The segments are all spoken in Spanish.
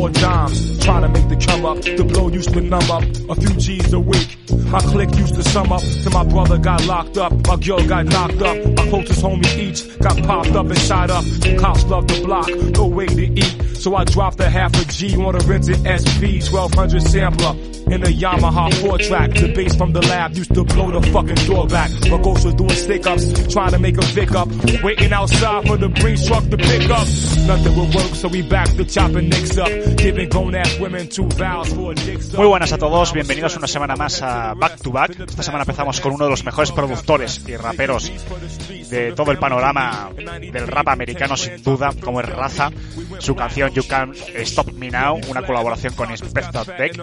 Small dimes, trying to make the come up. The blow used to numb up a few G's a week. My clique used to sum up till my brother got locked up, my girl got knocked up, my closest homie each got popped up and shot up. Cops love the block, no way to eat. So I dropped a half a G on a rented SP 1200 sampler in a Yamaha 4 track. From the lab used to blow the fucking door back. Doing stick ups, trying to make a up. Waiting outside for the breeze truck to pick up. Nothing work, so we back up. Muy buenas a todos, bienvenidos una semana más a Back to Back. Esta semana empezamos con uno de los mejores productores y raperos de todo el panorama del rap americano sin duda, como es Raza. Su canción You Can't Stop Me Now, una colaboración con Inspector Deck.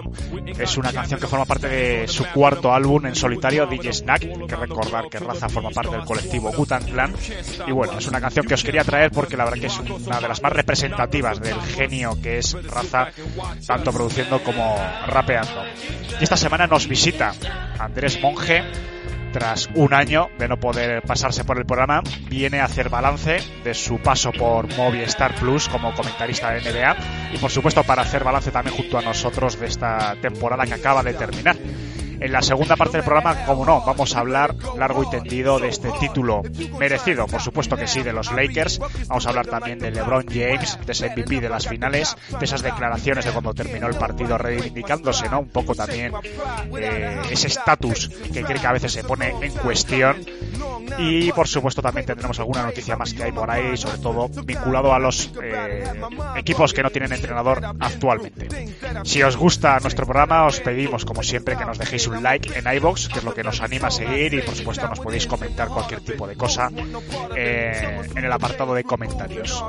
Es una canción que forma parte de su cuarto álbum en solitario, DJ Snack. Hay que recordar que Raza forma parte del colectivo Gutan Clan. Y bueno, es una canción que os quería traer porque la verdad que es una de las más representativas del genio que es Raza, tanto produciendo como rapeando. Y esta semana nos visita Andrés Monge, tras un año de no poder pasarse por el programa, viene a hacer balance de su paso por Movistar Plus como comentarista de NBA y por supuesto para hacer balance también junto a nosotros de esta temporada que acaba de terminar. En la segunda parte del programa, como no, vamos a hablar largo y tendido de este título merecido, por supuesto que sí, de los Lakers. Vamos a hablar también de LeBron James, de ese MVP de las finales, de esas declaraciones de cuando terminó el partido reivindicándose, ¿no? Un poco también eh, ese estatus que cree que a veces se pone en cuestión. Y por supuesto también tendremos alguna noticia más que hay por ahí, sobre todo vinculado a los eh, equipos que no tienen entrenador actualmente. Si os gusta nuestro programa, os pedimos, como siempre, que nos dejéis un like en iBox, que es lo que nos anima a seguir, y por supuesto nos podéis comentar cualquier tipo de cosa eh, en el apartado de comentarios.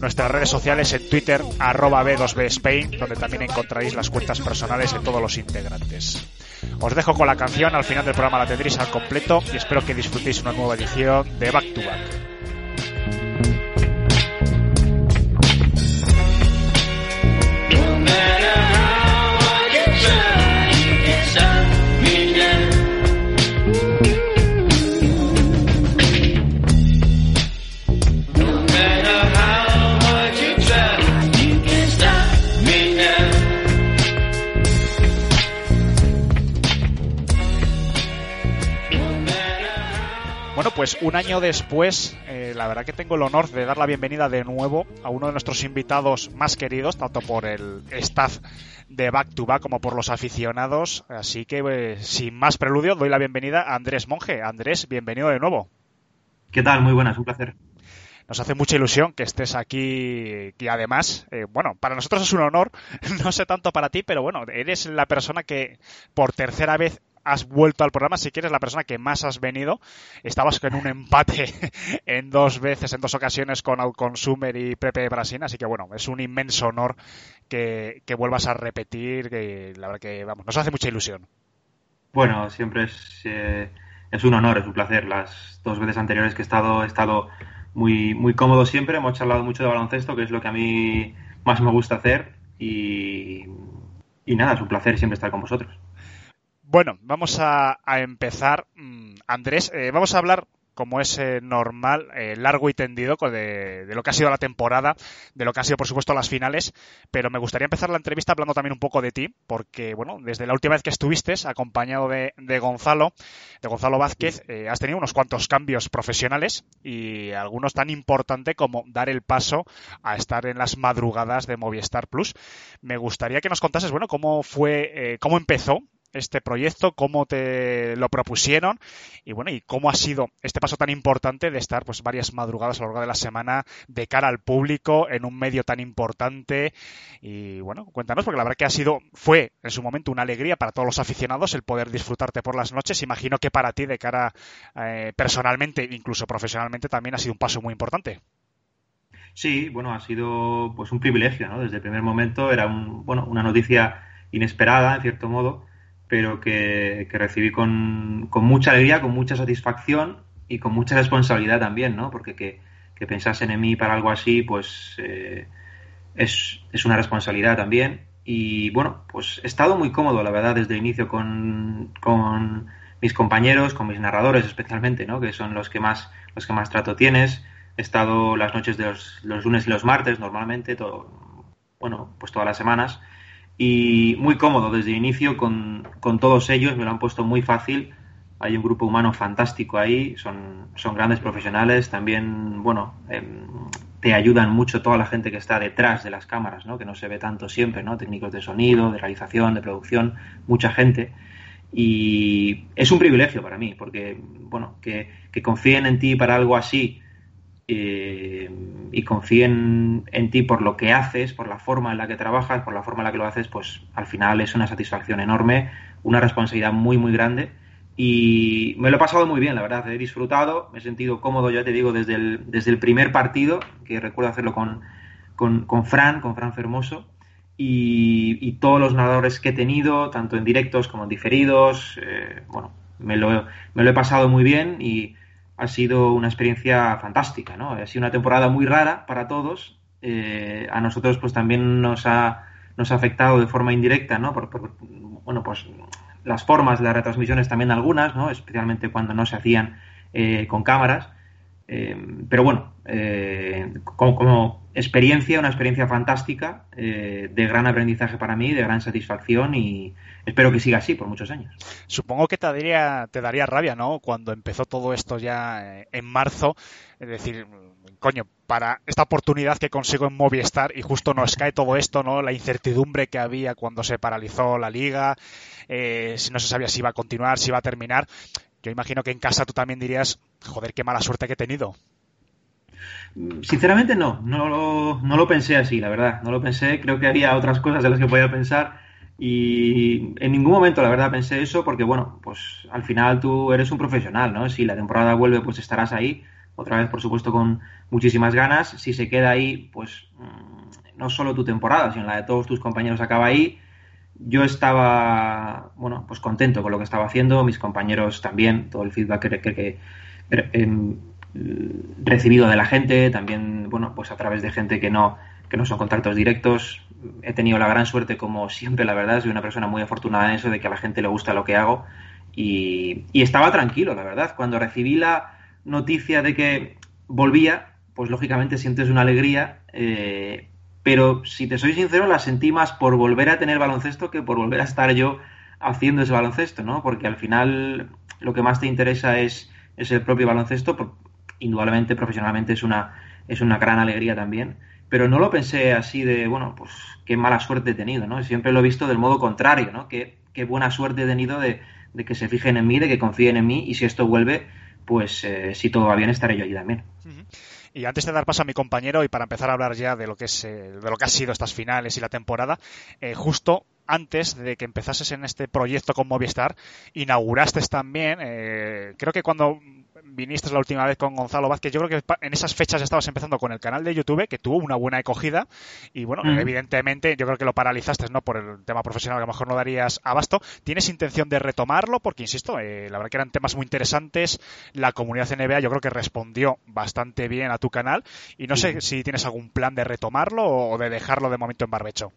Nuestras redes sociales en Twitter, arroba B2B Spain, donde también encontraréis las cuentas personales de todos los integrantes. Os dejo con la canción, al final del programa la tendréis al completo y espero que disfrutéis una nueva edición de Back to Back. Pues un año después, eh, la verdad que tengo el honor de dar la bienvenida de nuevo a uno de nuestros invitados más queridos, tanto por el staff de Back to Back como por los aficionados. Así que, eh, sin más preludio, doy la bienvenida a Andrés Monge. Andrés, bienvenido de nuevo. ¿Qué tal? Muy buenas, un placer. Nos hace mucha ilusión que estés aquí y además, eh, bueno, para nosotros es un honor, no sé tanto para ti, pero bueno, eres la persona que por tercera vez has vuelto al programa, si quieres, la persona que más has venido. Estabas con un empate en dos veces, en dos ocasiones con Outconsumer y Pepe Brasil, así que bueno, es un inmenso honor que, que vuelvas a repetir, que la verdad que, vamos, nos hace mucha ilusión. Bueno, siempre es, eh, es un honor, es un placer. Las dos veces anteriores que he estado, he estado muy, muy cómodo siempre. Hemos charlado mucho de baloncesto, que es lo que a mí más me gusta hacer. Y, y nada, es un placer siempre estar con vosotros. Bueno, vamos a, a empezar. Mm, Andrés, eh, vamos a hablar como es eh, normal, eh, largo y tendido de, de, lo que ha sido la temporada, de lo que han sido, por supuesto, las finales. Pero me gustaría empezar la entrevista hablando también un poco de ti, porque, bueno, desde la última vez que estuviste, acompañado de, de Gonzalo, de Gonzalo Vázquez, eh, has tenido unos cuantos cambios profesionales y algunos tan importantes como dar el paso a estar en las madrugadas de Movistar Plus. Me gustaría que nos contases, bueno, cómo fue, cómo empezó este proyecto, cómo te lo propusieron y bueno, y cómo ha sido este paso tan importante de estar pues varias madrugadas a lo largo de la semana de cara al público en un medio tan importante y bueno, cuéntanos porque la verdad que ha sido fue en su momento una alegría para todos los aficionados el poder disfrutarte por las noches. Imagino que para ti de cara eh, personalmente, incluso profesionalmente también ha sido un paso muy importante. Sí, bueno, ha sido pues un privilegio, ¿no? Desde el primer momento era un, bueno, una noticia inesperada, en cierto modo, pero que, recibí con, mucha alegría, con mucha satisfacción y con mucha responsabilidad también, ¿no? Porque que, pensasen en mí para algo así, pues eh, es, una responsabilidad también. Y bueno, pues he estado muy cómodo, la verdad, desde el inicio con, mis compañeros, con mis narradores especialmente, ¿no? Que son los que más, los que más trato tienes. He estado las noches de los, los lunes y los martes, normalmente, todo, bueno, pues todas las semanas y muy cómodo desde el inicio con, todos ellos, me lo han puesto muy fácil. Hay un grupo humano fantástico ahí, son, son grandes profesionales, también, bueno, em, te ayudan mucho toda la gente que está detrás de las cámaras, ¿no? que no se ve tanto siempre, ¿no? técnicos de sonido, de realización, de producción, mucha gente. Y es un privilegio para mí, porque, bueno, que, que confíen en ti para algo así, eh, y confíen en ti por lo que haces, por la forma en la que trabajas, por la forma en la que lo haces, pues al final es una satisfacción enorme, una responsabilidad muy, muy grande. Y me lo he pasado muy bien, la verdad, he disfrutado, me he sentido cómodo, ya te digo, desde el, desde el primer partido, que recuerdo hacerlo con, con, Fran, con Fran Fermoso, y, todos los nadadores que he tenido, tanto en directos como en diferidos, eh, bueno, me lo, me lo he pasado muy bien y ha sido una experiencia fantástica, ¿no? Ha sido una temporada muy rara para todos. Eh, a nosotros, pues también nos ha, nos ha afectado de forma indirecta, ¿no? Por, bueno, pues las formas de las retransmisiones también algunas, ¿no? Especialmente cuando no se hacían eh, con cámaras. Eh, pero bueno, como, como, experiencia, una experiencia fantástica, de gran aprendizaje para mí, de gran satisfacción y, espero que siga así por muchos años. Supongo que te daría, te daría rabia, ¿no? Cuando empezó todo esto ya eh, en marzo, es decir, coño, para esta oportunidad que consigo en Movistar y justo nos cae todo esto, ¿no? La incertidumbre que había cuando se paralizó la liga, eh, si no se sabía si iba a continuar, si iba a terminar. Yo imagino que en casa tú también dirías, joder, qué mala suerte que he tenido. Sinceramente no, no lo, no lo pensé así, la verdad, no lo pensé, creo que había otras cosas de las que podía pensar y en ningún momento, la verdad, pensé eso porque, bueno, pues al final tú eres un profesional, ¿no? Si la temporada vuelve, pues estarás ahí, otra vez, por supuesto, con muchísimas ganas. Si se queda ahí, pues mm, no solo tu temporada, sino la de todos tus compañeros acaba ahí. Yo estaba, bueno, pues contento con lo que estaba haciendo, mis compañeros también, todo el feedback que, recibido de la gente, también, bueno, pues a través de gente que no, que no son contactos directos, he tenido la gran suerte, como siempre, la verdad, soy una persona muy afortunada en eso, de que a la gente le gusta lo que hago. Y, estaba tranquilo, la verdad. Cuando recibí la noticia de que volvía, pues lógicamente sientes una alegría, eh, pero si te soy sincero, la sentí más por volver a tener baloncesto que por volver a estar yo haciendo ese baloncesto, ¿no? Porque al final lo que más te interesa es, es el propio baloncesto, indudablemente profesionalmente es una, es una gran alegría también pero no lo pensé así de, bueno, pues qué mala suerte he tenido, ¿no? Siempre lo he visto del modo contrario, ¿no? Qué, qué buena suerte he tenido de, que se fijen en mí, de que confíen en mí y si esto vuelve, pues eh, si todo va bien estaré yo allí también. Y antes de dar paso a mi compañero y para empezar a hablar ya de lo que es eh, de lo que ha sido estas finales y la temporada, eh, justo antes de que empezases en este proyecto con Movistar, inauguraste también, creo que cuando viniste la última vez con Gonzalo Vázquez, yo creo que en esas fechas estabas empezando con el canal de YouTube, que tuvo una buena acogida, y bueno, evidentemente yo creo que lo paralizaste, ¿no? Por el tema profesional, que a lo mejor no darías abasto. ¿Tienes intención de retomarlo? Porque, insisto, eh, la verdad que eran temas muy interesantes, la comunidad NBA yo creo que respondió bastante bien a tu canal, y no sé si tienes algún plan de retomarlo o de dejarlo de momento en barbecho.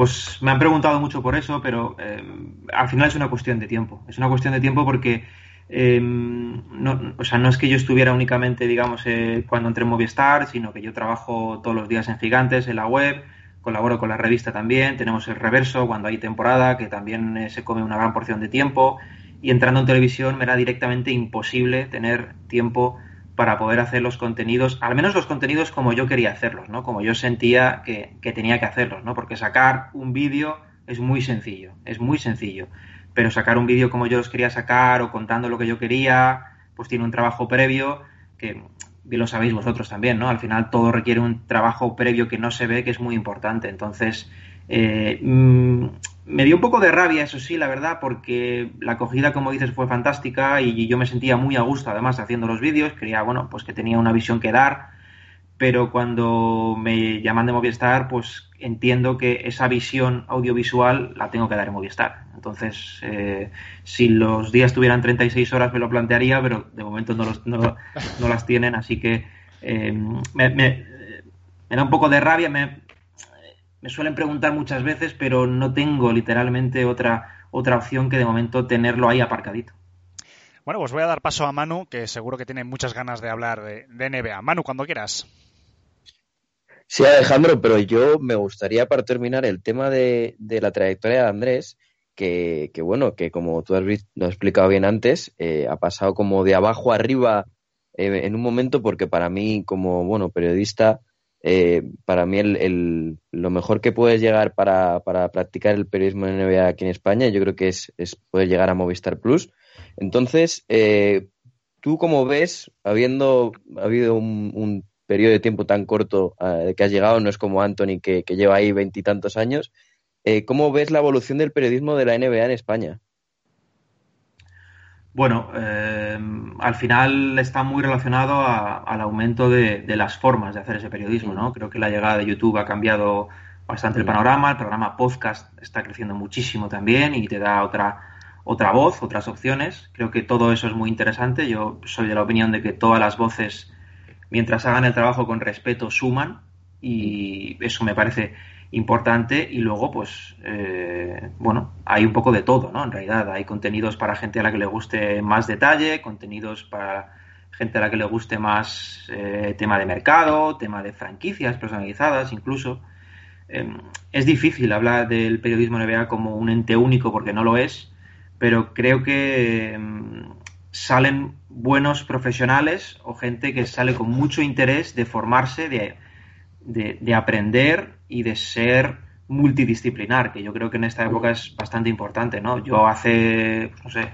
Pues me han preguntado mucho por eso, pero eh, al final es una cuestión de tiempo. Es una cuestión de tiempo porque eh, no, o sea, no es que yo estuviera únicamente, digamos, eh, cuando entré en Movistar, sino que yo trabajo todos los días en Gigantes, en la web, colaboro con la revista también, tenemos el reverso cuando hay temporada, que también eh, se come una gran porción de tiempo, y entrando en televisión me era directamente imposible tener tiempo para poder hacer los contenidos, al menos los contenidos como yo quería hacerlos, ¿no? Como yo sentía que, que tenía que hacerlos, ¿no? Porque sacar un vídeo es muy sencillo, es muy sencillo. Pero sacar un vídeo como yo los quería sacar o contando lo que yo quería, pues tiene un trabajo previo que bien lo sabéis vosotros también, ¿no? Al final todo requiere un trabajo previo que no se ve, que es muy importante. Entonces, eh, mm, me dio un poco de rabia, eso sí, la verdad, porque la acogida, como dices, fue fantástica y yo me sentía muy a gusto, además, haciendo los vídeos. Creía, bueno, pues que tenía una visión que dar, pero cuando me llaman de Movistar, pues entiendo que esa visión audiovisual la tengo que dar en Movistar. Entonces, eh, si los días tuvieran 36 horas me lo plantearía, pero de momento no, los, no, no las tienen, así que eh, me, me, da un poco de rabia, me, me suelen preguntar muchas veces, pero no tengo literalmente otra, otra opción que de momento tenerlo ahí aparcadito. Bueno, pues voy a dar paso a Manu, que seguro que tiene muchas ganas de hablar de, de NBA. Manu, cuando quieras. Sí, Alejandro, pero yo me gustaría para terminar el tema de, de la trayectoria de Andrés, que, que, bueno, que como tú has, visto, lo has explicado bien antes, eh, ha pasado como de abajo arriba eh, en un momento, porque para mí, como bueno, periodista, eh, para mí el, lo mejor que puedes llegar para, para, practicar el periodismo en NBA aquí en España, yo creo que es, es poder llegar a Movistar Plus. Entonces, eh, tú como ves, habiendo habido un, un, periodo de tiempo tan corto uh, que has llegado, no es como Anthony que, que lleva ahí veintitantos años, eh, ¿cómo ves la evolución del periodismo de la NBA en España? Bueno, eh, al final está muy relacionado a, al aumento de, de, las formas de hacer ese periodismo, ¿no? Creo que la llegada de YouTube ha cambiado bastante el panorama, el programa podcast está creciendo muchísimo también y te da otra, otra voz, otras opciones. Creo que todo eso es muy interesante. Yo soy de la opinión de que todas las voces, mientras hagan el trabajo con respeto, suman y eso me parece importante y luego pues eh, bueno hay un poco de todo no en realidad hay contenidos para gente a la que le guste más detalle contenidos para gente a la que le guste más eh, tema de mercado tema de franquicias personalizadas incluso. Eh, es difícil hablar del periodismo NBA como un ente único porque no lo es pero creo que mm, salen buenos profesionales o gente que sale con mucho interés de formarse de, de, aprender y de ser multidisciplinar, que yo creo que en esta época es bastante importante, ¿no? Yo hace, no sé,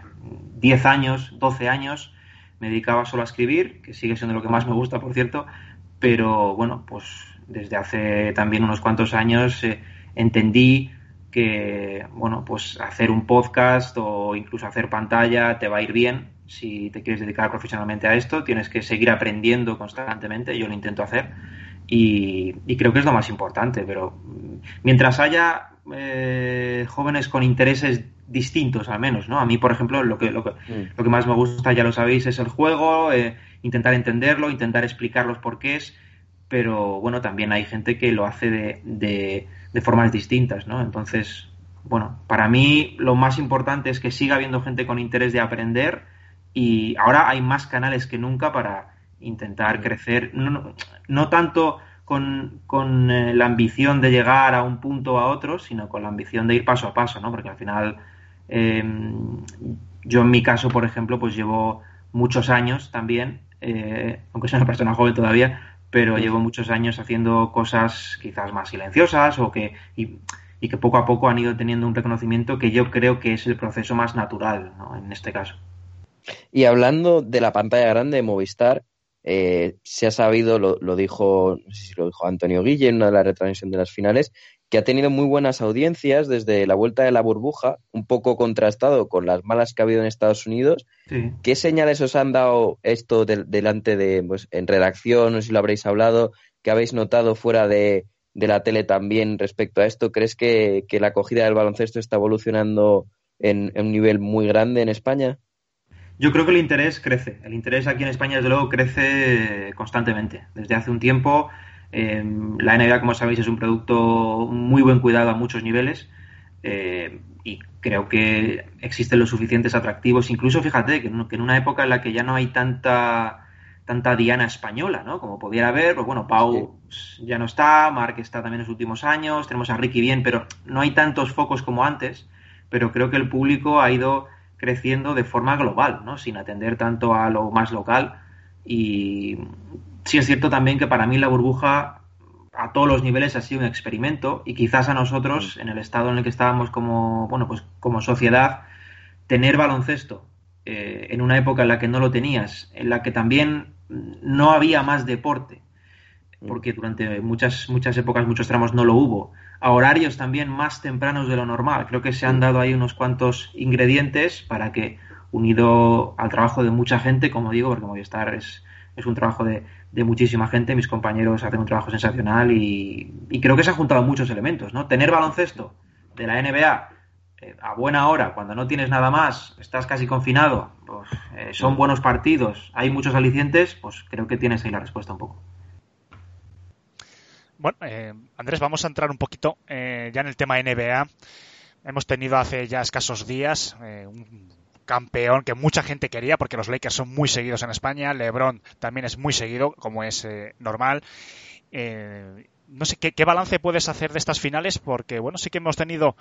10 años, 12 años, me dedicaba solo a escribir, que sigue siendo lo que más me gusta, por cierto, pero bueno, pues desde hace también unos cuantos años eh, entendí que, bueno, pues hacer un podcast o incluso hacer pantalla te va a ir bien si te quieres dedicar profesionalmente a esto, tienes que seguir aprendiendo constantemente, yo lo intento hacer y, y, creo que es lo más importante. Pero mientras haya eh, jóvenes con intereses distintos, al menos, ¿no? A mí, por ejemplo, lo que, lo que, mm. lo que más me gusta, ya lo sabéis, es el juego, eh, intentar entenderlo, intentar explicar los porqués, pero bueno, también hay gente que lo hace de, de, de formas distintas, ¿no? Entonces, bueno, para mí lo más importante es que siga habiendo gente con interés de aprender y ahora hay más canales que nunca para intentar crecer, no, no tanto con, con eh, la ambición de llegar a un punto o a otro, sino con la ambición de ir paso a paso, ¿no? Porque al final, eh, yo en mi caso, por ejemplo, pues llevo muchos años también, eh, aunque soy una persona joven todavía, pero llevo muchos años haciendo cosas quizás más silenciosas o que y, y, que poco a poco han ido teniendo un reconocimiento que yo creo que es el proceso más natural ¿no? en este caso. Y hablando de la pantalla grande de Movistar, eh, se ha sabido, lo, lo, dijo, no sé si lo dijo Antonio Guille en una de las retransmisiones de las finales, que ha tenido muy buenas audiencias desde la vuelta de la burbuja, un poco contrastado con las malas que ha habido en Estados Unidos. Sí. ¿Qué señales os han dado esto de, delante de, pues, en redacción, no sé si lo habréis hablado, que habéis notado fuera de, de la tele también respecto a esto? ¿Crees que, que la acogida del baloncesto está evolucionando en, en un nivel muy grande en España? Yo creo que el interés crece. El interés aquí en España, desde luego, crece constantemente. Desde hace un tiempo, eh, la NBA, como sabéis, es un producto muy buen cuidado a muchos niveles. Eh, y creo que existen los suficientes atractivos. Incluso fíjate que en, que en una época en la que ya no hay tanta tanta diana española, ¿no? Como pudiera haber, pues bueno, Pau ya no está, Marc está también en los últimos años, tenemos a Ricky bien, pero no hay tantos focos como antes, pero creo que el público ha ido creciendo de forma global, ¿no? Sin atender tanto a lo más local. Y sí es cierto también que para mí la burbuja a todos los niveles ha sido un experimento y quizás a nosotros, en el estado en el que estábamos como, bueno, pues como sociedad, tener baloncesto eh, en una época en la que no lo tenías, en la que también no había más deporte, porque durante muchas, muchas épocas, muchos tramos no lo hubo, a horarios también más tempranos de lo normal. Creo que se han dado ahí unos cuantos ingredientes para que, unido al trabajo de mucha gente, como digo, porque Movistar es, es un trabajo de, muchísima gente, mis compañeros hacen un trabajo sensacional y, y creo que se han juntado muchos elementos, ¿no? Tener baloncesto de la NBA eh, a buena hora, cuando no tienes nada más, estás casi confinado, pues, eh, son buenos partidos, hay muchos alicientes, pues creo que tienes ahí la respuesta un poco. Bueno, eh, Andrés, vamos a entrar un poquito eh, ya en el tema NBA. Hemos tenido hace ya escasos días eh, un campeón que mucha gente quería porque los Lakers son muy seguidos en España, LeBron también es muy seguido, como es eh, normal. No sé ¿qué, qué balance puedes hacer de estas finales porque bueno sí que hemos tenido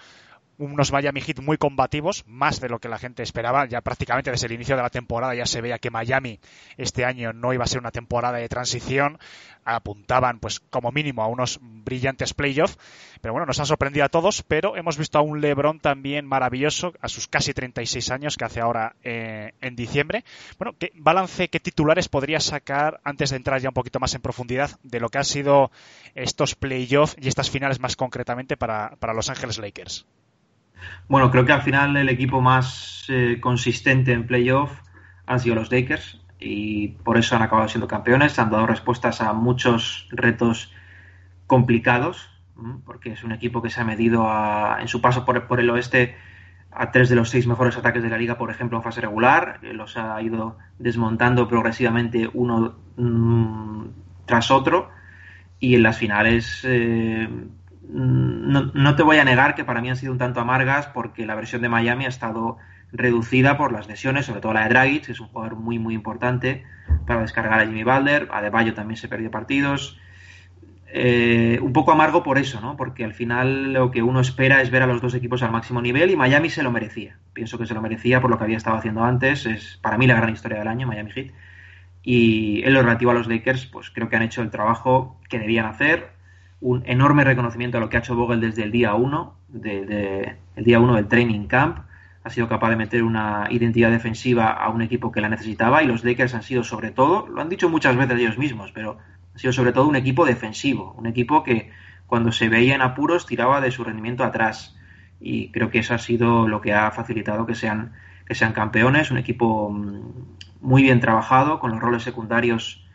unos Miami Heat muy combativos, más de lo que la gente esperaba. Ya prácticamente desde el inicio de la temporada ya se veía que Miami este año no iba a ser una temporada de transición. Apuntaban, pues, como mínimo a unos brillantes playoffs. Pero bueno, nos han sorprendido a todos. Pero hemos visto a un LeBron también maravilloso a sus casi 36 años que hace ahora eh, en diciembre. Bueno, ¿qué balance, qué titulares podría sacar antes de entrar ya un poquito más en profundidad de lo que han sido estos playoffs y estas finales más concretamente para, para Los Ángeles Lakers? Bueno, creo que al final el equipo más eh, consistente en playoff han sido los Lakers y por eso han acabado siendo campeones. Han dado respuestas a muchos retos complicados, porque es un equipo que se ha medido a, en su paso por, el oeste a tres de los seis mejores ataques de la liga, por ejemplo, en fase regular. Los ha ido desmontando progresivamente uno mmm, tras otro. Y en las finales eh, no, no, te voy a negar que para mí han sido un tanto amargas porque la versión de Miami ha estado reducida por las lesiones, sobre todo la de Dragic, que es un jugador muy muy importante para descargar a Jimmy Balder, a Bayo también se perdió partidos. Eh, un poco amargo por eso, ¿no? Porque al final lo que uno espera es ver a los dos equipos al máximo nivel y Miami se lo merecía. Pienso que se lo merecía por lo que había estado haciendo antes. Es para mí la gran historia del año, Miami Heat. Y en lo relativo a los Lakers, pues creo que han hecho el trabajo que debían hacer un enorme reconocimiento a lo que ha hecho Vogel desde el día 1, de, el día 1 del training camp. Ha sido capaz de meter una identidad defensiva a un equipo que la necesitaba y los Lakers han sido sobre todo, lo han dicho muchas veces ellos mismos, pero han sido sobre todo un equipo defensivo, un equipo que cuando se veía en apuros tiraba de su rendimiento atrás y creo que eso ha sido lo que ha facilitado que sean, que sean campeones, un equipo muy bien trabajado, con los roles secundarios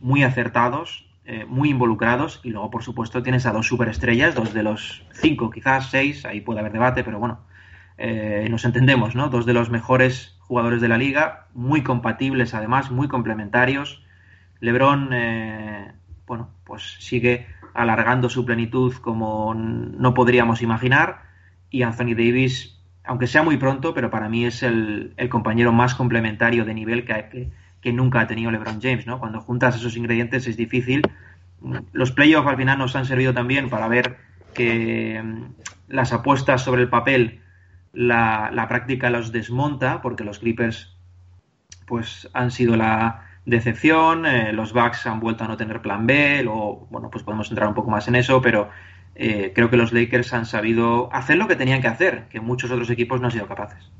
muy acertados, eh, muy involucrados y luego por supuesto tienes a dos superestrellas, dos de los cinco, quizás seis, ahí puede haber debate, pero bueno, eh, nos entendemos, ¿no? Dos de los mejores jugadores de la liga, muy compatibles además, muy complementarios. Lebron, eh, bueno, pues sigue alargando su plenitud como no podríamos imaginar y Anthony Davis, aunque sea muy pronto, pero para mí es el, compañero más complementario de nivel que, que que nunca ha tenido LeBron James, ¿no? Cuando juntas esos ingredientes es difícil. Los playoffs al final nos han servido también para ver que las apuestas sobre el papel la, la práctica los desmonta, porque los Clippers pues han sido la decepción, eh, los Bucks han vuelto a no tener plan B, luego, bueno, pues podemos entrar un poco más en eso, pero eh, creo que los Lakers han sabido hacer lo que tenían que hacer, que muchos otros equipos no han sido capaces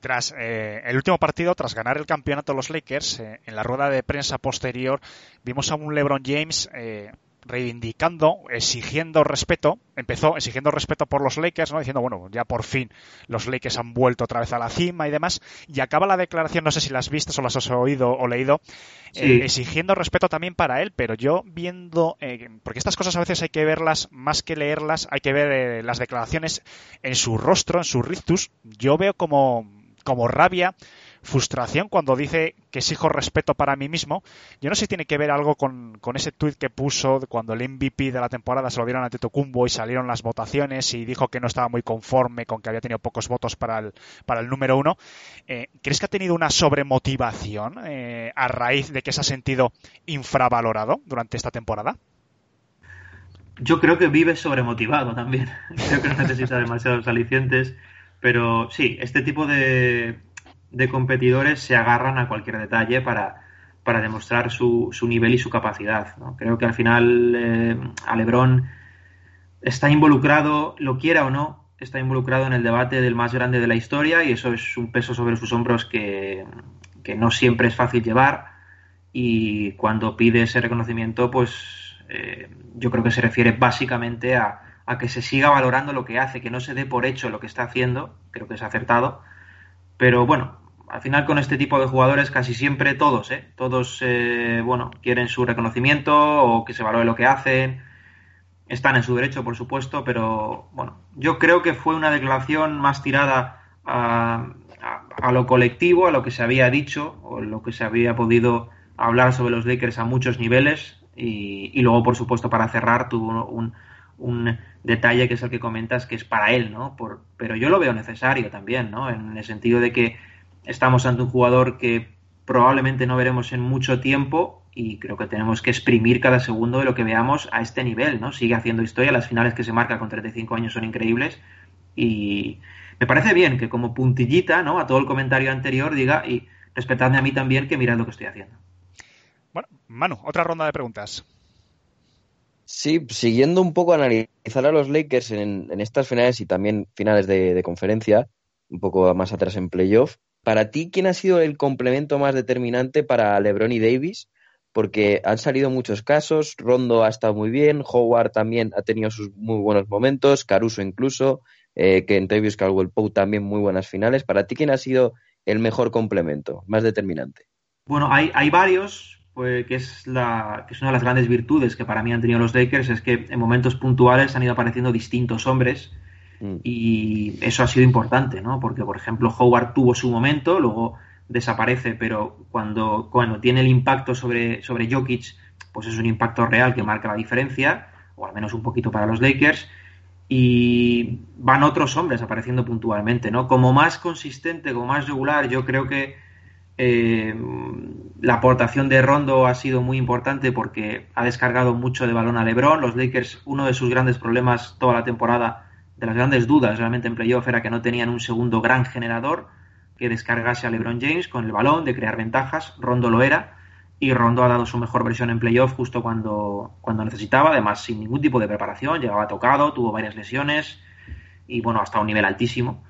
tras eh, el último partido, tras ganar el campeonato los Lakers, eh, en la rueda de prensa posterior vimos a un LeBron James eh, reivindicando, exigiendo respeto, empezó exigiendo respeto por los Lakers, ¿no? diciendo, bueno, ya por fin los Lakers han vuelto otra vez a la cima y demás, y acaba la declaración, no sé si las vistas o las has oído o leído, sí. eh, exigiendo respeto también para él, pero yo viendo, eh, porque estas cosas a veces hay que verlas, más que leerlas, hay que ver eh, las declaraciones en su rostro, en su rictus, yo veo como, como rabia, frustración cuando dice que exijo respeto para mí mismo. Yo no sé si tiene que ver algo con, ese tuit que puso cuando el MVP de la temporada se lo dieron a Tetocumbo y salieron las votaciones y dijo que no estaba muy conforme con que había tenido pocos votos para el, para el número uno. Eh, ¿Crees que ha tenido una sobremotivación eh, a raíz de que se ha sentido infravalorado durante esta temporada? Yo creo que vive sobremotivado también. Creo que no necesita demasiados alicientes. Pero sí, este tipo de, de competidores se agarran a cualquier detalle para, para demostrar su, su, nivel y su capacidad. ¿no? Creo que al final eh, a está involucrado, lo quiera o no, está involucrado en el debate del más grande de la historia y eso es un peso sobre sus hombros que, que no siempre es fácil llevar y cuando pide ese reconocimiento, pues eh, yo creo que se refiere básicamente a, a, que se siga valorando lo que hace, que no se dé por hecho lo que está haciendo, creo que es acertado, pero bueno, al final con este tipo de jugadores casi siempre todos, ¿eh? todos, eh, bueno, quieren su reconocimiento o que se valore lo que hacen, están en su derecho, por supuesto, pero bueno, yo creo que fue una declaración más tirada a, a, lo colectivo, a lo que se había dicho o lo que se había podido hablar sobre los Lakers a muchos niveles, y, y, luego, por supuesto, para cerrar, tuvo un, un, detalle que es el que comentas, que es para él, ¿no? Por, pero yo lo veo necesario también, ¿no? En el sentido de que estamos ante un jugador que probablemente no veremos en mucho tiempo y creo que tenemos que exprimir cada segundo de lo que veamos a este nivel, ¿no? Sigue haciendo historia, las finales que se marca con 35 años son increíbles y me parece bien que como puntillita, ¿no? A todo el comentario anterior diga y respetadme a mí también que mirad lo que estoy haciendo. Bueno, Manu, otra ronda de preguntas. Sí, siguiendo un poco analizar a los Lakers en, estas finales y también finales de, conferencia, un poco más atrás en playoff, para ti, ¿quién ha sido el complemento más determinante para LeBron y Davis? Porque han salido muchos casos, Rondo ha estado muy bien, Howard también ha tenido sus muy buenos momentos, Caruso incluso, eh, que en Travis Caldwell también muy buenas finales. Para ti, ¿quién ha sido el mejor complemento, más determinante? Bueno, hay varios, pues, que, es la, que es una de las grandes virtudes que para mí han tenido los Lakers, es que en momentos puntuales han ido apareciendo distintos hombres mm. y eso ha sido importante, ¿no? Porque, por ejemplo, Howard tuvo su momento, luego desaparece, pero cuando, cuando tiene el impacto sobre, sobre Jokic, pues es un impacto real que marca la diferencia, o al menos un poquito para los Lakers, y van otros hombres apareciendo puntualmente, ¿no? Como más consistente, como más regular, yo creo que eh, la aportación de Rondo ha sido muy importante porque ha descargado mucho de balón a LeBron. Los Lakers, uno de sus grandes problemas toda la temporada, de las grandes dudas realmente en playoff, era que no tenían un segundo gran generador que descargase a LeBron James con el balón, de crear ventajas. Rondo lo era y Rondo ha dado su mejor versión en playoff justo cuando, cuando necesitaba, además sin ningún tipo de preparación, llegaba tocado, tuvo varias lesiones y bueno, hasta un nivel altísimo.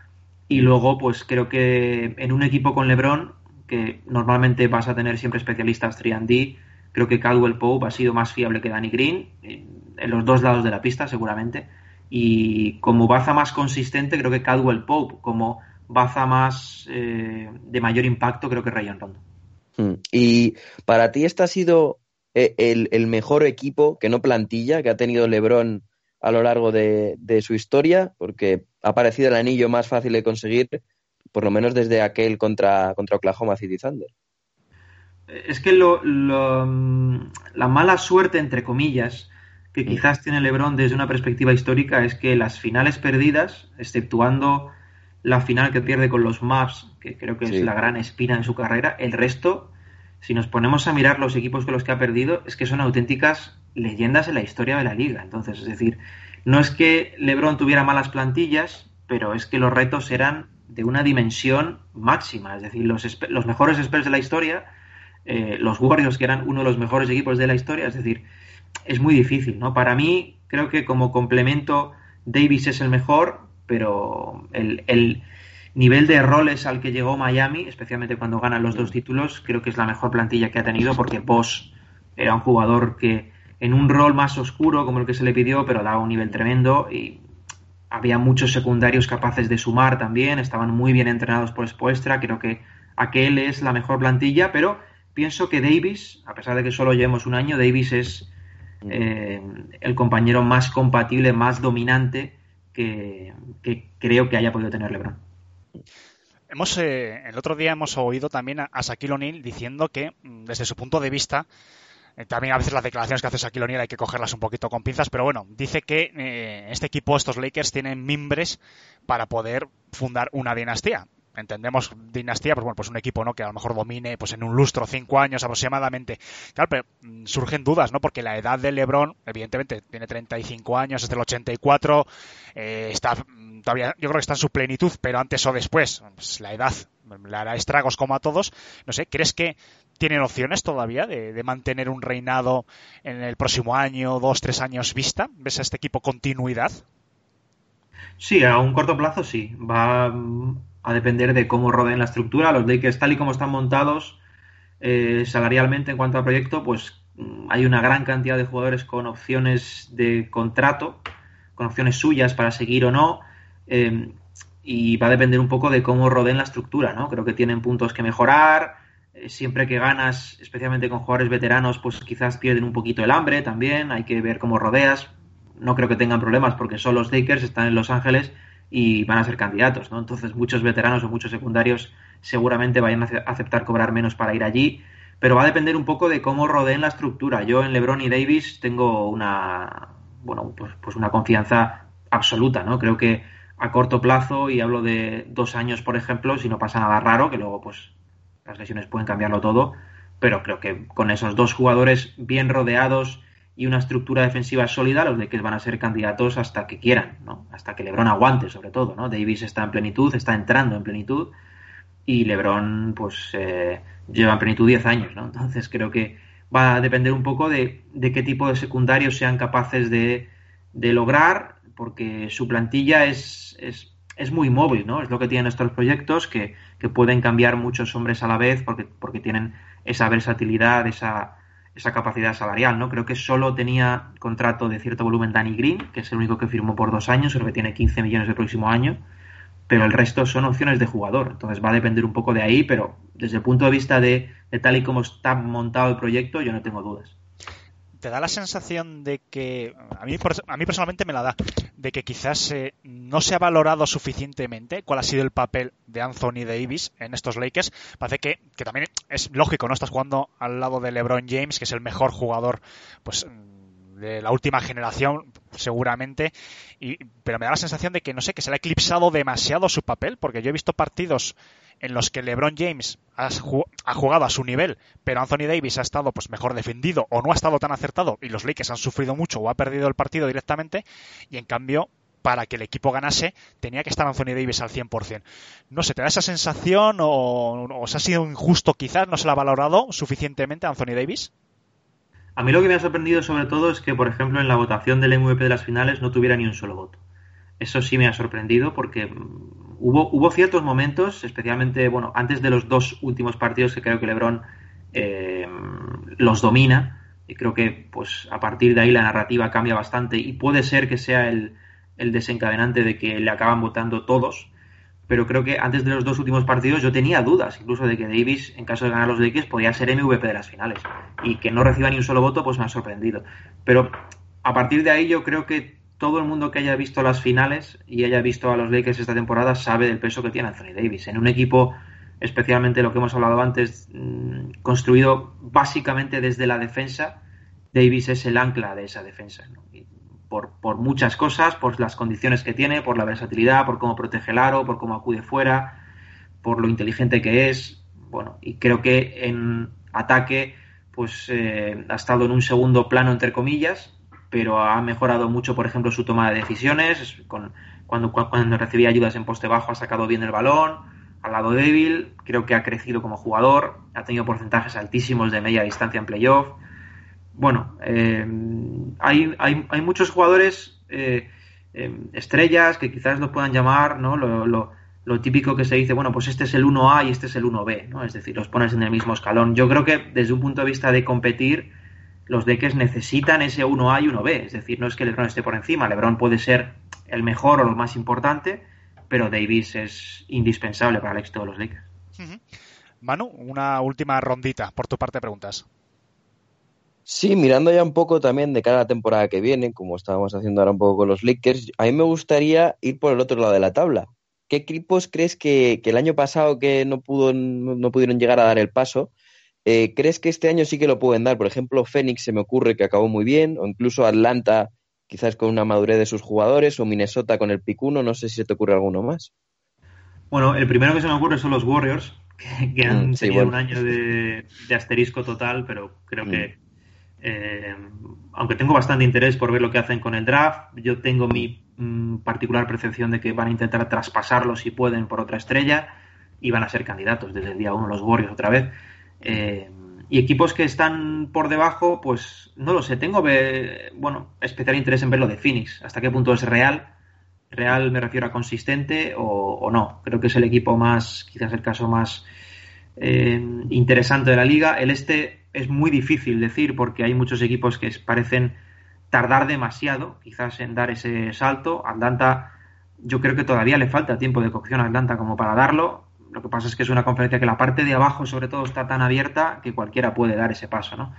Y luego, pues creo que en un equipo con LeBron que normalmente vas a tener siempre especialistas 3D. Creo que Caldwell Pope ha sido más fiable que Danny Green, en los dos lados de la pista seguramente. Y como baza más consistente, creo que Caldwell Pope, como baza más eh, de mayor impacto, creo que Rayon Rondo. Hmm. Y para ti, este ha sido eh, el, mejor equipo, que no plantilla, que ha tenido LeBron a lo largo de su historia, porque ha parecido el anillo más fácil de conseguir por lo menos desde aquel contra, contra Oklahoma City Thunder. Es que lo, lo, la mala suerte, entre comillas, que quizás tiene LeBron desde una perspectiva histórica es que las finales perdidas, exceptuando la final que pierde con los Mavs, que creo que sí. es la gran espina en su carrera, el resto, si nos ponemos a mirar los equipos con los que ha perdido, es que son auténticas leyendas en la historia de la liga. Entonces, es decir, no es que LeBron tuviera malas plantillas, pero es que los retos eran de una dimensión máxima. Es decir, los, los mejores Spurs de la historia, eh, los Warriors, que eran uno de los mejores equipos de la historia, es decir, es muy difícil, ¿no? Para mí, creo que como complemento, Davis es el mejor, pero el, el nivel de roles al que llegó Miami, especialmente cuando ganan los dos títulos, creo que es la mejor plantilla que ha tenido, porque Boss era un jugador que en un rol más oscuro, como el que se le pidió, pero daba un nivel tremendo y había muchos secundarios capaces de sumar también, estaban muy bien entrenados por Spoestra, creo que aquel es la mejor plantilla, pero pienso que Davis, a pesar de que solo llevemos un año, Davis es eh, el compañero más compatible, más dominante que, creo que haya podido tener LeBron. hemos eh, el otro día hemos oído también a, a Shaquille O'Neal diciendo que mm, desde su punto de vista también a veces las declaraciones que hace Shaquille O'Neal hay que cogerlas un poquito con pinzas, pero bueno, dice que eh, este equipo, estos Lakers, tienen mimbres para poder fundar una dinastía. Entendemos dinastía, pues bueno, pues un equipo ¿no? que a lo mejor domine pues en un lustro, cinco años aproximadamente. Claro, pero mm, surgen dudas, ¿no? Porque la edad de LeBron, evidentemente, tiene 35 años, es del 84, eh, está mm, todavía, yo creo que está en su plenitud, pero antes o después, pues la edad le hará estragos como a todos. No sé, ¿crees que tienen opciones todavía de, mantener un reinado en el próximo año, dos, tres años vista? ¿Ves a este equipo continuidad? Sí, a un corto plazo sí. Va mm, a depender de cómo rodeen la estructura. Los Lakers, tal y como están montados eh, salarialmente en cuanto al proyecto, pues mm, hay una gran cantidad de jugadores con opciones de contrato, con opciones suyas para seguir o no. eh, y va a depender un poco de cómo rodeen la estructura, ¿no? Creo que tienen puntos que mejorar. Eh, Siempre que ganas, especialmente con jugadores veteranos, pues quizás pierden un poquito el hambre también. Hay que ver cómo rodeas. No creo que tengan problemas porque son los Lakers, están en Los Ángeles y van a ser candidatos, ¿no? Entonces muchos veteranos o muchos secundarios seguramente vayan a ace- aceptar cobrar menos para ir allí, pero va a depender un poco de cómo rodeen la estructura. Yo en LeBron y Davis tengo una, bueno, pues, pues una confianza absoluta, ¿no? Creo que a corto plazo, y hablo de dos años, por ejemplo, si no pasa nada raro, que luego pues las lesiones pueden cambiarlo todo, pero creo que con esos dos jugadores bien rodeados y una estructura defensiva sólida, los Lakers van a ser candidatos hasta que quieran, ¿no? Hasta que LeBron aguante, sobre todo, ¿no? Davis está en plenitud, está entrando en plenitud y LeBron, pues, eh, lleva en plenitud 10 años, ¿no? Entonces creo que va a depender un poco de, de qué tipo de secundarios sean capaces de, de lograr, porque su plantilla es, es, es muy móvil, ¿no? Es lo que tienen estos proyectos, que, que pueden cambiar muchos hombres a la vez porque, porque tienen esa versatilidad, esa, esa capacidad salarial, ¿no? Creo que solo tenía contrato de cierto volumen Danny Green, que es el único que firmó por dos años, creo que tiene 15 millones el próximo año, pero el resto son opciones de jugador, entonces va a depender un poco de ahí, pero desde el punto de vista de, de tal y como está montado el proyecto, yo no tengo dudas. ¿Te da la sensación de que, a mí, a mí personalmente me la da, de que quizás eh, no se ha valorado suficientemente cuál ha sido el papel de Anthony Davis en estos Lakers? Parece que, que también es lógico, ¿no? Estás jugando al lado de LeBron James, que es el mejor jugador, pues de la última generación, seguramente, y, pero me da la sensación de que, no sé, que se le ha eclipsado demasiado su papel, porque yo he visto partidos en los que LeBron James ha, ju- ha jugado a su nivel, pero Anthony Davis ha estado pues mejor defendido o no ha estado tan acertado y los Lakers han sufrido mucho o ha perdido el partido directamente y en cambio para que el equipo ganase tenía que estar Anthony Davis al 100%. No sé, ¿te da esa sensación o, o os ha sido injusto quizás? ¿No se le ha valorado suficientemente a Anthony Davis? A mí lo que me ha sorprendido sobre todo es que, por ejemplo, en la votación del MVP de las finales no tuviera ni un solo voto. Eso sí me ha sorprendido porque mm, hubo, hubo ciertos momentos, especialmente, bueno, antes de los dos últimos partidos que creo que LeBron eh, los domina y creo que pues a partir de ahí la narrativa cambia bastante y puede ser que sea el, el desencadenante de que le acaban votando todos, pero creo que antes de los dos últimos partidos yo tenía dudas, incluso de que Davis, en caso de ganar los Lakers, podía ser MVP de las finales. Y que no reciba ni un solo voto, pues me ha sorprendido. Pero a partir de ahí yo creo que todo el mundo que haya visto las finales y haya visto a los Lakers esta temporada sabe del peso que tiene Anthony Davis. En un equipo, especialmente lo que hemos hablado antes, mm, construido básicamente desde la defensa, Davis es el ancla de esa defensa. Por, por muchas cosas, por las condiciones que tiene, por la versatilidad, por cómo protege el aro, por cómo acude fuera, por lo inteligente que es. Bueno, y creo que en ataque pues eh, ha estado en un segundo plano entre comillas, pero ha mejorado mucho, por ejemplo, su toma de decisiones. Con, cuando, cuando recibía ayudas en poste bajo ha sacado bien el balón, al lado débil, creo que ha crecido como jugador, ha tenido porcentajes altísimos de media distancia en playoff. Bueno, eh, hay, hay, hay, muchos jugadores eh, eh, estrellas que quizás lo puedan llamar, ¿no? Lo, lo, típico que se dice, bueno, pues este es el 1A y este es el 1B, ¿no? Es decir, los pones en el mismo escalón. Yo creo que desde un punto de vista de competir, los Lakers necesitan ese 1A y 1B. Es decir, no es que LeBron esté por encima, LeBron puede ser el mejor o lo más importante, pero Davis es indispensable para el éxito de los Lakers. Uh -huh. Manu, una última rondita por tu parte de preguntas. Sí, mirando ya un poco también de cara a la temporada que viene, como estábamos haciendo ahora un poco con los Lakers, a mí me gustaría ir por el otro lado de la tabla. ¿qué equipos crees que, que el año pasado que no, pudo, no, pudieron llegar a dar el paso, eh, crees que este año sí que lo pueden dar? Por ejemplo, Phoenix se me ocurre que acabó muy bien, o incluso Atlanta quizás con una madurez de sus jugadores, o Minnesota con el picuno, no sé si se te ocurre alguno más. Bueno, el primero que se me ocurre son los Warriors, que, que han Mm, sí, tenido bueno. un año de, de asterisco total, pero creo Mm. que, eh, aunque tengo bastante interés por ver lo que hacen con el draft, yo tengo mi mm, particular percepción de que van a intentar traspasarlo si pueden por otra estrella y van a ser candidatos desde el día uno los Warriors otra vez. Eh, y equipos que están por debajo, pues no lo sé, tengo bueno, especial interés en ver lo de Phoenix, hasta qué punto es real real me refiero a consistente o, o no. Creo que es el equipo más, quizás el caso más eh, interesante de la liga. El este es muy difícil decir porque hay muchos equipos que parecen tardar demasiado, quizás en dar ese salto. Atlanta, yo creo que todavía le falta tiempo de cocción a Atlanta como para darlo. Lo que pasa es que es una conferencia que la parte de abajo, sobre todo, está tan abierta que cualquiera puede dar ese paso, ¿no?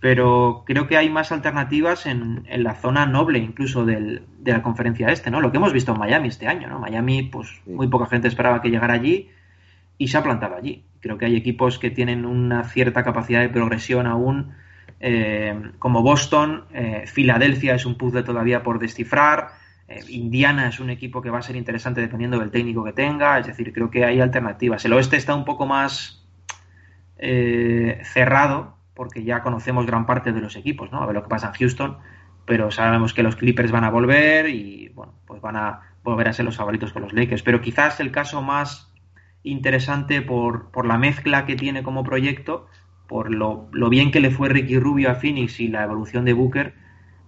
pero creo que hay más alternativas en, en la zona noble incluso del- de la conferencia este, ¿no? Lo que hemos visto en Miami este año, ¿no? Miami, pues muy poca gente esperaba que llegara allí y se ha plantado allí. Creo que hay equipos que tienen una cierta capacidad de progresión aún, eh, como Boston, eh, Filadelfia es un puzzle todavía por descifrar, eh, Indiana es un equipo que va a ser interesante dependiendo del técnico que tenga, es decir, creo que hay alternativas. El oeste está un poco más eh, cerrado porque ya conocemos gran parte de los equipos, ¿no? A ver lo que pasa en Houston, pero sabemos que los Clippers van a volver y, bueno, pues van a volver a ser los favoritos con los Lakers. Pero quizás el caso más interesante por, por la mezcla que tiene como proyecto, por lo, lo bien que le fue Ricky Rubio a Phoenix y la evolución de Booker,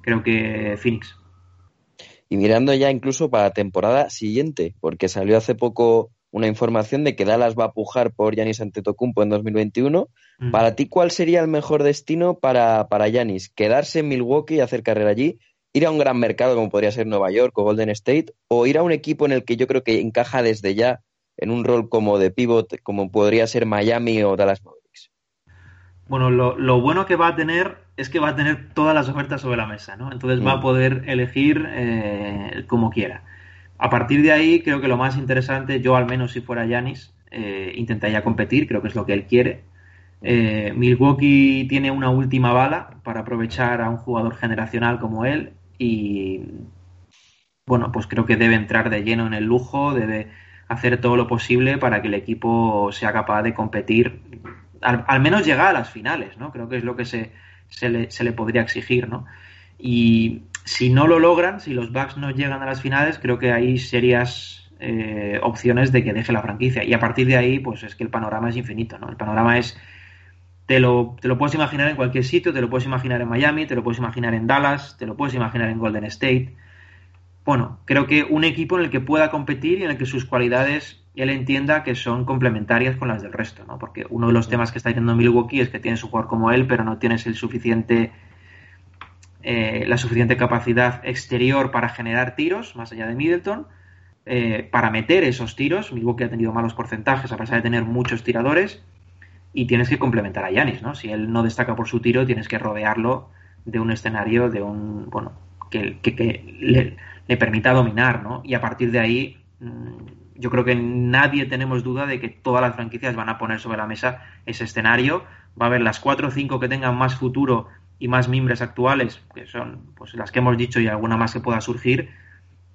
creo que Phoenix. Y mirando ya incluso para la temporada siguiente, porque salió hace poco una información de que Dallas va a pujar por Giannis Antetokounmpo en 2021. Mm. Para ti, ¿cuál sería el mejor destino para, para Giannis? ¿Quedarse en Milwaukee y hacer carrera allí? ¿Ir a un gran mercado como podría ser Nueva York o Golden State? ¿O ir a un equipo en el que yo creo que encaja desde ya en un rol como de pivot, como podría ser Miami o Dallas Mavericks? Bueno, lo, lo bueno que va a tener es que va a tener todas las ofertas sobre la mesa, ¿no? Entonces va a Mm. poder elegir eh, como quiera. A partir de ahí, creo que lo más interesante, yo al menos si fuera Yanis, eh, intentaría competir, creo que es lo que él quiere. Eh, Milwaukee tiene una última bala para aprovechar a un jugador generacional como él y bueno, pues creo que debe entrar de lleno en el lujo, debe hacer todo lo posible para que el equipo sea capaz de competir, al, menos llegar a las finales, ¿no? Creo que es lo que se, se, le, se le podría exigir, ¿no? Y si no lo logran, si los Bucks no llegan a las finales, creo que hay serias eh, opciones de que deje la franquicia. Y a partir de ahí, pues es que el panorama es infinito, ¿no? El panorama es te lo, te lo puedes imaginar en cualquier sitio, te lo puedes imaginar en Miami, te lo puedes imaginar en Dallas, te lo puedes imaginar en Golden State. Bueno, creo que un equipo en el que pueda competir y en el que sus cualidades él entienda que son complementarias con las del resto, ¿no? Porque uno de los temas que está teniendo Milwaukee es que tienes un jugador como él, pero no tienes el suficiente eh, la suficiente capacidad exterior para generar tiros, más allá de Middleton, eh, para meter esos tiros. Milwaukee ha tenido malos porcentajes a pesar de tener muchos tiradores y tienes que complementar a Yanis, ¿no? Si él no destaca por su tiro, tienes que rodearlo de un escenario, de un, bueno, que, que, que le, le, permita dominar, ¿no? Y a partir de ahí, mmm, yo creo que nadie tenemos duda de que todas las franquicias van a poner sobre la mesa ese escenario. Va a haber las cuatro o cinco que tengan más futuro y más mimbres actuales, que son pues las que hemos dicho y alguna más que pueda surgir,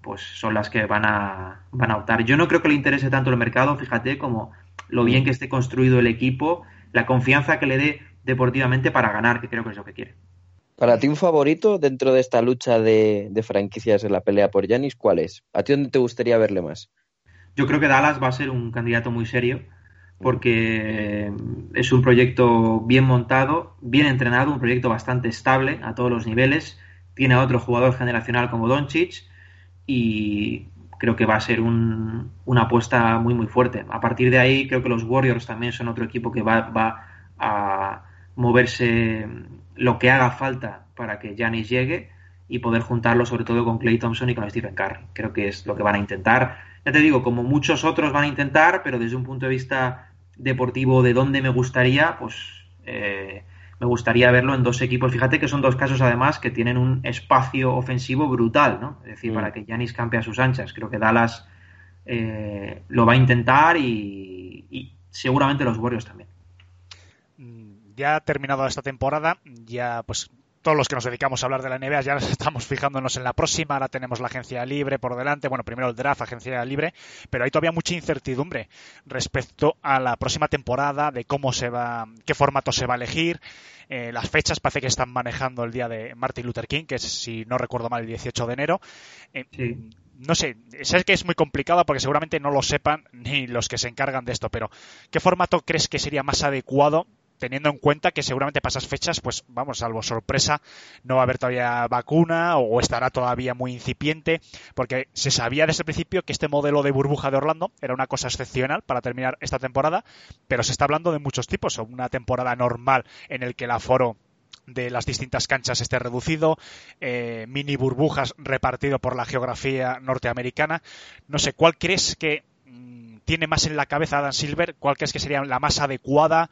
pues son las que van a, van a optar. Yo no creo que le interese tanto el mercado, fíjate, como lo bien que esté construido el equipo, la confianza que le dé deportivamente para ganar, que creo que es lo que quiere. Para ti un favorito dentro de esta lucha de, de franquicias en la pelea por Yanis, ¿cuál es? ¿A ti dónde te gustaría verle más? Yo creo que Dallas va a ser un candidato muy serio porque es un proyecto bien montado, bien entrenado, un proyecto bastante estable a todos los niveles. Tiene a otro jugador generacional como Doncic y creo que va a ser un, una apuesta muy muy fuerte. A partir de ahí creo que los Warriors también son otro equipo que va, va a moverse lo que haga falta para que Giannis llegue y poder juntarlo sobre todo con Clay Thompson y con Stephen Curry. Creo que es lo que van a intentar. Ya te digo, como muchos otros van a intentar, pero desde un punto de vista deportivo de dónde me gustaría, pues eh, me gustaría verlo en dos equipos. Fíjate que son dos casos además que tienen un espacio ofensivo brutal, ¿no? Es decir, mm. para que Giannis campe a sus anchas. Creo que Dallas eh, lo va a intentar y, y seguramente los Warriors también. Ya ha terminado esta temporada, ya pues todos los que nos dedicamos a hablar de la NBA ya estamos fijándonos en la próxima, ahora tenemos la agencia libre por delante, bueno, primero el draft, agencia libre, pero hay todavía mucha incertidumbre respecto a la próxima temporada, de cómo se va, qué formato se va a elegir, eh, las fechas parece que están manejando el día de Martin Luther King, que es, si no recuerdo mal, el 18 de enero. Eh, Sí. no sé, sé que es muy complicado porque seguramente no lo sepan ni los que se encargan de esto, pero ¿qué formato crees que sería más adecuado teniendo en cuenta que seguramente para esas fechas, pues vamos, salvo sorpresa, no va a haber todavía vacuna o estará todavía muy incipiente, porque se sabía desde el principio que este modelo de burbuja de Orlando era una cosa excepcional para terminar esta temporada, pero se está hablando de muchos tipos, una temporada normal en el que el aforo de las distintas canchas esté reducido, eh, mini burbujas repartido por la geografía norteamericana. No sé, ¿cuál crees que tiene más en la cabeza Adam Silver? ¿Cuál crees que sería la más adecuada?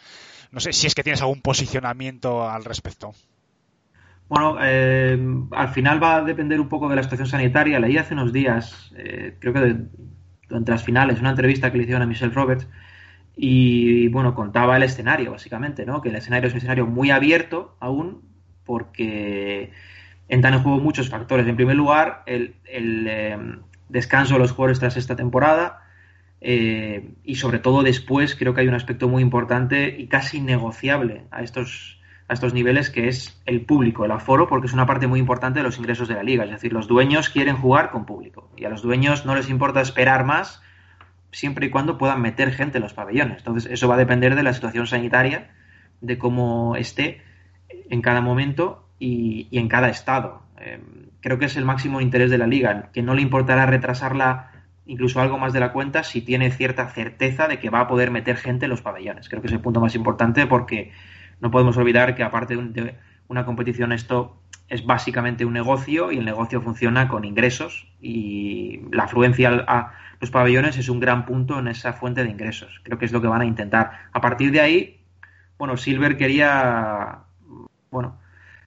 No sé si es que tienes algún posicionamiento al respecto. Bueno, eh, al final va a depender un poco de la situación sanitaria. Leí hace unos días, eh, creo que de- durante las finales, una entrevista que le hicieron a Michelle Roberts y, bueno, contaba el escenario, básicamente, ¿no? Que el escenario es un escenario muy abierto aún porque entran en juego muchos factores. En primer lugar, el, el, eh, descanso de los jugadores tras esta temporada eh, y sobre todo después creo que hay un aspecto muy importante y casi negociable a estos a estos niveles que es el público, el aforo, porque es una parte muy importante de los ingresos de la liga. Es decir, los dueños quieren jugar con público y a los dueños no les importa esperar más siempre y cuando puedan meter gente en los pabellones. Entonces, eso va a depender de la situación sanitaria, de cómo esté en cada momento y, y en cada estado. Eh, creo que es el máximo interés de la liga, que no le importará retrasarla incluso algo más de la cuenta si tiene cierta certeza de que va a poder meter gente en los pabellones. Creo que es el punto más importante porque no podemos olvidar que aparte de, un- de una competición esto es básicamente un negocio y el negocio funciona con ingresos y la afluencia a los pabellones es un gran punto en esa fuente de ingresos. Creo que es lo que van a intentar. A partir de ahí, bueno, Silver quería, bueno,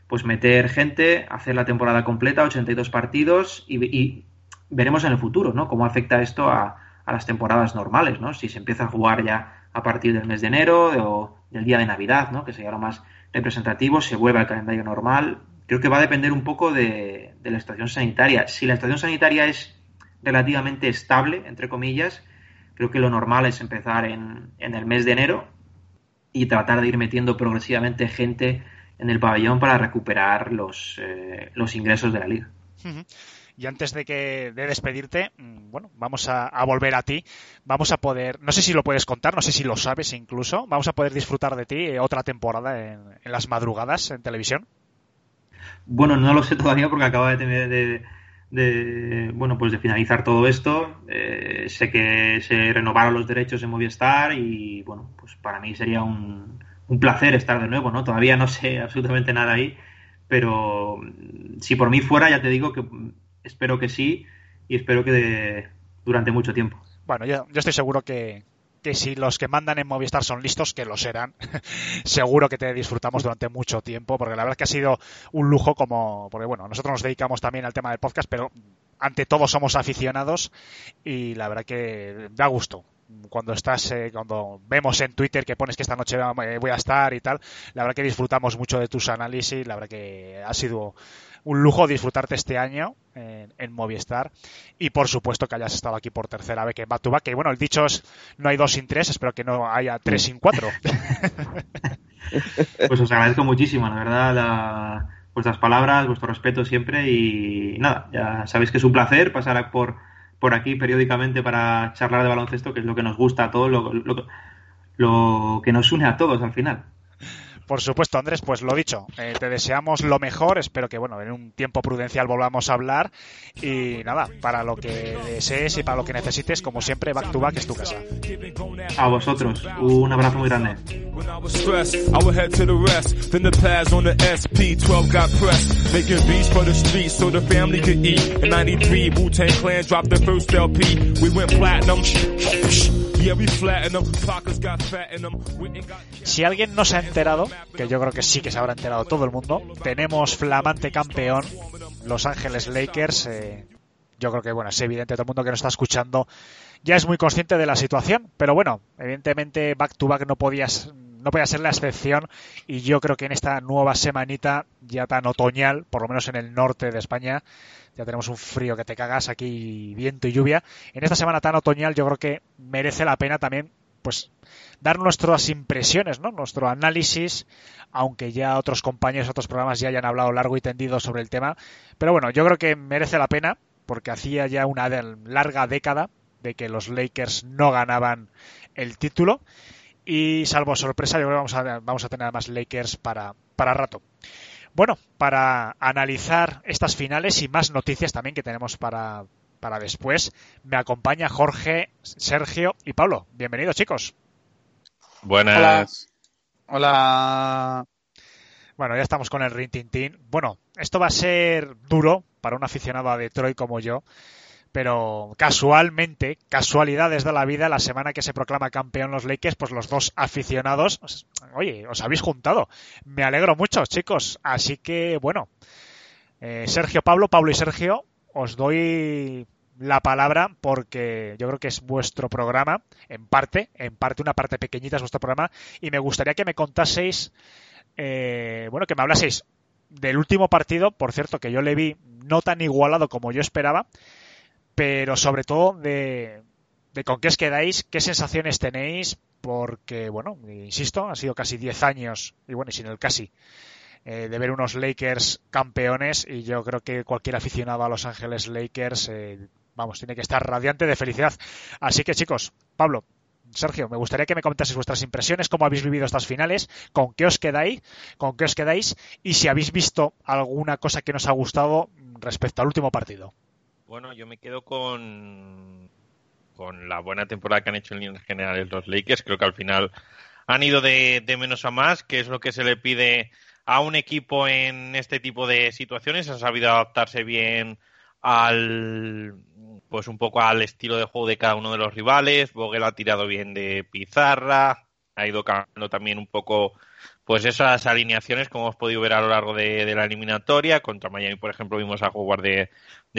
pues meter gente, hacer la temporada completa, 82 partidos y, y veremos en el futuro, ¿no? Cómo afecta esto a, a las temporadas normales, ¿no? Si se empieza a jugar ya a partir del mes de enero o del día de Navidad, ¿no? Que sería lo más representativo, se vuelve al calendario normal. Creo que va a depender un poco de, de la situación sanitaria. Si la situación sanitaria es relativamente estable, entre comillas, creo que lo normal es empezar en, en el mes de enero y tratar de ir metiendo progresivamente gente en el pabellón para recuperar los, eh, los ingresos de la liga. Y antes de que de despedirte, mm, bueno, vamos a, volver a ti. Vamos a poder, no sé si lo puedes contar, no sé si lo sabes incluso, vamos a poder disfrutar de ti eh, otra temporada en, las madrugadas en televisión. Bueno, no lo sé todavía porque acaba de tener de, bueno pues de finalizar todo esto. Eh, sé que se renovaron los derechos en Movistar y bueno, pues para mí sería un, un placer estar de nuevo, ¿no? Todavía no sé absolutamente nada ahí, pero mm, si por mí fuera, ya te digo que espero que sí y espero que de- durante mucho tiempo. Bueno, yo, estoy seguro que, que si los que mandan en Movistar son listos, que lo serán, seguro que te disfrutamos durante mucho tiempo, porque la verdad que ha sido un lujo como, porque bueno, nosotros nos dedicamos también al tema del podcast, pero ante todo somos aficionados y la verdad que da gusto. Cuando estás, eh, cuando vemos en Twitter que pones que esta noche eh, voy a estar y tal, la verdad que disfrutamos mucho de tus análisis, la verdad que ha sido un lujo disfrutarte este año en, en Movistar y por supuesto que hayas estado aquí por tercera vez que back to back, que bueno, el dicho es no hay dos sin tres, espero que no haya tres sin cuatro. Pues os agradezco muchísimo, la verdad, la- vuestras palabras, vuestro respeto siempre y nada, ya sabéis que es un placer pasar por, por aquí periódicamente para charlar de baloncesto, que es lo que nos gusta a todos, lo, lo- lo que nos une a todos al final. Por supuesto, Andrés, pues lo dicho, eh, te deseamos lo mejor, espero que bueno, en un tiempo prudencial volvamos a hablar y nada, para lo que desees y para lo que necesites, como siempre, back to back es tu casa. A vosotros, un abrazo muy grande. When I was stressed, I would head to the rest. Then the pads on the SP12 got pressed. Making beats for the streets so the family could eat. In 93, Wu-Tang Clan dropped their first LP. We went platinum. Yeah, we flattened them. Pockets got fat in them. Went and got... Si alguien no se ha enterado, que yo creo que sí que se habrá enterado todo el mundo, tenemos flamante campeón, Los Ángeles Lakers. eh, yo creo que bueno, es evidente todo el mundo que nos está escuchando ya es muy consciente de la situación. Pero bueno, evidentemente back to back no podías no podía ser la excepción y yo creo que en esta nueva semanita ya tan otoñal, por lo menos en el norte de España, ya tenemos un frío que te cagas aquí, viento y lluvia. En esta semana tan otoñal yo creo que merece la pena también pues dar nuestras impresiones, ¿no? Nuestro análisis, aunque ya otros compañeros, otros programas ya hayan hablado largo y tendido sobre el tema. Pero bueno, yo creo que merece la pena porque hacía ya una larga década de que los Lakers no ganaban el título y salvo sorpresa, yo creo que vamos a, vamos a tener más Lakers para, para rato. Bueno, para analizar estas finales y más noticias también que tenemos para, para después, me acompaña Jorge, Sergio y Pablo. Bienvenidos, chicos. Buenas. Hola. Bueno, ya estamos con el Rintintín. Bueno, esto va a ser duro para un aficionado a Detroit como yo pero casualmente, casualidades de la vida, la semana que se proclama campeón los Lakers, pues los dos aficionados, oye, os habéis juntado. Me alegro mucho, chicos. Así que, bueno, eh, Sergio, Pablo, Pablo y Sergio, os doy la palabra porque yo creo que es vuestro programa, en parte, en parte, una parte pequeñita es vuestro programa, y me gustaría que me contaseis, eh, bueno, que me hablaseis del último partido, por cierto, que yo le vi no tan igualado como yo esperaba, pero sobre todo de, con qué os quedáis, qué sensaciones tenéis, porque, bueno, insisto, han sido casi 10 años, y bueno, y sin el casi, eh, de ver unos Lakers campeones, y yo creo que cualquier aficionado a Los Ángeles Lakers, eh, vamos, tiene que estar radiante de felicidad. Así que, chicos, Pablo, Sergio, me gustaría que me comentaseis vuestras impresiones, cómo habéis vivido estas finales, con qué os quedáis, con qué os quedáis, y si habéis visto alguna cosa que nos ha gustado respecto al último partido. Bueno, yo me quedo con, con la buena temporada que han hecho en líneas generales los Lakers. Creo que al final han ido de, menos a más, que es lo que se le pide a un equipo en este tipo de situaciones. Han sabido adaptarse bien al pues un poco al estilo de juego de cada uno de los rivales. Vogel ha tirado bien de pizarra, ha ido cambiando también un poco pues esas alineaciones como hemos podido ver a lo largo de, la eliminatoria. Contra Miami, por ejemplo, vimos a jugar de,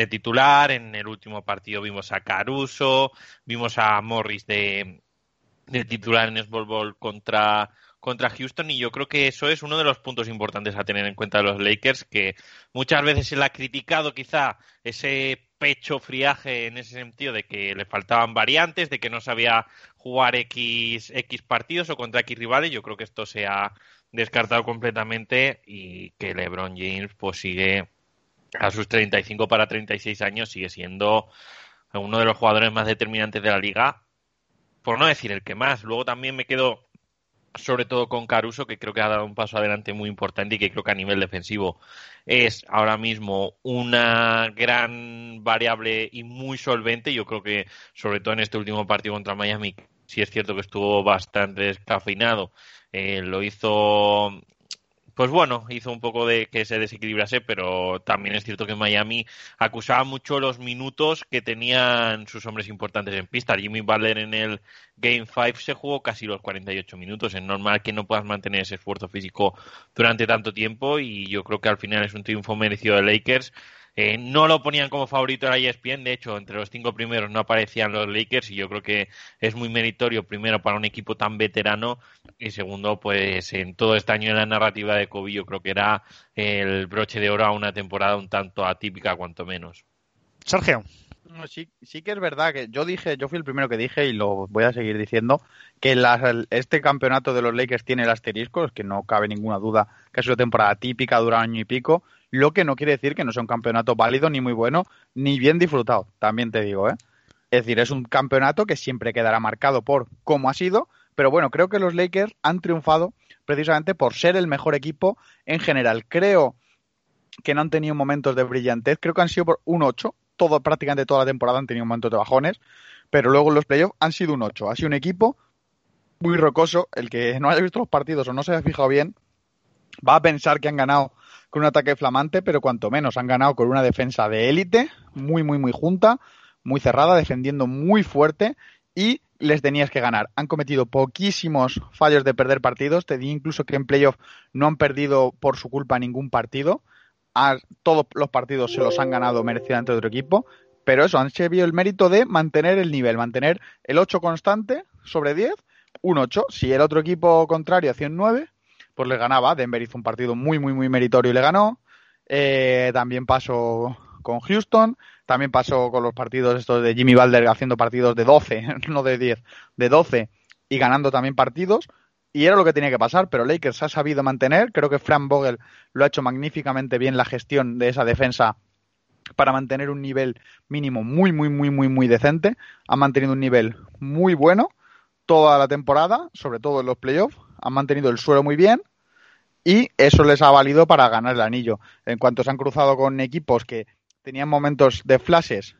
titular. En el último partido vimos a Caruso, vimos a Morris de, titular en Small Ball contra, contra Houston y yo creo que eso es uno de los puntos importantes a tener en cuenta de los Lakers, que muchas veces se le ha criticado quizá ese pecho friaje en ese sentido de que le faltaban variantes, de que no sabía jugar X, X partidos o contra X rivales. Yo creo que esto se ha, descartado completamente y que LeBron James pues sigue a sus 35 para 36 años sigue siendo uno de los jugadores más determinantes de la liga, por no decir el que más. Luego también me quedo sobre todo con Caruso, que creo que ha dado un paso adelante muy importante y que creo que a nivel defensivo es ahora mismo una gran variable y muy solvente. Yo creo que sobre todo en este último partido contra Miami sí es cierto que estuvo bastante descafeinado eh, lo hizo pues bueno, hizo un poco de que se desequilibrase, pero también es cierto que Miami acusaba mucho los minutos que tenían sus hombres importantes en pista. Jimmy Butler en el Game 5 se jugó casi los 48 minutos. Es normal que no puedas mantener ese esfuerzo físico durante tanto tiempo y yo creo que al final es un triunfo merecido de Lakers. Eh, no lo ponían como favorito a la ESPN, de hecho, entre los cinco primeros no aparecían los Lakers y yo creo que es muy meritorio, primero, para un equipo tan veterano y segundo, pues en todo este año en la narrativa de Kobe yo creo que era el broche de oro a una temporada un tanto atípica, cuanto menos. Sergio. sí, sí que es verdad que yo dije, yo fui el primero que dije y lo voy a seguir diciendo, que este campeonato de los Lakers tiene el asterisco, es que no cabe ninguna duda que es una temporada típica, dura un año y pico, lo que no quiere decir que no sea un campeonato válido, ni muy bueno, ni bien disfrutado, también te digo, ¿eh? Es decir, es un campeonato que siempre quedará marcado por cómo ha sido, pero bueno, creo que los Lakers han triunfado precisamente por ser el mejor equipo en general. Creo que no han tenido momentos de brillantez, creo que han sido por un 8, todo, prácticamente toda la temporada han tenido momentos de bajones, pero luego en los playoffs han sido un 8. Ha sido un equipo muy rocoso, el que no haya visto los partidos o no se haya fijado bien, va a pensar que han ganado con un ataque flamante, pero cuanto menos han ganado con una defensa de élite, muy, muy, muy junta, muy cerrada, defendiendo muy fuerte y les tenías que ganar. Han cometido poquísimos fallos de perder partidos. Te di incluso que en playoff no han perdido por su culpa ningún partido. todos los partidos se los han ganado merecidamente otro equipo. pero eso, han servido el mérito de mantener el nivel, mantener el 8 constante sobre 10, un 8. Si el otro equipo contrario hacía un 9, pues le ganaba. Denver hizo un partido muy, muy, muy meritorio y le ganó. Eh, también pasó con Houston, también pasó con los partidos estos de Jimmy Balder haciendo partidos de 12, no de 10, de 12 y ganando también partidos. Y era lo que tenía que pasar, pero Lakers ha sabido mantener. Creo que Frank Vogel lo ha hecho magníficamente bien la gestión de esa defensa para mantener un nivel mínimo muy, muy, muy, muy, muy decente. Han mantenido un nivel muy bueno toda la temporada, sobre todo en los playoffs. Han mantenido el suelo muy bien y eso les ha valido para ganar el anillo. En cuanto se han cruzado con equipos que tenían momentos de flashes,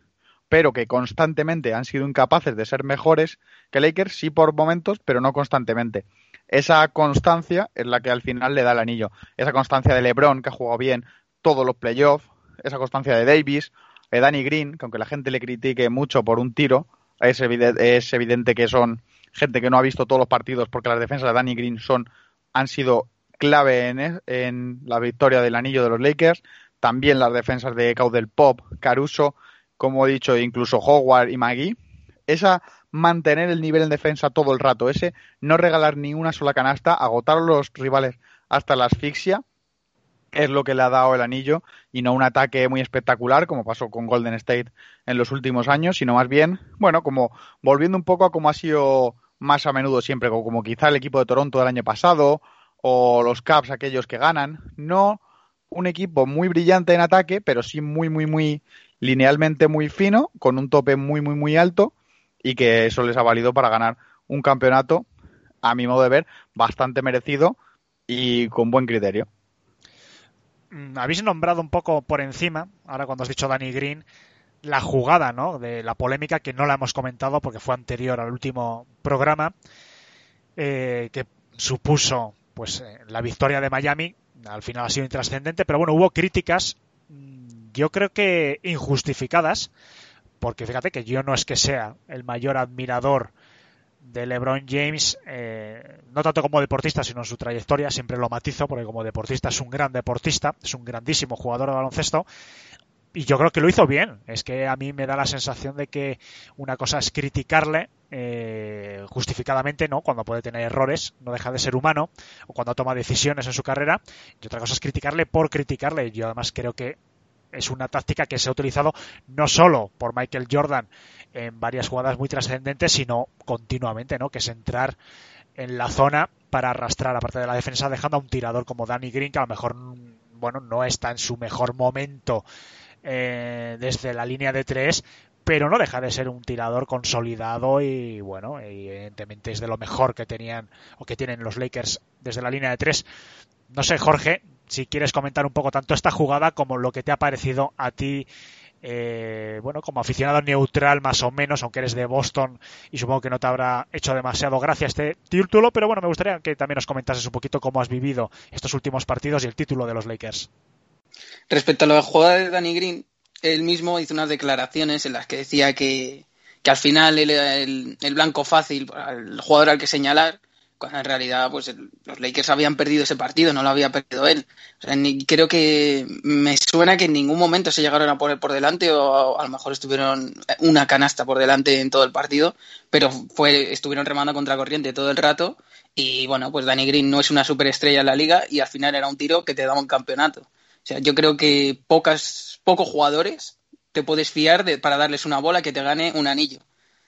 pero que constantemente han sido incapaces de ser mejores que Lakers, sí por momentos, pero no constantemente. Esa constancia es la que al final le da el anillo. Esa constancia de LeBron, que ha jugado bien todos los playoffs, esa constancia de Davis, de Danny Green, que aunque la gente le critique mucho por un tiro, es, evidente, es evidente que son gente que no ha visto todos los partidos porque las defensas de Danny Green son, han sido clave en, en la victoria del anillo de los Lakers. También las defensas de Caudel Pop, Caruso, como he dicho, incluso Howard y Maggie. Esa mantener el nivel en defensa todo el rato, ese no regalar ni una sola canasta, agotar a los rivales hasta la asfixia, es lo que le ha dado el anillo y no un ataque muy espectacular como pasó con Golden State en los últimos años, sino más bien, bueno, como volviendo un poco a como ha sido más a menudo siempre, como, quizá el equipo de Toronto del año pasado o los Caps aquellos que ganan, no un equipo muy brillante en ataque, pero sí muy, muy, muy linealmente muy fino, con un tope muy, muy, muy alto y que eso les ha valido para ganar un campeonato, a mi modo de ver, bastante merecido y con buen criterio. Mm, Habéis nombrado un poco por encima, ahora cuando has dicho Danny Green, la jugada, ¿no? De la polémica que no la hemos comentado porque fue anterior al último programa, eh, que supuso, pues, eh, la victoria de Miami. Al final ha sido intrascendente, pero bueno, hubo críticas, mm, yo creo que injustificadas, porque fíjate que yo no es que sea el mayor admirador de LeBron James, eh, no tanto como deportista, sino en su trayectoria, siempre lo matizo, porque como deportista es un gran deportista, es un grandísimo jugador de baloncesto, y yo creo que lo hizo bien. Es que a mí me da la sensación de que una cosa es criticarle eh, justificadamente, ¿no? Cuando puede tener errores, no deja de ser humano, o cuando toma decisiones en su carrera, y otra cosa es criticarle por criticarle. Yo además creo que es una táctica que se ha utilizado no solo por Michael Jordan en varias jugadas muy trascendentes, sino continuamente, ¿no? Que es entrar en la zona para arrastrar parte de la defensa, dejando a un tirador como Danny Green, que a lo mejor, bueno, no está en su mejor momento eh, desde la línea de tres, pero no deja de ser un tirador consolidado y bueno, evidentemente es de lo mejor que tenían o que tienen los Lakers desde la línea de tres. No sé, Jorge, si quieres comentar un poco tanto esta jugada como lo que te ha parecido a ti, eh, bueno, como aficionado neutral más o menos, aunque eres de Boston y supongo que no te habrá hecho demasiado gracia este título, pero bueno, me gustaría que también nos comentases un poquito cómo has vivido estos últimos partidos y el título de los Lakers. Respecto a la jugada de Danny Green, él mismo hizo unas declaraciones en las que decía que, que al final era el, el, blanco fácil, el jugador al que señalar, cuando en realidad pues los Lakers habían perdido ese partido, no lo había perdido él. O sea, ni, creo que me suena que en ningún momento se llegaron a poner por delante o a, a, lo mejor estuvieron una canasta por delante en todo el partido, pero fue estuvieron remando contra corriente todo el rato y bueno, pues Danny Green no es una superestrella en la liga y al final era un tiro que te daba un campeonato. O sea, yo creo que pocas, pocos jugadores te puedes fiar de, para darles una bola que te gane un anillo.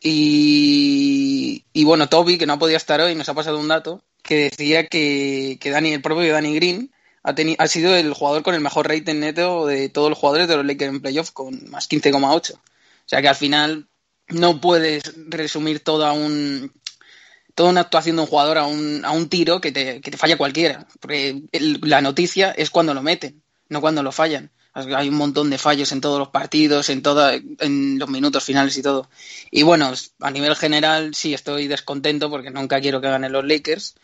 Y, y bueno, Toby, que no podido estar hoy, nos ha pasado un dato que decía que, que Dani, el propio Danny Green ha, teni, ha sido el jugador con el mejor rating neto de todos los jugadores de los Lakers en playoff con más 15,8. O sea que al final no puedes resumir toda un toda una actuación de un jugador a un, a un tiro que te, que te falla cualquiera. Porque la noticia es cuando lo meten no cuando lo fallan. Hay un montón de fallos en todos los partidos, en, toda, en los minutos finales y todo. Y bueno, a nivel general sí estoy descontento porque nunca quiero que ganen los Lakers.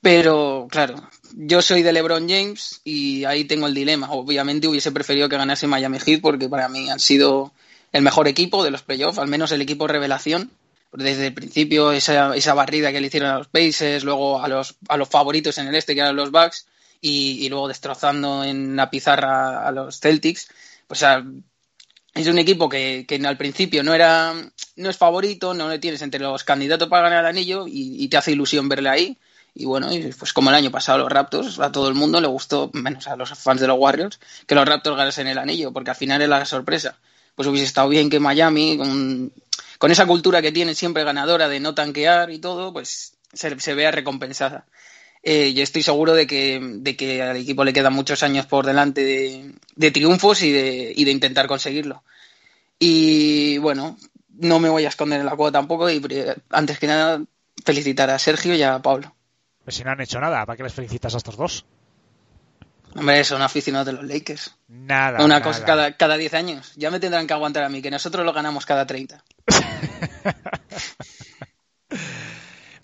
Pero claro, yo soy de LeBron James y ahí tengo el dilema. Obviamente hubiese preferido que ganase Miami Heat porque para mí han sido el mejor equipo de los playoffs, al menos el equipo revelación. Desde el principio, esa, esa barrida que le hicieron a los Pacers, luego a los, a los favoritos en el este, que eran los Bucks, y, luego destrozando en la pizarra a los Celtics, pues es un equipo que, al principio no era no es favorito, no le tienes entre los candidatos para ganar el anillo y, y te hace ilusión verle ahí. Y bueno, y pues como el año pasado los Raptors, a todo el mundo le gustó, menos a los fans de los Warriors, que los Raptors ganasen el anillo, porque al final es la sorpresa. Pues hubiese estado bien que Miami, con, con esa cultura que tiene siempre ganadora de no tanquear y todo, pues se, se vea recompensada. Eh, yo estoy seguro de que, de que al equipo le quedan muchos años por delante de, de triunfos y de, y de intentar conseguirlo. Y bueno, no me voy a esconder en la cueva tampoco y eh, antes que nada felicitar a Sergio y a Pablo. Pues si no han hecho nada, ¿para qué les felicitas a estos dos? Hombre, son aficionados de los Lakers. Nada. Una nada. cosa cada, cada 10 años. Ya me tendrán que aguantar a mí, que nosotros lo ganamos cada 30.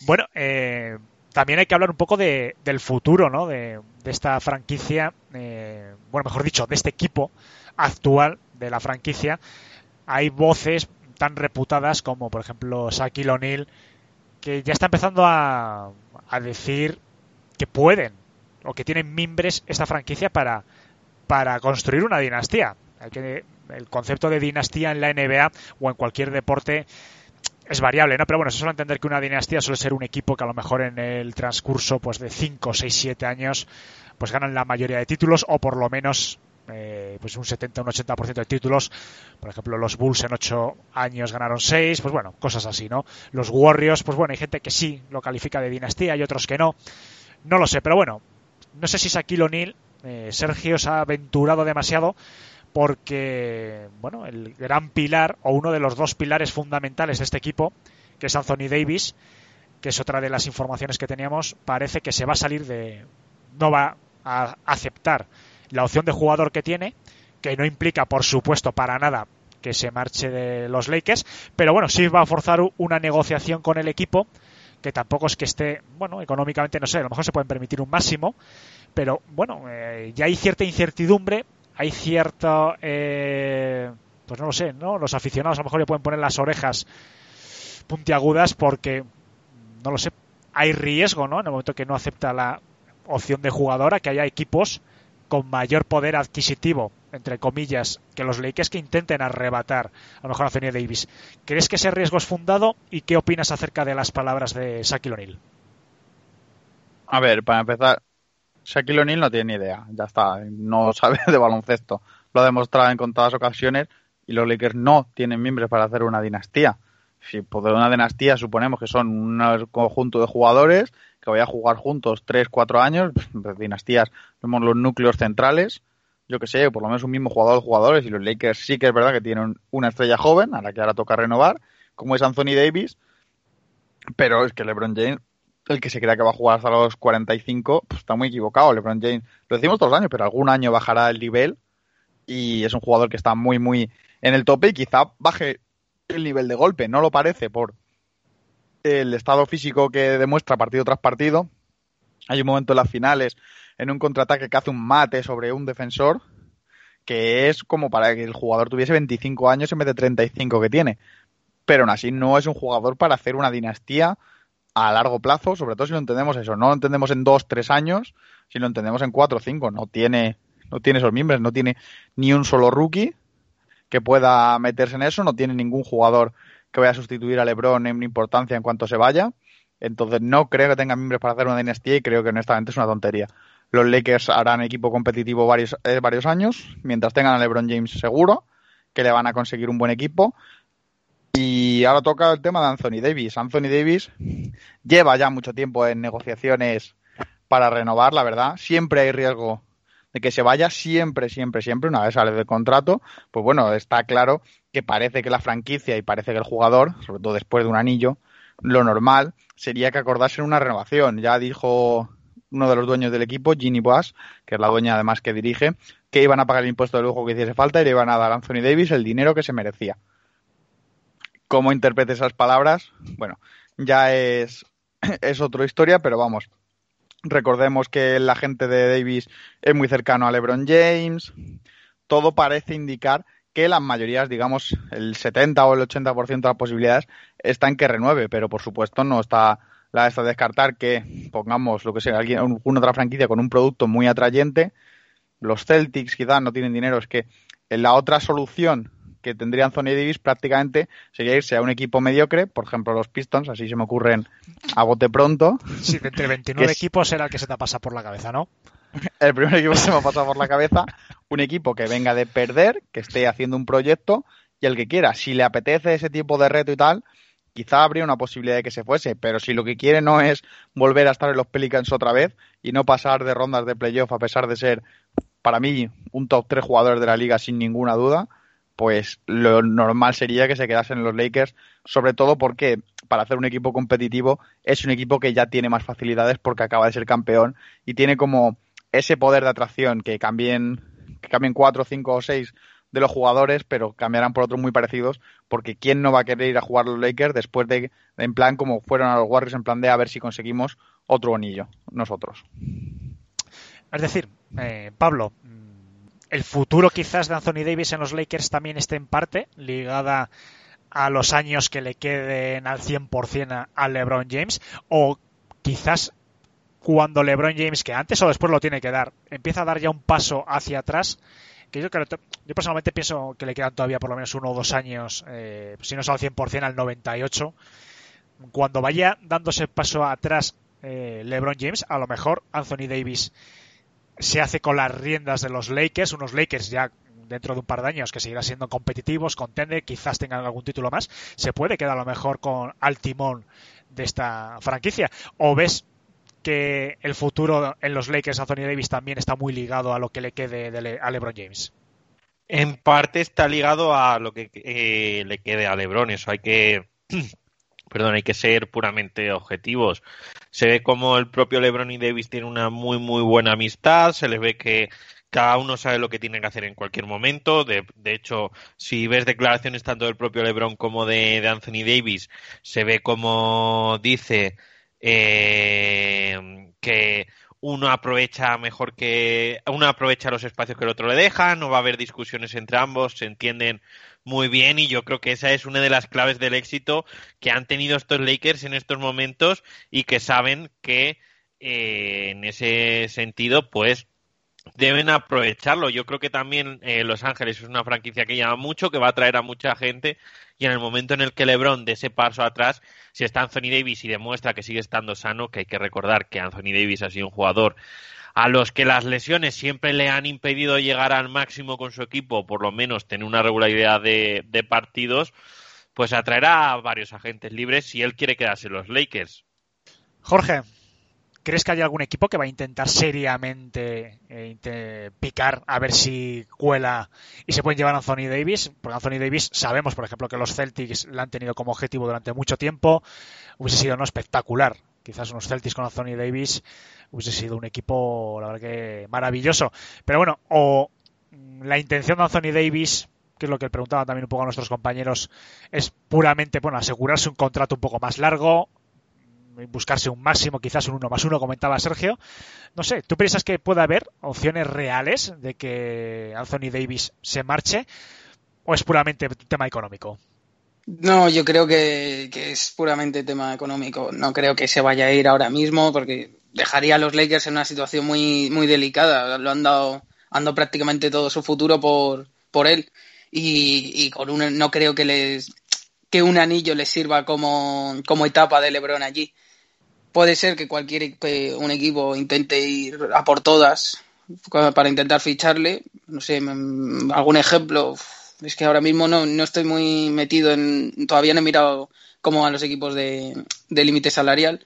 Bueno, eh, también hay que hablar un poco de, del futuro, ¿no? De, de esta franquicia, eh, bueno, mejor dicho, de este equipo actual de la franquicia. Hay voces tan reputadas como, por ejemplo, Shaquille O'Neal, que ya está empezando a, a decir que pueden o que tienen mimbres esta franquicia para, para construir una dinastía. Hay que, el concepto de dinastía en la NBA o en cualquier deporte es variable, ¿no? Pero bueno, eso suele entender que una dinastía suele ser un equipo que a lo mejor en el transcurso pues de 5, 6, 7 años pues ganan la mayoría de títulos o por lo menos eh, pues un 70, un 80% de títulos. Por ejemplo, los Bulls en 8 años ganaron 6, pues bueno, cosas así, ¿no? Los Warriors, pues bueno, hay gente que sí lo califica de dinastía y otros que no. No lo sé, pero bueno, no sé si Shaquille O'Neal, eh, Sergio se ha aventurado demasiado porque, bueno, el gran pilar o uno de los dos pilares fundamentales de este equipo, que es Anthony Davis, que es otra de las informaciones que teníamos, parece que se va a salir de. no va a aceptar la opción de jugador que tiene, que no implica, por supuesto, para nada que se marche de los Lakers, pero bueno, sí va a forzar una negociación con el equipo, que tampoco es que esté, bueno, económicamente, no sé, a lo mejor se pueden permitir un máximo, pero bueno, eh, ya hay cierta incertidumbre, hay cierto, eh, pues no lo sé, ¿no? Los aficionados a lo mejor le pueden poner las orejas puntiagudas porque, no lo sé, hay riesgo, ¿no? En el momento que no acepta la opción de jugadora, que haya equipos con mayor poder adquisitivo, entre comillas, que los Lakers que intenten arrebatar a lo mejor a Anthony Davis. ¿Crees que ese riesgo es fundado y qué opinas acerca de las palabras de Shaquille O'Neal? A ver, para empezar, Shaquille O'Neal no tiene ni idea, ya está, no sabe de baloncesto. Lo ha demostrado en contadas ocasiones y los Lakers no tienen miembros para hacer una dinastía. Si por una dinastía suponemos que son un conjunto de jugadores que vayan a jugar juntos 3, 4 años, pues, dinastías, vemos los núcleos centrales, yo que sé, por lo menos un mismo jugador de jugadores y los Lakers sí que es verdad que tienen una estrella joven a la que ahora toca renovar, como es Anthony Davis, pero es que LeBron James el que se crea que va a jugar hasta los 45, pues está muy equivocado. LeBron James, lo decimos todos los años, pero algún año bajará el nivel y es un jugador que está muy, muy en el tope y quizá baje el nivel de golpe. No lo parece por el estado físico que demuestra partido tras partido. Hay un momento en las finales, en un contraataque que hace un mate sobre un defensor, que es como para que el jugador tuviese 25 años en vez de 35 que tiene. Pero aún así no es un jugador para hacer una dinastía a largo plazo, sobre todo si lo entendemos eso, no lo entendemos en dos, tres años, si lo entendemos en cuatro o cinco, no tiene, no tiene esos miembros, no tiene ni un solo rookie que pueda meterse en eso, no tiene ningún jugador que vaya a sustituir a LeBron en importancia en cuanto se vaya, entonces no creo que tenga miembros para hacer una dinastía y creo que honestamente es una tontería. Los Lakers harán equipo competitivo varios, eh, varios años, mientras tengan a LeBron James seguro que le van a conseguir un buen equipo y ahora toca el tema de Anthony Davis. Anthony Davis lleva ya mucho tiempo en negociaciones para renovar, la verdad. Siempre hay riesgo de que se vaya, siempre, siempre, siempre, una vez sale del contrato. Pues bueno, está claro que parece que la franquicia y parece que el jugador, sobre todo después de un anillo, lo normal sería que acordasen una renovación. Ya dijo uno de los dueños del equipo, Ginny Boas, que es la dueña además que dirige, que iban a pagar el impuesto de lujo que hiciese falta y le iban a dar a Anthony Davis el dinero que se merecía cómo interprete esas palabras, bueno, ya es, es otra historia, pero vamos. Recordemos que el agente de Davis es muy cercano a LeBron James. Todo parece indicar que las mayorías, digamos, el 70 o el 80% de las posibilidades están que renueve, pero por supuesto no está la de descartar que pongamos lo que sea, alguien, alguna otra franquicia con un producto muy atrayente. Los Celtics quizás no tienen dinero, es que en la otra solución que tendría Anthony Davis prácticamente sería irse a un equipo mediocre, por ejemplo los Pistons, así se me ocurren a bote pronto. Sí, de entre 29 Que es- equipos era el que se te pasa por la cabeza, ¿no? el primer equipo que se me ha pasado por la cabeza, un equipo que venga de perder, que esté haciendo un proyecto y el que quiera, si le apetece ese tipo de reto y tal, quizá habría una posibilidad de que se fuese, pero si lo que quiere no es volver a estar en los Pelicans otra vez y no pasar de rondas de playoff a pesar de ser, para mí, un top 3 jugador de la liga sin ninguna duda, pues lo normal sería que se quedasen en los Lakers, sobre todo porque para hacer un equipo competitivo es un equipo que ya tiene más facilidades porque acaba de ser campeón y tiene como ese poder de atracción que cambien, que cambien cuatro, cinco o seis de los jugadores, pero cambiarán por otros muy parecidos, porque quién no va a querer ir a jugar los Lakers después de, en plan como fueron a los Warriors, en plan de a ver si conseguimos otro anillo, nosotros. Es decir, eh, Pablo, el futuro quizás de Anthony Davis en los Lakers también esté en parte ligada a los años que le queden al 100% a, LeBron James o quizás cuando LeBron James, que antes o después lo tiene que dar, empieza a dar ya un paso hacia atrás, que yo creo, yo personalmente pienso que le quedan todavía por lo menos uno o dos años, eh, si no es al 100% al 98, cuando vaya dándose paso atrás eh, LeBron James, a lo mejor Anthony Davis se hace con las riendas de los Lakers, unos Lakers ya dentro de un par de años que seguirán siendo competitivos, contender, quizás tengan algún título más, se puede quedar a lo mejor con al timón de esta franquicia. O ves que el futuro en los Lakers Anthony Davis también está muy ligado a lo que le quede de a LeBron James. En parte está ligado a lo que eh, le quede a LeBron. Eso hay que, perdón, hay que ser puramente objetivos. Se ve como el propio LeBron y Davis tienen una muy muy buena amistad. Se les ve que cada uno sabe lo que tiene que hacer en cualquier momento. De, de hecho, si ves declaraciones tanto del propio LeBron como de, de Anthony Davis, se ve como dice eh, que uno aprovecha mejor que uno aprovecha los espacios que el otro le deja, no va a haber discusiones entre ambos, se entienden muy bien y yo creo que esa es una de las claves del éxito que han tenido estos Lakers en estos momentos y que saben que eh, en ese sentido pues deben aprovecharlo. Yo creo que también eh, Los Ángeles es una franquicia que llama mucho, que va a atraer a mucha gente y en el momento en el que LeBron dé ese paso atrás, si está Anthony Davis y demuestra que sigue estando sano, que hay que recordar que Anthony Davis ha sido un jugador a los que las lesiones siempre le han impedido llegar al máximo con su equipo, por lo menos tener una regularidad de, de partidos, pues atraerá a varios agentes libres si él quiere quedarse en los Lakers. Jorge, ¿crees que hay algún equipo que va a intentar seriamente eh, picar a ver si cuela y se pueden llevar a Anthony Davis? Porque Anthony Davis sabemos, por ejemplo, que los Celtics la han tenido como objetivo durante mucho tiempo. Hubiese sido no espectacular. Quizás unos Celtics con Anthony Davis hubiese sido un equipo, la verdad que maravilloso. Pero bueno, o mm, la intención de Anthony Davis que es lo que preguntaban también un poco a nuestros compañeros, es puramente, bueno, asegurarse un contrato un poco más largo, buscarse un máximo, quizás un uno más uno, comentaba Sergio. No sé, ¿tú piensas que puede haber opciones reales de que Anthony Davis se marche o es puramente tema económico? No, yo creo que, es puramente tema económico. No creo que se vaya a ir ahora mismo porque dejaría a los Lakers en una situación muy, muy delicada. Lo han dado, han prácticamente todo su futuro por, por él. Y, y con un, no creo que les que un anillo les sirva como, como etapa de LeBron allí. Puede ser que cualquier un equipo intente ir a por todas para intentar ficharle. No sé, mm, algún ejemplo. Es que ahora mismo no, no estoy muy metido en. Todavía no he mirado cómo van los equipos de, límite salarial.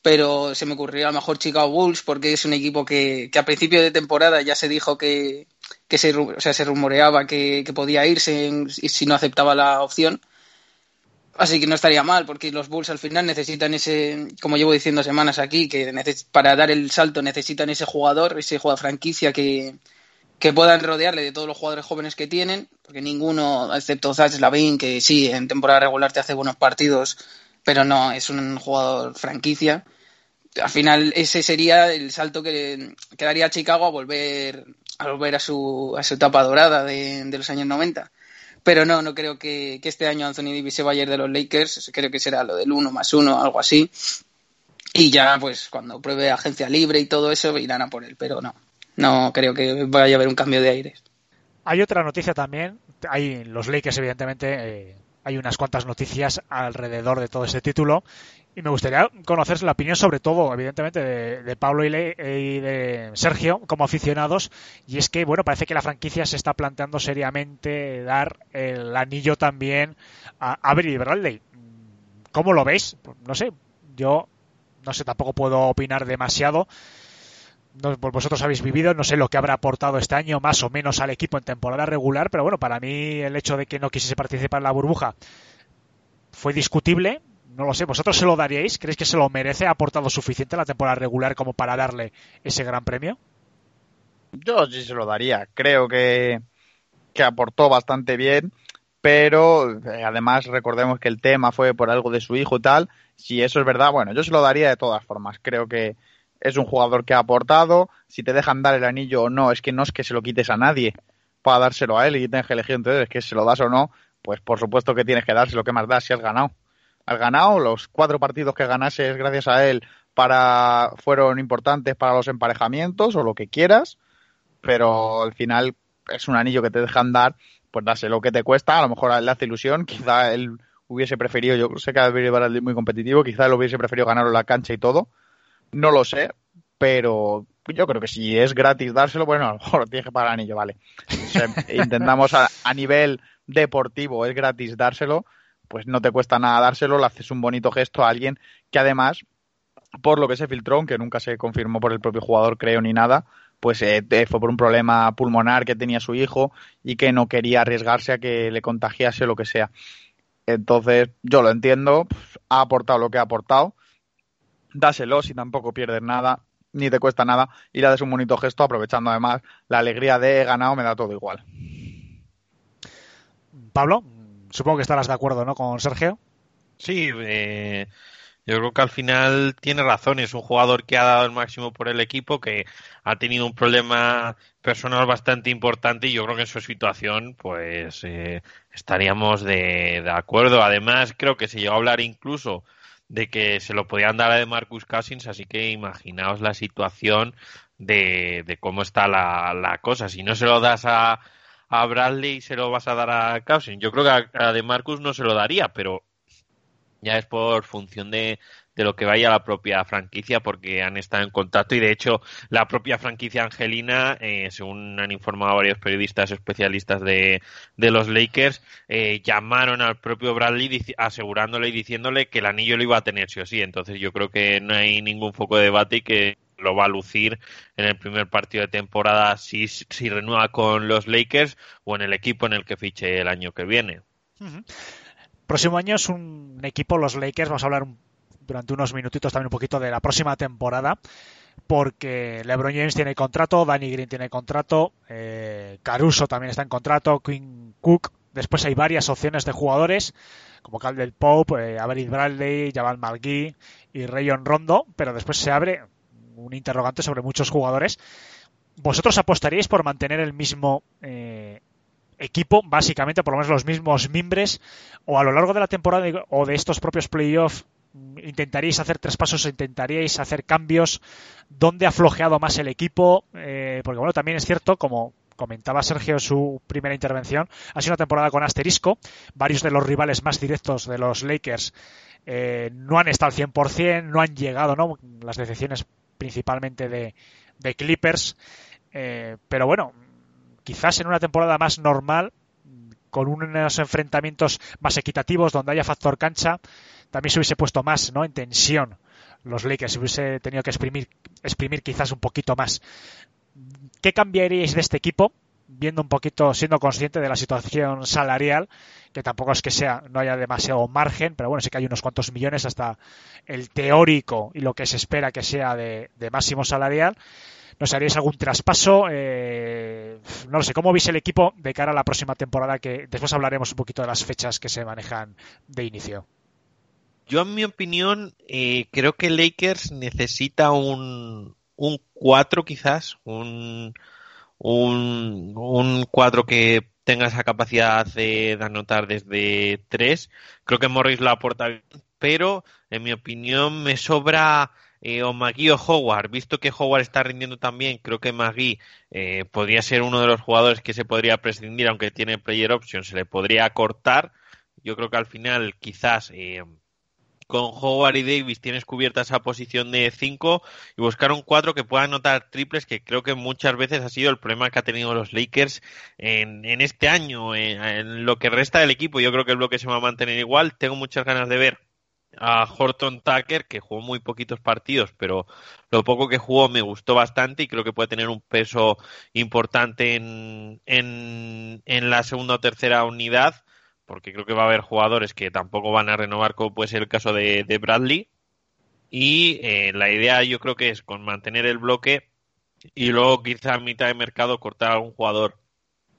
Pero se me ocurriría a lo mejor Chicago Bulls, porque es un equipo que, que a principio de temporada ya se dijo que, que se, o sea, se rumoreaba que, que podía irse si no aceptaba la opción. Así que no estaría mal, porque los Bulls al final necesitan ese, como llevo diciendo semanas aquí, que para dar el salto necesitan ese jugador, ese jugador franquicia que, que puedan rodearle de todos los jugadores jóvenes que tienen, porque ninguno, excepto Zach Lavin, que sí, en temporada regular te hace buenos partidos, pero no, es un jugador franquicia. Al final ese sería el salto que, que daría Chicago a volver a volver a su, a su etapa dorada de, de los años 90. Pero no, no creo que, este año Anthony Davis se vaya a ir de los Lakers. Creo que será lo del 1 más 1, algo así. Y ya, pues, cuando pruebe agencia libre y todo eso, irán a por él. Pero no, no creo que vaya a haber un cambio de aires. Hay otra noticia también, hay los Lakers, evidentemente, eh, hay unas cuantas noticias alrededor de todo ese título. Y me gustaría conocer la opinión, sobre todo, evidentemente, de, Pablo y, Le- y de Sergio como aficionados. Y es que, bueno, parece que la franquicia se está planteando seriamente dar el anillo también a Avery Bradley. ¿Cómo lo veis? No sé, yo no sé, tampoco puedo opinar demasiado. Pues vosotros habéis vivido, no sé lo que habrá aportado este año más o menos al equipo en temporada regular, pero bueno, para mí el hecho de que no quisiese participar en la burbuja fue discutible. No lo sé, ¿vosotros se lo daríais? ¿Creéis que se lo merece? ¿Ha aportado suficiente la temporada regular como para darle ese gran premio? Yo sí se lo daría. Creo que, que aportó bastante bien, pero eh, además recordemos que el tema fue por algo de su hijo y tal. Si eso es verdad, bueno, yo se lo daría de todas formas. Creo que es un jugador que ha aportado. Si te dejan dar el anillo o no, es que no es que se lo quites a nadie para dárselo a él y tienes que elegir entonces, es que se lo das o no, pues por supuesto que tienes que dárselo. ¿Qué más das si has ganado? Has ganado, los cuatro partidos que ganases gracias a él para fueron importantes para los emparejamientos o lo que quieras pero al final es un anillo que te dejan dar, pues dase lo que te cuesta, a lo mejor le hace ilusión, quizá él hubiese preferido, yo sé que es muy competitivo, quizá él hubiese preferido ganarlo en la cancha y todo, no lo sé, pero yo creo que si es gratis dárselo, bueno, a lo mejor tienes que pagar el anillo, vale. Intentamos a nivel deportivo, es gratis dárselo, pues no te cuesta nada dárselo, le haces un bonito gesto a alguien que además, por lo que se filtró, aunque nunca se confirmó por el propio jugador, creo, ni nada, pues eh, fue por un problema pulmonar que tenía su hijo y que no quería arriesgarse a que le contagiase o lo que sea. Entonces, yo lo entiendo, pf, ha aportado lo que ha aportado, dáselo si tampoco pierdes nada, ni te cuesta nada, y le das un bonito gesto, aprovechando además la alegría de he ganado, me da todo igual. Pablo, supongo que estarás de acuerdo, ¿no? Con Sergio. Sí, eh, yo creo que al final tiene razón. Es un jugador que ha dado el máximo por el equipo, que ha tenido un problema personal bastante importante y yo creo que en su situación, pues eh, estaríamos de, de acuerdo. Además, creo que se llegó a hablar incluso de que se lo podían dar a de Marcus Cousins, así que imaginaos la situación de, de cómo está la, la cosa. Si no se lo das a, a Bradley, se lo vas a dar a Cousins. Yo creo que a, a de Marcus no se lo daría, pero ya es por función de, de lo que vaya la propia franquicia porque han estado en contacto y de hecho la propia franquicia angelina eh, según han informado varios periodistas especialistas de, de los Lakers eh, llamaron al propio Bradley asegurándole y diciéndole que el anillo lo iba a tener sí o sí entonces yo creo que no hay ningún foco de debate y que lo va a lucir en el primer partido de temporada si, si renueva con los Lakers o en el equipo en el que fiche el año que viene. Próximo año es un equipo, los Lakers, vamos a hablar un- durante unos minutitos también un poquito de la próxima temporada, porque LeBron James tiene contrato, Danny Green tiene contrato, eh, Caruso también está en contrato, Quinn Cook, después hay varias opciones de jugadores, como Caldwell Pope, eh, Avery Bradley, Jabal McGee y Rayon Rondo, pero después se abre un interrogante sobre muchos jugadores. ¿Vosotros apostaríais por mantener el mismo eh, equipo, básicamente, por lo menos los mismos mimbres, o a lo largo de la temporada o de estos propios playoffs, mm, intentaríais hacer tres pasos, intentaríais hacer cambios, dónde ha flojeado más el equipo, Eh, porque bueno, también es cierto, como comentaba Sergio en su primera intervención, ha sido una temporada con asterisco, varios de los rivales más directos de los Lakers eh, no han estado al 100%, no han llegado, ¿no? Las decepciones principalmente de, Clippers, eh, pero bueno, quizás en una temporada más normal, con unos enfrentamientos más equitativos, donde haya factor cancha, también se hubiese puesto más ¿no? en tensión los Lakers, se hubiese tenido que exprimir, exprimir quizás un poquito más. ¿Qué cambiaríais de este equipo? Viendo un poquito, siendo consciente de la situación salarial, que tampoco es que sea, no haya demasiado margen, pero bueno, sí que hay unos cuantos millones hasta el teórico y lo que se espera que sea de, máximo salarial. ¿Nos haríais algún traspaso? Eh, no lo sé, ¿cómo veis el equipo de cara a la próxima temporada? Que después hablaremos un poquito de las fechas que se manejan de inicio. Yo, en mi opinión, eh, creo que Lakers necesita un, un 4 quizás, un, un, un 4 que tenga esa capacidad de, de anotar desde 3. Creo que Morris lo aporta bien, pero en mi opinión me sobra eh, o McGee o Howard. Visto que Howard está rindiendo también, creo que McGee eh, podría ser uno de los jugadores que se podría prescindir, aunque tiene player option, se le podría cortar. Yo creo que al final quizás eh, con Howard y Davis tienes cubierta esa posición de 5 y buscar un 4 que pueda anotar triples, que creo que muchas veces ha sido el problema que ha tenido los Lakers en, en este año, en, lo que resta del equipo. Yo creo que el bloque se va a mantener igual. Tengo muchas ganas de ver a Horton Tucker, que jugó muy poquitos partidos, pero lo poco que jugó me gustó bastante y creo que puede tener un peso importante en, en la segunda o tercera unidad, porque creo que va a haber jugadores que tampoco van a renovar, como puede ser el caso de, Bradley. Y eh, la idea yo creo que es con mantener el bloque y luego quizá a mitad de mercado cortar a algún jugador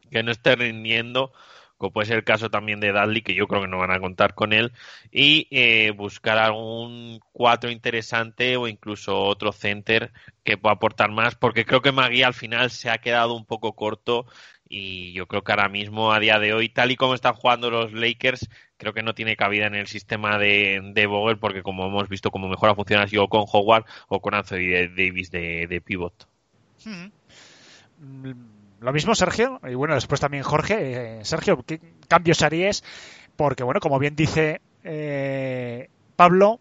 que no esté rindiendo como puede ser el caso también de Dudley, que yo creo que no van a contar con él, y eh, buscar algún cuatro interesante o incluso otro center que pueda aportar más, porque creo que Magui al final se ha quedado un poco corto y yo creo que ahora mismo, a día de hoy, tal y como están jugando los Lakers, creo que no tiene cabida en el sistema de, de Vogel, porque como hemos visto, como mejor ha funcionado ha con Howard o con Anthony Davis de, de pivot. Hmm. Lo mismo Sergio, y bueno, después también Jorge. Eh, Sergio, ¿qué cambios harías? Porque bueno, como bien dice eh, Pablo,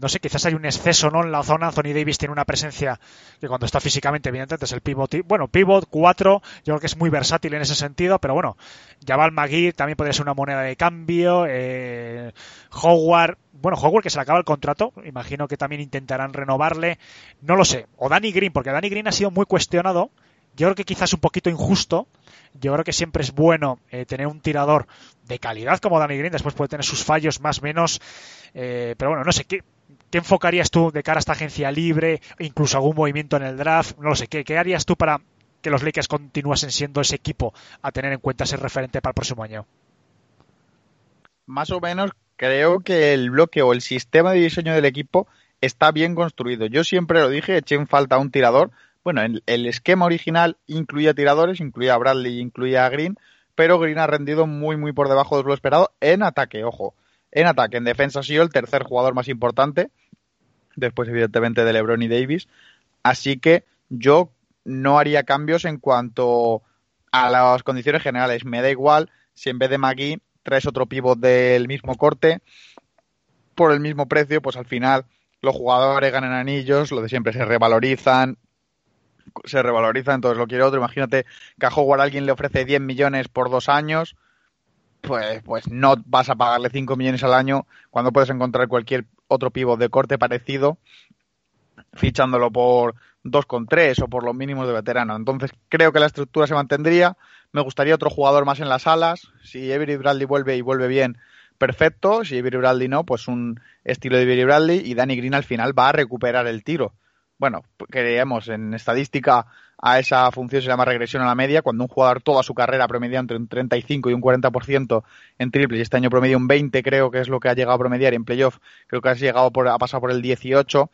no sé, quizás hay un exceso ¿no? en la zona. Anthony Davis tiene una presencia que cuando está físicamente, evidentemente, es el pivot. Bueno, pivot 4, yo creo que es muy versátil en ese sentido, pero bueno, Jabal Magui también podría ser una moneda de cambio. Eh, Howard, bueno, Howard que se le acaba el contrato, imagino que también intentarán renovarle. No lo sé. O Danny Green, porque Danny Green ha sido muy cuestionado yo creo que quizás un poquito injusto. Yo creo que siempre es bueno eh, tener un tirador de calidad como Danny Green. Después puede tener sus fallos más menos. Eh, pero bueno, no sé, ¿qué, ¿qué, enfocarías tú de cara a esta agencia libre? Incluso algún movimiento en el draft. No lo sé, ¿qué, harías tú para que los Lakers continuasen siendo ese equipo a tener en cuenta, ese referente para el próximo año? Más o menos creo que el bloque o el sistema de diseño del equipo está bien construido. Yo siempre lo dije, eché en falta un tirador bueno, el, el esquema original incluía tiradores, incluía a Bradley, incluía a Green, pero Green ha rendido muy, muy por debajo de lo esperado en ataque, ojo. En ataque, en defensa ha sido el tercer jugador más importante, después evidentemente de LeBron y Davis. Así que yo no haría cambios en cuanto a las condiciones generales. Me da igual si en vez de Magui traes otro pivot del mismo corte por el mismo precio, pues al final los jugadores ganan anillos, lo de siempre se revalorizan, se revaloriza, entonces lo quiere otro. Imagínate que a Howard alguien le ofrece 10 millones por dos años, pues, pues no vas a pagarle 5 millones al año cuando puedes encontrar cualquier otro pivot de corte parecido fichándolo por 2,3 o por los mínimos de veterano. Entonces creo que la estructura se mantendría. Me gustaría otro jugador más en las alas. Si Avery Bradley vuelve y vuelve bien, perfecto. Si Avery Bradley no, pues un estilo de Avery Bradley y Danny Green al final va a recuperar el tiro bueno, creemos en estadística a esa función se llama regresión a la media, cuando un jugador toda su carrera promedia entre un 35 y un 40% en triple, y este año promedia un 20, creo que es lo que ha llegado a promediar en playoff, creo que ha llegado por, ha pasado por el 18,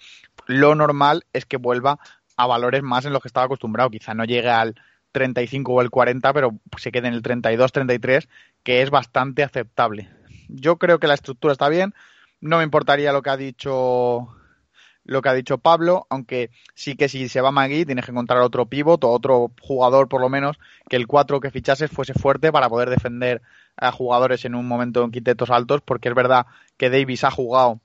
lo normal es que vuelva a valores más en los que estaba acostumbrado, quizá no llegue al 35 o el 40, pero se quede en el 32, 33, que es bastante aceptable. Yo creo que la estructura está bien, no me importaría lo que ha dicho lo que ha dicho Pablo, aunque sí que si se va Magui tienes que encontrar otro pivot o otro jugador por lo menos que el 4 que fichases fuese fuerte para poder defender a jugadores en un momento en quintetos altos, porque es verdad que Davis ha jugado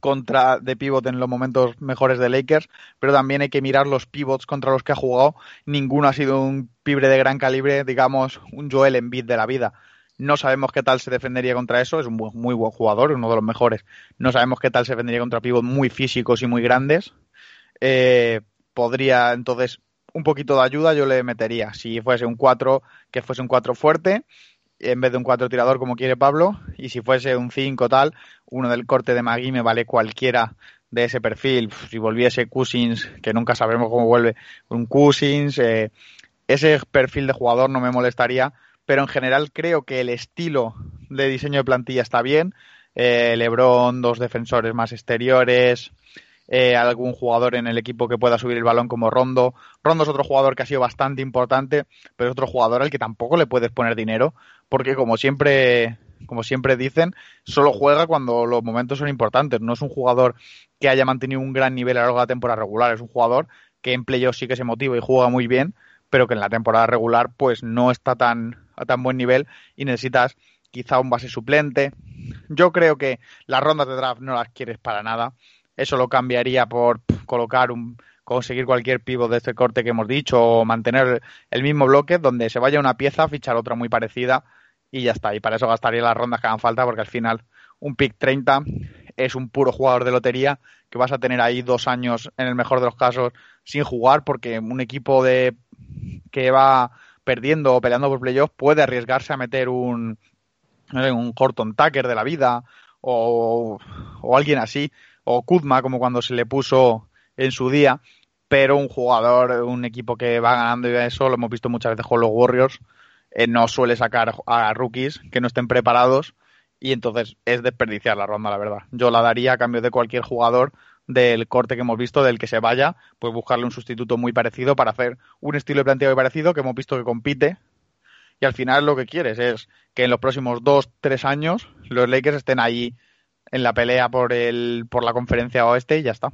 contra de pivot en los momentos mejores de Lakers, pero también hay que mirar los pivots contra los que ha jugado. Ninguno ha sido un pibre de gran calibre, digamos, un Joel Embiid de la vida. No sabemos qué tal se defendería contra eso. Es un muy buen jugador, uno de los mejores. No sabemos qué tal se defendería contra pivots muy físicos y muy grandes. Eh, podría, entonces, un poquito de ayuda yo le metería. Si fuese un 4, que fuese un 4 fuerte, en vez de un 4 tirador como quiere Pablo. Y si fuese un 5 tal, uno del corte de Magui me vale cualquiera de ese perfil. Si volviese Cousins, que nunca sabremos cómo vuelve, un Cousins, eh, ese perfil de jugador no me molestaría pero en general creo que el estilo de diseño de plantilla está bien. Eh, Lebron, dos defensores más exteriores, eh, algún jugador en el equipo que pueda subir el balón como Rondo. Rondo es otro jugador que ha sido bastante importante, pero es otro jugador al que tampoco le puedes poner dinero, porque como siempre como siempre dicen, solo juega cuando los momentos son importantes. No es un jugador que haya mantenido un gran nivel a lo largo de la temporada regular, es un jugador que en playoffs sí que se motiva y juega muy bien, pero que en la temporada regular pues no está tan a tan buen nivel y necesitas quizá un base suplente. Yo creo que las rondas de draft no las quieres para nada. Eso lo cambiaría por colocar un conseguir cualquier pivot de este corte que hemos dicho o mantener el mismo bloque donde se vaya una pieza, fichar otra muy parecida y ya está. Y para eso gastaría las rondas que hagan falta porque al final un pick 30 es un puro jugador de lotería que vas a tener ahí dos años en el mejor de los casos sin jugar porque un equipo de que va perdiendo o peleando por playoffs puede arriesgarse a meter un un Horton Tucker de la vida o, o alguien así o Kuzma como cuando se le puso en su día pero un jugador, un equipo que va ganando y eso lo hemos visto muchas veces con los Warriors eh, no suele sacar a rookies que no estén preparados y entonces es desperdiciar la ronda, la verdad. Yo la daría a cambio de cualquier jugador del corte que hemos visto, del que se vaya, pues buscarle un sustituto muy parecido para hacer un estilo de planteo muy parecido que hemos visto que compite. Y al final lo que quieres es que en los próximos dos, tres años los Lakers estén ahí en la pelea por el por la conferencia oeste y ya está.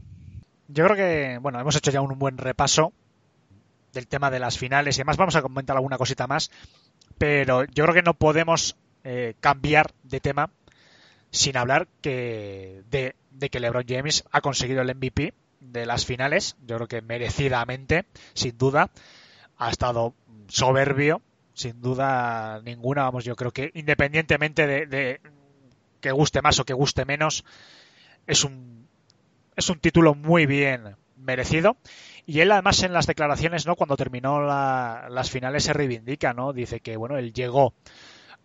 Yo creo que, bueno, hemos hecho ya un buen repaso del tema de las finales y además vamos a comentar alguna cosita más, pero yo creo que no podemos eh, cambiar de tema sin hablar que de, de, que LeBron James ha conseguido el MVP de las finales, yo creo que merecidamente, sin duda, ha estado soberbio, sin duda ninguna, vamos, yo creo que independientemente de, que guste más o que guste menos, es un, es un título muy bien merecido. Y él además en las declaraciones, ¿no? Cuando terminó la, las finales se reivindica, ¿no? Dice que, bueno, él llegó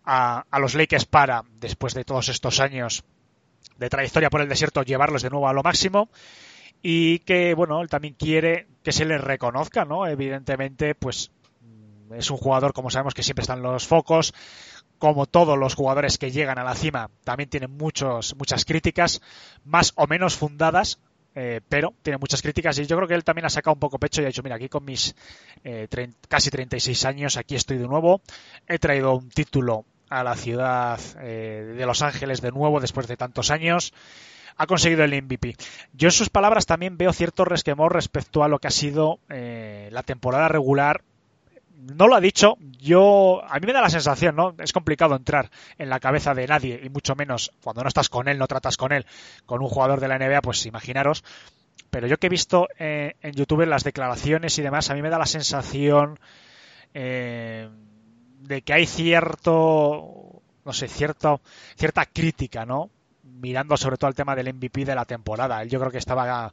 a, a, los Lakers para, después de todos estos años de trayectoria por el desierto, llevarlos de nuevo a lo máximo. Y que, bueno, él también quiere que se le reconozca, ¿no? Evidentemente, pues es un jugador, como sabemos, que siempre está en los focos. Como todos los jugadores que llegan a la cima, también tienen muchos, muchas críticas, más o menos fundadas, eh, pero tiene muchas críticas y yo creo que él también ha sacado un poco pecho y ha dicho, mira, aquí con mis eh, casi 36 años, aquí estoy de nuevo, he traído un título a la ciudad eh, de Los Ángeles de nuevo después de tantos años, ha conseguido el MVP. Yo en sus palabras también veo cierto resquemor respecto a lo que ha sido eh, la temporada regular no lo ha dicho, yo a mí me da la sensación, ¿no? Es complicado entrar en la cabeza de nadie y mucho menos cuando no estás con él, no tratas con él, con un jugador de la NBA, pues imaginaros. Pero yo que he visto eh, en YouTube las declaraciones y demás, a mí me da la sensación eh, de que hay cierto, no sé, cierto, cierta crítica, ¿no? Mirando sobre todo el tema del MVP de la temporada. Él yo creo que estaba,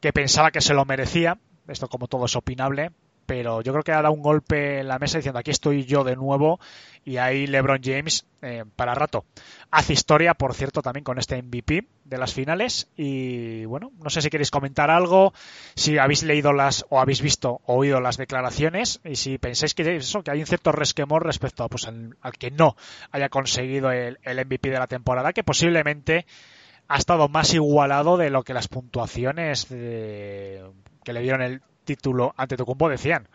que pensaba que se lo merecía. Esto como todo es opinable, pero yo creo que ha dado un golpe en la mesa diciendo aquí estoy yo de nuevo y ahí LeBron James eh, para rato. Hace historia, por cierto, también con este MVP de las finales y bueno, no sé si queréis comentar algo, si habéis leído las o habéis visto o oído las declaraciones y si pensáis que eso, que hay un cierto resquemor respecto pues, al, al que no haya conseguido el, el MVP de la temporada, que posiblemente ha estado más igualado de lo que las puntuaciones de, que le dieron el título ante Tocumbo decían.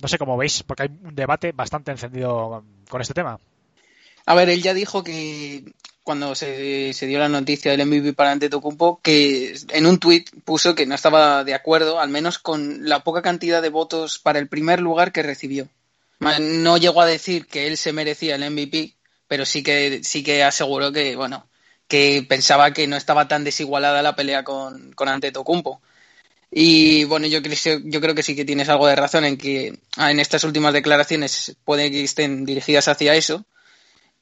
No sé cómo veis, porque hay un debate bastante encendido con este tema. A ver, él ya dijo que cuando se, dio la noticia del MVP para Antetokounmpo, que en un tuit puso que no estaba de acuerdo, al menos con la poca cantidad de votos para el primer lugar que recibió. No llegó a decir que él se merecía el MVP, pero sí que sí que aseguró que bueno que pensaba que no estaba tan desigualada la pelea con, con Antetokounmpo. Y bueno, yo creo, yo creo que sí que tienes algo de razón en que en estas últimas declaraciones puede que estén dirigidas hacia eso.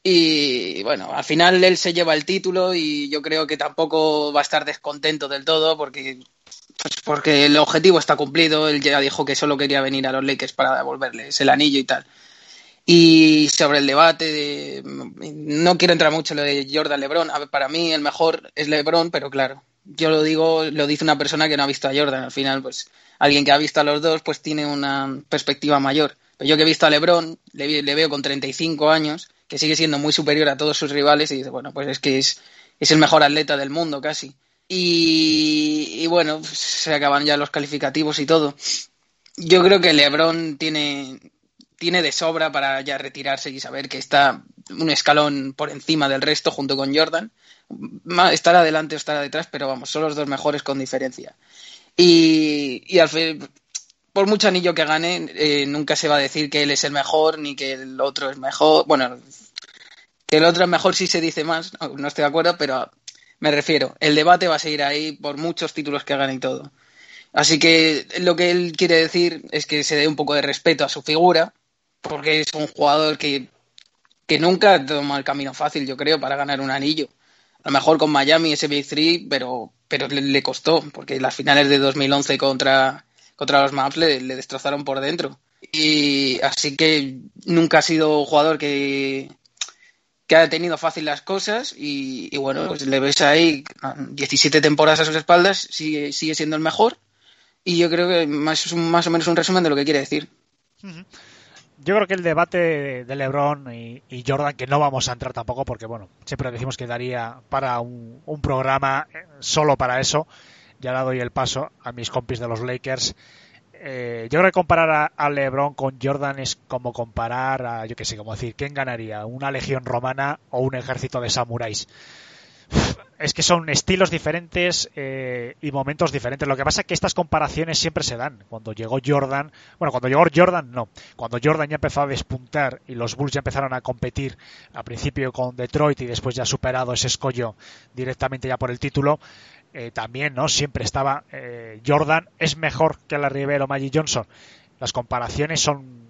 Y bueno, al final él se lleva el título y yo creo que tampoco va a estar descontento del todo porque, pues porque el objetivo está cumplido. Él ya dijo que solo quería venir a los Lakers para devolverles el anillo y tal. Y sobre el debate, de, no quiero entrar mucho en lo de Jordan Lebron. A ver, para mí el mejor es Lebron, pero claro, yo lo digo, lo dice una persona que no ha visto a Jordan. Al final, pues alguien que ha visto a los dos, pues tiene una perspectiva mayor. Pero yo que he visto a LeBron, le, veo con 35 años, que sigue siendo muy superior a todos sus rivales y dice, bueno, pues es que es, es el mejor atleta del mundo casi. Y, bueno, se acaban ya los calificativos y todo. Yo creo que LeBron tiene, tiene de sobra para ya retirarse y saber que está un escalón por encima del resto junto con Jordan. Estará adelante o estará detrás, pero vamos, son los dos mejores con diferencia. Y, al fin, por mucho anillo que gane, eh, nunca se va a decir que él es el mejor ni que el otro es mejor. Bueno, que el otro es mejor sí se dice más, no, estoy de acuerdo, pero me refiero, el debate va a seguir ahí por muchos títulos que gane y todo. Así que lo que él quiere decir es que se dé un poco de respeto a su figura, porque es un jugador que, que nunca toma el camino fácil, yo creo, para ganar un anillo. A lo mejor con Miami ese Big Three, pero, pero le, costó, porque las finales de 2011 contra, contra los Maps le, destrozaron por dentro. Y así que nunca ha sido jugador que, que ha tenido fácil las cosas y, bueno, pues le ves ahí 17 temporadas a sus espaldas, sigue, sigue siendo el mejor y yo creo que más, más o menos un resumen de lo que quiere decir. Yo creo que el debate de LeBron y, Jordan, que no vamos a entrar tampoco porque, bueno, siempre decimos que daría para un, un programa eh, solo para eso. Ya le doy el paso a mis compis de los Lakers. Eh, yo creo que comparar a, a LeBron con Jordan es como comparar a, yo qué sé, como decir, ¿quién ganaría? ¿Una legión romana o un ejército de samuráis? Es que son estilos diferentes eh, y momentos diferentes. Lo que pasa es que estas comparaciones siempre se dan. Cuando llegó Jordan, bueno, cuando llegó Jordan no. Cuando Jordan ya empezó a despuntar y los Bulls ya empezaron a competir al principio con Detroit y después ya superado ese escollo directamente ya por el título, eh, también, ¿no? Siempre estaba eh, Jordan es mejor que la River o Magic Johnson. Las comparaciones son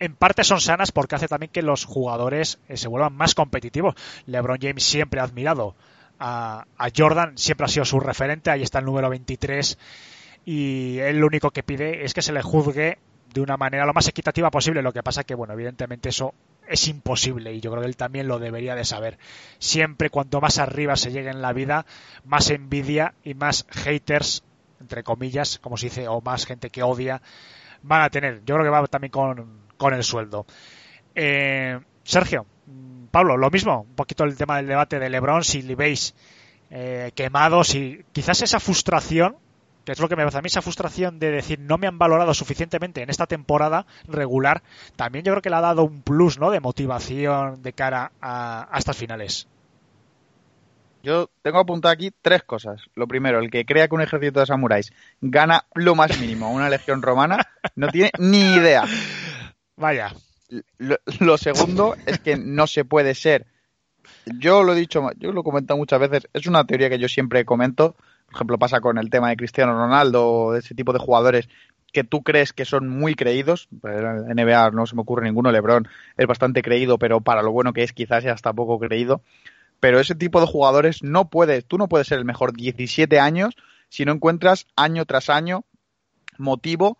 en parte son sanas porque hace también que los jugadores eh, se vuelvan más competitivos. LeBron James siempre ha admirado a, Jordan, siempre ha sido su referente, ahí está el número 23 y él lo único que pide es que se le juzgue de una manera lo más equitativa posible. Lo que pasa que, bueno, evidentemente eso es imposible y yo creo que él también lo debería de saber. Siempre cuanto más arriba se llegue en la vida, más envidia y más haters, entre comillas, como se dice, o más gente que odia, van a tener. Yo creo que va también con, con el sueldo. Eh, Sergio, Pablo, lo mismo, un poquito el tema del debate de Lebron, si le veis eh, quemado, si quizás esa frustración, que es lo que me pasa a mí, esa frustración de decir no me han valorado suficientemente en esta temporada regular, también yo creo que le ha dado un plus ¿no? de motivación de cara a, a estas finales. Yo tengo apuntado aquí tres cosas. Lo primero, el que crea que un ejército de samuráis gana lo más mínimo una legión romana no tiene ni idea. Vaya. Lo, segundo es que no se puede ser. Yo lo he dicho, yo lo he comentado muchas veces. Es una teoría que yo siempre comento. Por ejemplo, pasa con el tema de Cristiano Ronaldo o de ese tipo de jugadores que tú crees que son muy creídos. En NBA no se me ocurre ninguno. LeBron es bastante creído, pero para lo bueno que es, quizás sea hasta poco creído pero ese tipo de jugadores no puedes, tú no puedes ser el mejor 17 años si no encuentras año tras año motivo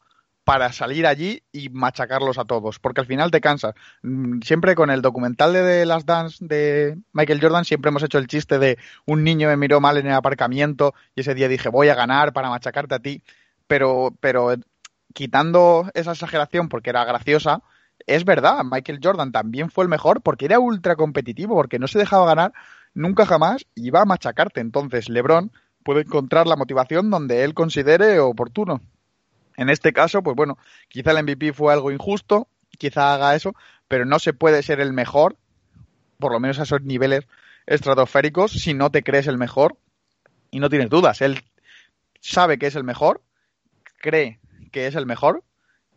para salir allí y machacarlos a todos, porque al final te cansas. Mm, Siempre con el documental de Last Dance de Michael Jordan siempre hemos hecho el chiste de un niño me miró mal en el aparcamiento y ese día dije voy a ganar para machacarte a ti, pero, pero quitando esa exageración porque era graciosa, es verdad, Michael Jordan también fue el mejor porque era ultra competitivo, porque no se dejaba ganar nunca jamás y iba a machacarte. Entonces, LeBron puede encontrar la motivación donde él considere oportuno. En este caso, pues bueno, quizá el MVP fue algo injusto, quizá haga eso, pero no se puede ser el mejor, por lo menos a esos niveles estratosféricos, si no te crees el mejor y no tienes dudas. Él sabe que es el mejor, cree que es el mejor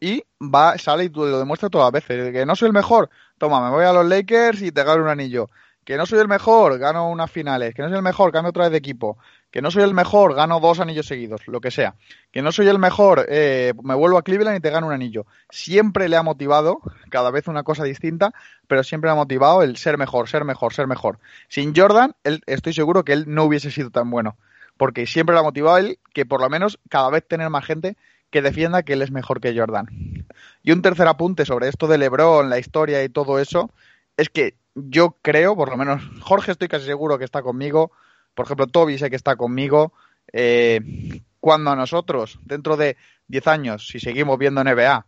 y va, sale y lo demuestra todas las veces. Que no soy el mejor, toma, me voy a los Lakers y te gano un anillo. Que no soy el mejor, gano unas finales. Que no soy el mejor, cambio otra vez de equipo. Que no soy el mejor, gano dos anillos seguidos, lo que sea. Que no soy el mejor, eh, me vuelvo a Cleveland y te gano un anillo. Siempre le ha motivado, cada vez una cosa distinta, pero siempre le ha motivado el ser mejor, ser mejor, ser mejor. Sin Jordan, estoy seguro que él no hubiese sido tan bueno. Porque siempre le ha motivado él que por lo menos cada vez tener más gente que defienda que él es mejor que Jordan. Y un tercer apunte sobre esto de LeBron, la historia y todo eso, es que yo creo, por lo menos Jorge estoy casi seguro que está conmigo, por ejemplo Toby sé que está conmigo, eh, cuando a nosotros, dentro de 10 años, si seguimos viendo NBA,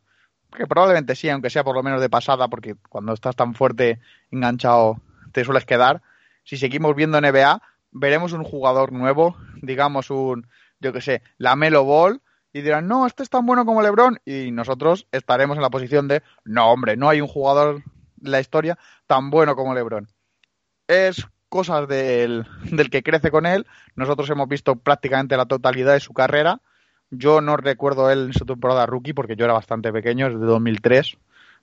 que probablemente sí, aunque sea por lo menos de pasada, porque cuando estás tan fuerte enganchado te sueles quedar, si seguimos viendo NBA, veremos un jugador nuevo, digamos un, yo que sé, la Melo Ball, y dirán, no, este es tan bueno como LeBron, y nosotros estaremos en la posición de, no, hombre, no hay un jugador la historia tan bueno como LeBron. Es cosas del, del que crece con él. Nosotros hemos visto prácticamente la totalidad de su carrera. Yo no recuerdo él en su temporada rookie porque yo era bastante pequeño, es de 2003,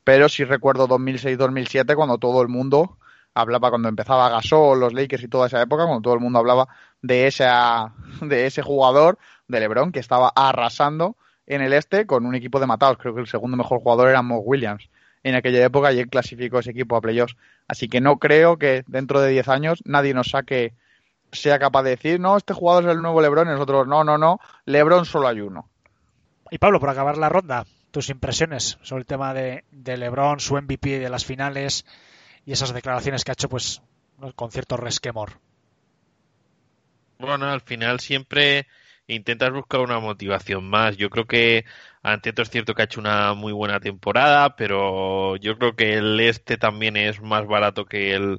pero sí recuerdo 2006-2007 cuando todo el mundo hablaba, cuando empezaba Gasol, los Lakers y toda esa época, cuando todo el mundo hablaba de, esa, de ese jugador, de LeBron, que estaba arrasando en el este con un equipo de matados. Creo que el segundo mejor jugador era Mo Williams en aquella época y él clasificó ese equipo a playoffs. Así que no creo que dentro de 10 años nadie nos saque, sea capaz de decir, no, este jugador es el nuevo LeBron y nosotros, no, no, no, LeBron solo hay uno. Y Pablo, por acabar la ronda, tus impresiones sobre el tema de, de LeBron, su MVP de las finales y esas declaraciones que ha hecho, pues, con cierto resquemor. Bueno, al final siempre intentas buscar una motivación más. Yo creo que Antieto es cierto que ha hecho una muy buena temporada, pero yo creo que el este también es más barato que el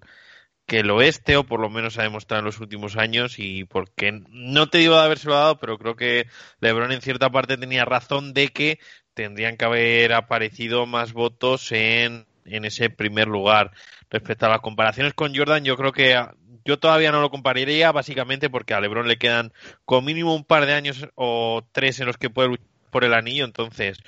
que el oeste, o por lo menos ha demostrado en los últimos años, y porque no te digo de habérselo dado, pero creo que LeBron en cierta parte tenía razón de que tendrían que haber aparecido más votos en, en ese primer lugar. Respecto a las comparaciones con Jordan, yo creo que yo todavía no lo compararía, básicamente porque a LeBron le quedan con mínimo un par de años o tres en los que puede luchar por el anillo, entonces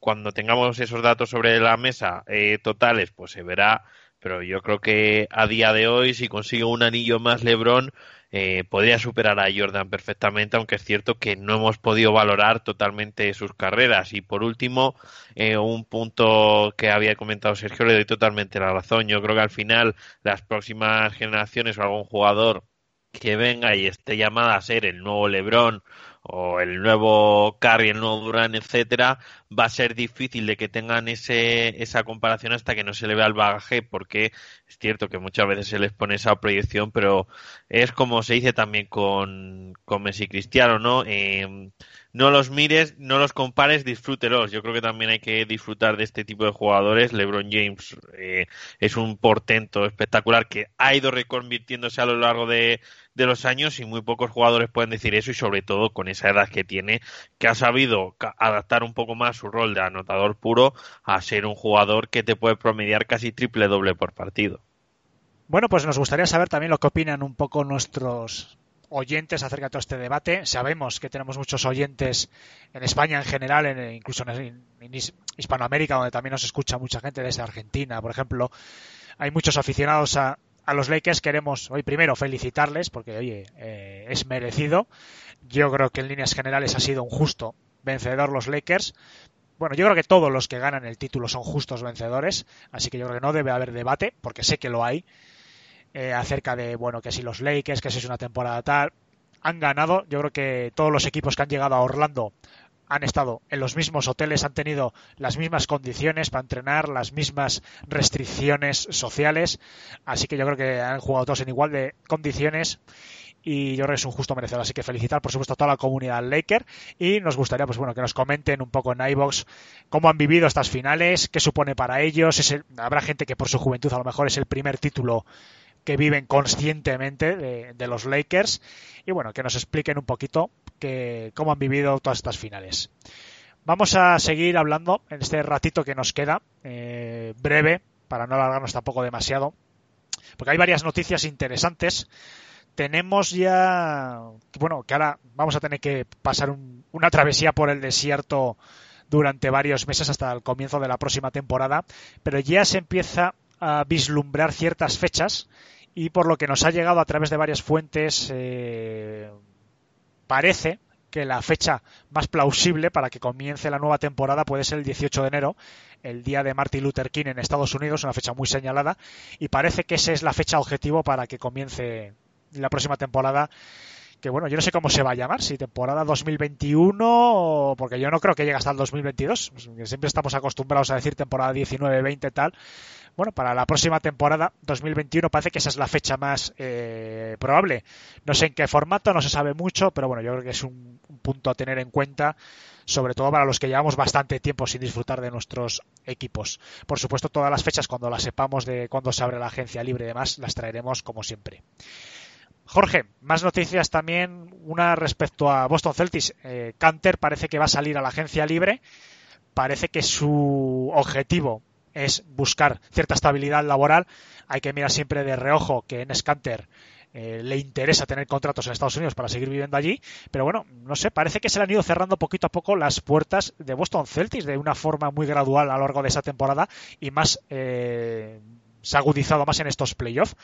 cuando tengamos esos datos sobre la mesa eh, totales, pues se verá, pero yo creo que a día de hoy, si consigue un anillo más LeBron, eh, podría superar a Jordan perfectamente, aunque es cierto que no hemos podido valorar totalmente sus carreras. Y por último, eh, un punto que había comentado Sergio, le doy totalmente la razón. Yo creo que al final las próximas generaciones o algún jugador que venga y esté llamada a ser el nuevo LeBron o el nuevo Curry, el nuevo Durant, etcétera, va a ser difícil de que tengan ese, esa comparación hasta que no se le vea el bagaje, porque es cierto que muchas veces se les pone esa proyección, pero es como se dice también con, con Messi Cristiano, ¿no? Eh, no los mires, no los compares, disfrútelos. Yo creo que también hay que disfrutar de este tipo de jugadores. LeBron James eh, es un portento espectacular que ha ido reconvirtiéndose a lo largo de, de los años y muy pocos jugadores pueden decir eso y sobre todo con esa edad que tiene, que ha sabido adaptar un poco más su rol de anotador puro a ser un jugador que te puede promediar casi triple doble por partido. Bueno, pues nos gustaría saber también lo que opinan un poco nuestros oyentes acerca de todo este debate. Sabemos que tenemos muchos oyentes en España en general, en, incluso en, Hispanoamérica, donde también nos escucha mucha gente desde Argentina, por ejemplo. Hay muchos aficionados a, a los Lakers. Queremos hoy primero felicitarles porque, oye, eh, es merecido. Yo creo que en líneas generales ha sido un justo vencedor los Lakers. Bueno, yo creo que todos los que ganan el título son justos vencedores, así que yo creo que no debe haber debate, porque sé que lo hay eh, acerca de, bueno, que si los Lakers, que si es una temporada tal, han ganado. Yo creo que todos los equipos que han llegado a Orlando han estado en los mismos hoteles, han tenido las mismas condiciones para entrenar, las mismas restricciones sociales. Así que yo creo que han jugado todos en igual de condiciones y yo creo que es un justo merecedor. Así que felicitar, por supuesto, a toda la comunidad Laker y nos gustaría, pues bueno, que nos comenten un poco en iBox cómo han vivido estas finales, qué supone para ellos. Habrá gente que por su juventud a lo mejor es el primer título que viven conscientemente de, de, los Lakers y bueno, que nos expliquen un poquito que, cómo han vivido todas estas finales. Vamos a seguir hablando en este ratito que nos queda, eh, breve, para no alargarnos tampoco demasiado, porque hay varias noticias interesantes. Tenemos ya, bueno, que ahora vamos a tener que pasar un, una travesía por el desierto durante varios meses hasta el comienzo de la próxima temporada, pero ya se empieza a vislumbrar ciertas fechas y por lo que nos ha llegado a través de varias fuentes eh, parece que la fecha más plausible para que comience la nueva temporada puede ser el 18 de enero, el día de Martin Luther King en Estados Unidos, una fecha muy señalada, y parece que esa es la fecha objetivo para que comience la próxima temporada que bueno, yo no sé cómo se va a llamar, si temporada 2021, porque yo no creo que llegue hasta el 2022, siempre estamos acostumbrados a decir temporada 19, 20 tal. Bueno, para la próxima temporada 2021 parece que esa es la fecha más eh, probable. No sé en qué formato, no se sabe mucho, pero bueno, yo creo que es un, un punto a tener en cuenta sobre todo para los que llevamos bastante tiempo sin disfrutar de nuestros equipos. Por supuesto, todas las fechas, cuando las sepamos de cuándo se abre la agencia libre y demás, las traeremos como siempre. Jorge, más noticias también, una respecto a Boston Celtics. Eh, Canter parece que va a salir a la agencia libre. Parece que su objetivo es buscar cierta estabilidad laboral. Hay que mirar siempre de reojo que en Scanter eh, le interesa tener contratos en Estados Unidos para seguir viviendo allí, pero bueno, no sé, parece que se le han ido cerrando poquito a poco las puertas de Boston Celtics de una forma muy gradual a lo largo de esa temporada y más eh, se ha agudizado más en estos playoffs.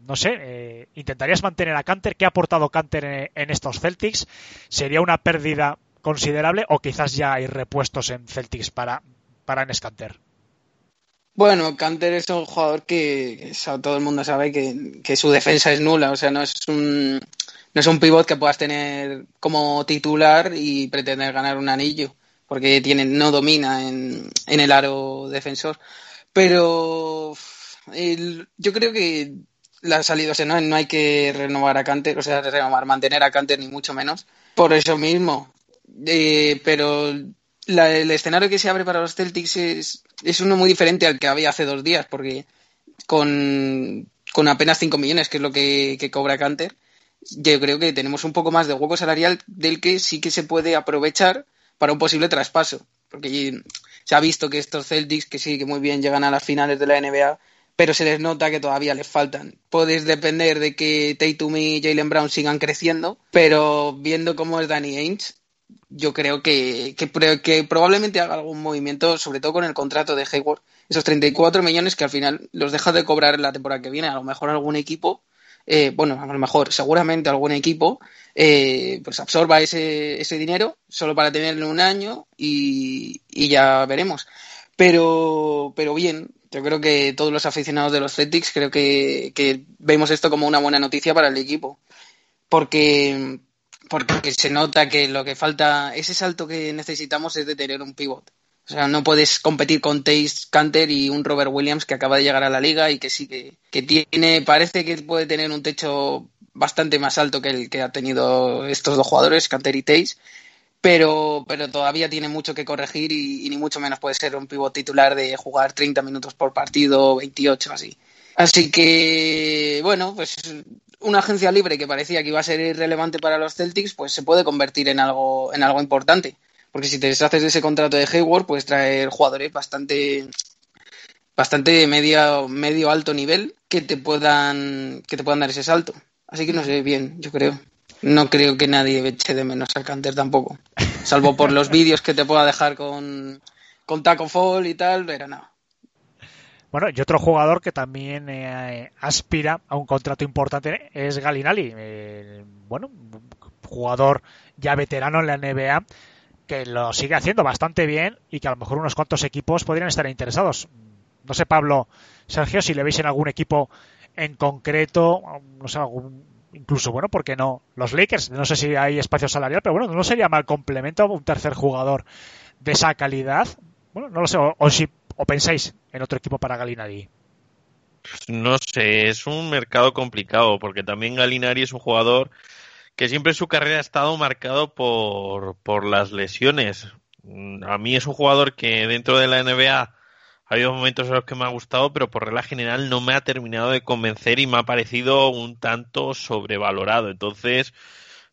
No sé, eh, ¿intentarías mantener a Canter? ¿Qué ha aportado Canter en, estos Celtics? ¿Sería una pérdida considerable o quizás ya hay repuestos en Celtics para, para en Scanter? Bueno, Canter es un jugador que, todo el mundo sabe que, que su defensa es nula, o sea, no es un no es un pivot que puedas tener como titular y pretender ganar un anillo, porque tiene, no domina en, en el aro defensor. Pero yo creo que la salida, o no, no hay que renovar a Canter, o sea, renovar, mantener a Canter ni mucho menos, por eso mismo. Eh, pero la- el escenario que se abre para los Celtics es, es uno muy diferente al que había hace dos días, porque con, con apenas 5 millones, que es lo que, que cobra Canter, yo creo que tenemos un poco más de hueco salarial del que sí que se puede aprovechar para un posible traspaso. Porque se ha visto que estos Celtics, que sí, que muy bien llegan a las finales de la NBA, pero se les nota que todavía les faltan. Puedes depender de que Tatum y Jalen Brown sigan creciendo, pero viendo cómo es Danny Ainge, yo creo que, que, probablemente haga algún movimiento, sobre todo con el contrato de Hayward. Esos 34 millones que al final los deja de cobrar la temporada que viene. A lo mejor algún equipo, eh, bueno, a lo mejor seguramente algún equipo, eh, pues absorba ese, ese dinero solo para tenerlo un año y, y ya veremos. Pero, pero bien, yo creo que todos los aficionados de los Celtics creo que, que vemos esto como una buena noticia para el equipo. Porque, porque se nota que lo que falta, ese salto que necesitamos es de tener un pivot. O sea, no puedes competir con Tace Canter y un Robert Williams que acaba de llegar a la liga y que sí que, que tiene, parece que puede tener un techo bastante más alto que el que ha tenido estos dos jugadores, Canter y Tace, pero, pero todavía tiene mucho que corregir y, y ni mucho menos puede ser un pivot titular de jugar 30 minutos por partido, 28 así. Así que, bueno, pues una agencia libre que parecía que iba a ser irrelevante para los Celtics, pues se puede convertir en algo, en algo importante. Porque si te deshaces de ese contrato de Hayward, puedes traer jugadores bastante bastante medio, medio alto nivel que te puedan que te puedan dar ese salto. Así que no sé, bien, yo creo. No creo que nadie eche de menos a Canter tampoco. Salvo por los vídeos que te pueda dejar con, con Taco Fall y tal, pero no. Bueno, y otro jugador que también eh, aspira a un contrato importante es Galinali. Eh, bueno, jugador ya veterano en la NBA que lo sigue haciendo bastante bien y que a lo mejor unos cuantos equipos podrían estar interesados. No sé, Pablo, Sergio, si le veis en algún equipo en concreto, no sé, algún, incluso, bueno, ¿por qué no? Los Lakers, no sé si hay espacio salarial, pero bueno, no sería mal complemento un tercer jugador de esa calidad. Bueno, no lo sé, o si o pensáis en otro equipo para Galinari. No sé, es un mercado complicado porque también Galinari es un jugador que siempre su carrera ha estado marcado por, por las lesiones. A mí es un jugador que dentro de la NBA ha habido momentos en los que me ha gustado, pero por regla general no me ha terminado de convencer y me ha parecido un tanto sobrevalorado. Entonces,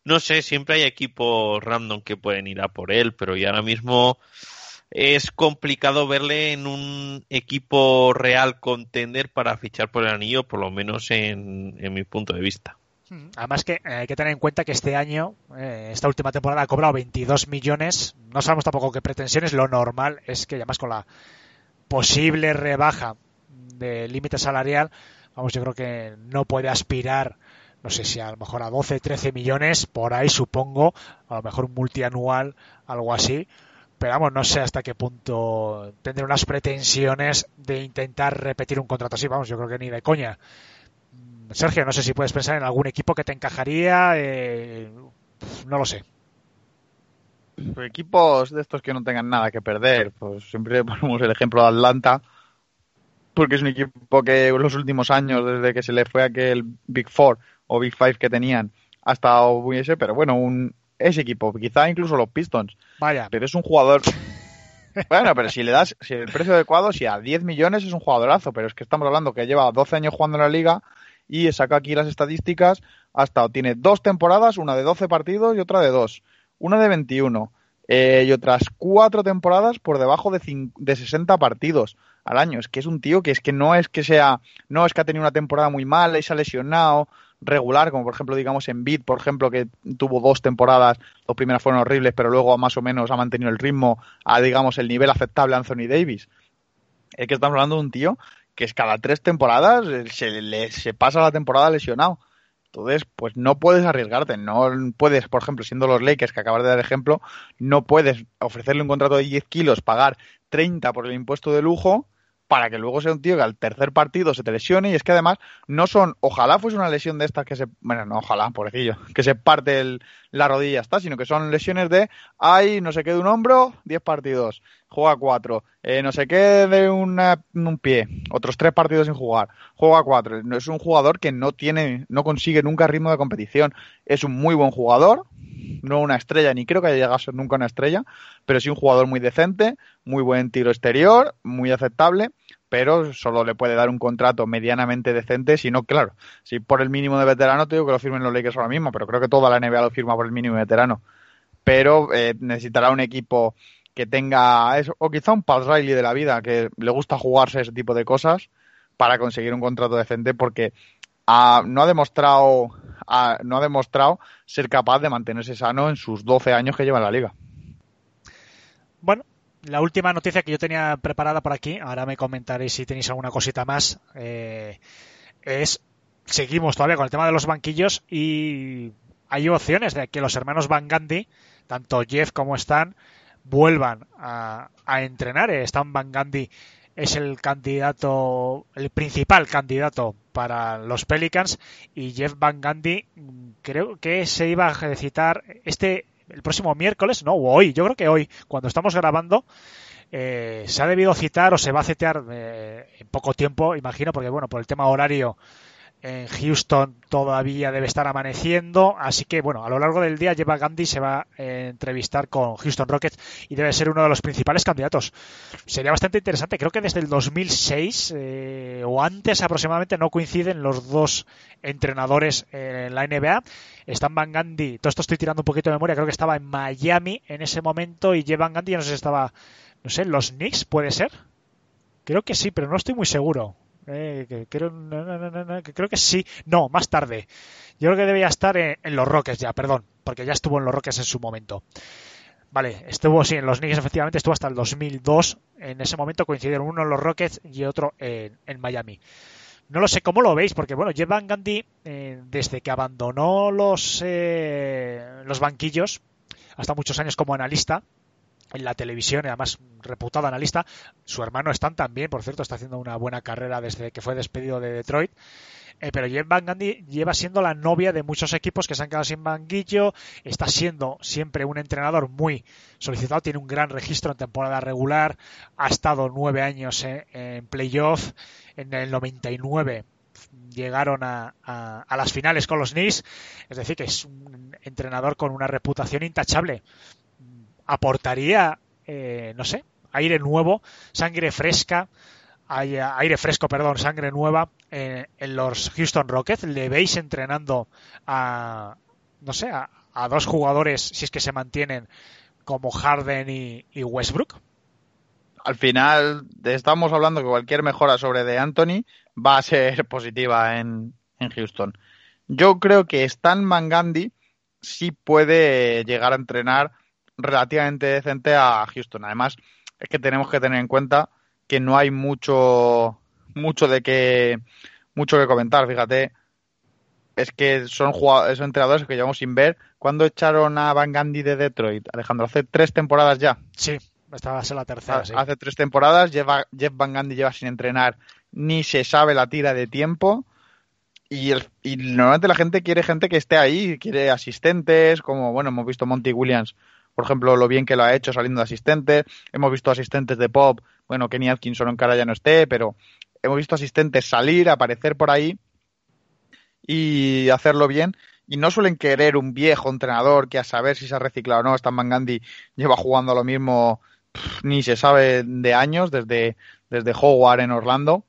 no sé, siempre hay equipos random que pueden ir a por él, pero y ahora mismo es complicado verle en un equipo real contender para fichar por el anillo, por lo menos en, mi punto de vista. Además que eh, hay que tener en cuenta que este año, eh, esta última temporada ha cobrado 22 millones. No sabemos tampoco qué pretensiones. Lo normal es que además con la posible rebaja de límite salarial, vamos, yo creo que no puede aspirar, no sé si a lo mejor a 12, 13 millones, por ahí supongo, a lo mejor multianual, algo así. Pero vamos, no sé hasta qué punto tendré unas pretensiones de intentar repetir un contrato así. Vamos, yo creo que ni de coña. Sergio, no sé si puedes pensar en algún equipo que te encajaría. Eh, no lo sé. Equipos de estos que no tengan nada que perder, pues siempre ponemos el ejemplo de Atlanta, porque es un equipo que en los últimos años, desde que se le fue aquel Big Four o Big Five que tenían, ha estado muy ese, pero bueno, un, ese equipo, quizá incluso los Pistons. Vaya. Pero es un jugador. Bueno, pero si le das si el precio adecuado, si a 10 millones es un jugadorazo, pero es que estamos hablando que lleva 12 años jugando en la liga y saca aquí las estadísticas, ha estado, tiene dos temporadas, una de 12 partidos y otra de dos, una de 21 eh, y otras cuatro temporadas por debajo de, de 60 partidos. al año. Es que es un tío que es que no es que sea, no es que ha tenido una temporada muy mala y se ha lesionado regular, como por ejemplo, digamos, en Beat, por ejemplo, que tuvo dos temporadas, dos primeras fueron horribles, pero luego más o menos ha mantenido el ritmo a, digamos, el nivel aceptable a Anthony Davis. Es que estamos hablando de un tío que es cada tres temporadas eh, se, le, se pasa la temporada lesionado. Entonces, pues no puedes arriesgarte, no puedes, por ejemplo, siendo los Lakers, que acabas de dar ejemplo, no puedes ofrecerle un contrato de 10 kilos, pagar 30 por el impuesto de lujo para que luego sea un tío que al tercer partido se te lesione y es que además no son, ojalá fuese una lesión de estas que se, bueno, no, ojalá, pobrecillo, que se parte el, la rodilla está, sino que son lesiones de, ay, no sé qué de un hombro, 10 partidos, juega 4, eh, no sé qué de un pie, otros 3 partidos sin jugar, juega 4, es un jugador que no tiene, no consigue nunca ritmo de competición, es un muy buen jugador, no una estrella, ni creo que haya llegado a ser nunca una estrella, pero sí un jugador muy decente, muy buen tiro exterior, muy aceptable, pero solo le puede dar un contrato medianamente decente, si no, claro, si por el mínimo de veterano, te digo que lo firmen los Lakers ahora mismo, pero creo que toda la NBA lo firma por el mínimo de veterano. Pero eh, necesitará un equipo que tenga eso, o quizá un Pat Riley de la vida, que le gusta jugarse ese tipo de cosas para conseguir un contrato decente, porque ah, no ha demostrado ah, no ha demostrado ser capaz de mantenerse sano en sus 12 años que lleva en la liga. Bueno, la última noticia que yo tenía preparada por aquí, ahora me comentaréis si tenéis alguna cosita más, eh, es, seguimos todavía con el tema de los banquillos y hay opciones de que los hermanos Van Gandhi, tanto Jeff como Stan, vuelvan a, a entrenar. Eh, Stan Van Gandhi es el candidato, el principal candidato para los Pelicans y Jeff Van Gundy mm, creo que se iba a citar este el próximo miércoles, no, o hoy, yo creo que hoy, cuando estamos grabando, eh, se ha debido citar o se va a citar eh, en poco tiempo, imagino, porque bueno, por el tema horario en Houston todavía debe estar amaneciendo, así que bueno, a lo largo del día Lleva Gandhi se va a entrevistar con Houston Rockets y debe ser uno de los principales candidatos. Sería bastante interesante, creo que desde el 2006 eh, o antes aproximadamente no coinciden los dos entrenadores en la NBA. Están Van Gandhi, todo esto estoy tirando un poquito de memoria, creo que estaba en Miami en ese momento y Jeff Gandhi, no sé si estaba, no sé, los Knicks, puede ser. Creo que sí, pero no estoy muy seguro. Eh, que creo, que creo que sí. No, más tarde. Yo creo que debía estar en, los Rockets ya, perdón, porque ya estuvo en los Rockets en su momento. Vale, estuvo sí en los Knicks, efectivamente, estuvo hasta el 2002. En ese momento coincidieron uno en los Rockets y otro en, en Miami. No lo sé cómo lo veis, porque bueno, Jeff Gundy, eh, desde que abandonó los, eh, los banquillos, hasta muchos años como analista, en la televisión, y además reputado analista. Su hermano Stan también, por cierto, está haciendo una buena carrera desde que fue despedido de Detroit. Eh, pero Jeff Van Gundy lleva siendo la novia de muchos equipos que se han quedado sin banquillo. Está siendo siempre un entrenador muy solicitado. Tiene un gran registro en temporada regular. Ha estado nueve años en, en playoff. En el 99 llegaron a, a, a, las finales con los Knicks. Es decir, que es un entrenador con una reputación intachable aportaría, eh, no sé, aire nuevo, sangre fresca, aire fresco, perdón, sangre nueva en, en los Houston Rockets. ¿Le veis entrenando a, no sé, a, a, dos jugadores, si es que se mantienen, como Harden y, y Westbrook? Al final, estamos hablando que cualquier mejora sobre de Anthony va a ser positiva en, en Houston. Yo creo que Stan Mangandi sí puede llegar a entrenar relativamente decente a Houston. Además, es que tenemos que tener en cuenta que no hay mucho, mucho de que, mucho que comentar. Fíjate, es que son jugadores, son entrenadores que llevamos sin ver. ¿Cuándo echaron a Van Gandhi de Detroit? Alejandro, hace tres temporadas ya. Sí, esta va a ser la tercera. Sí. Hace tres temporadas, lleva, Jeff Van Gandhi lleva sin entrenar, ni se sabe la tira de tiempo. Y, el, y, normalmente la gente quiere gente que esté ahí, quiere asistentes, como bueno, hemos visto Monty Williams por ejemplo, lo bien que lo ha hecho saliendo de asistente. Hemos visto asistentes de pop, bueno, Kenny Atkinson en cara ya no esté, pero hemos visto asistentes salir, aparecer por ahí y hacerlo bien. Y no suelen querer un viejo entrenador que a saber si se ha reciclado o no. Stan Van Gundy lleva jugando lo mismo, ni se sabe de años, desde, desde Howard en Orlando.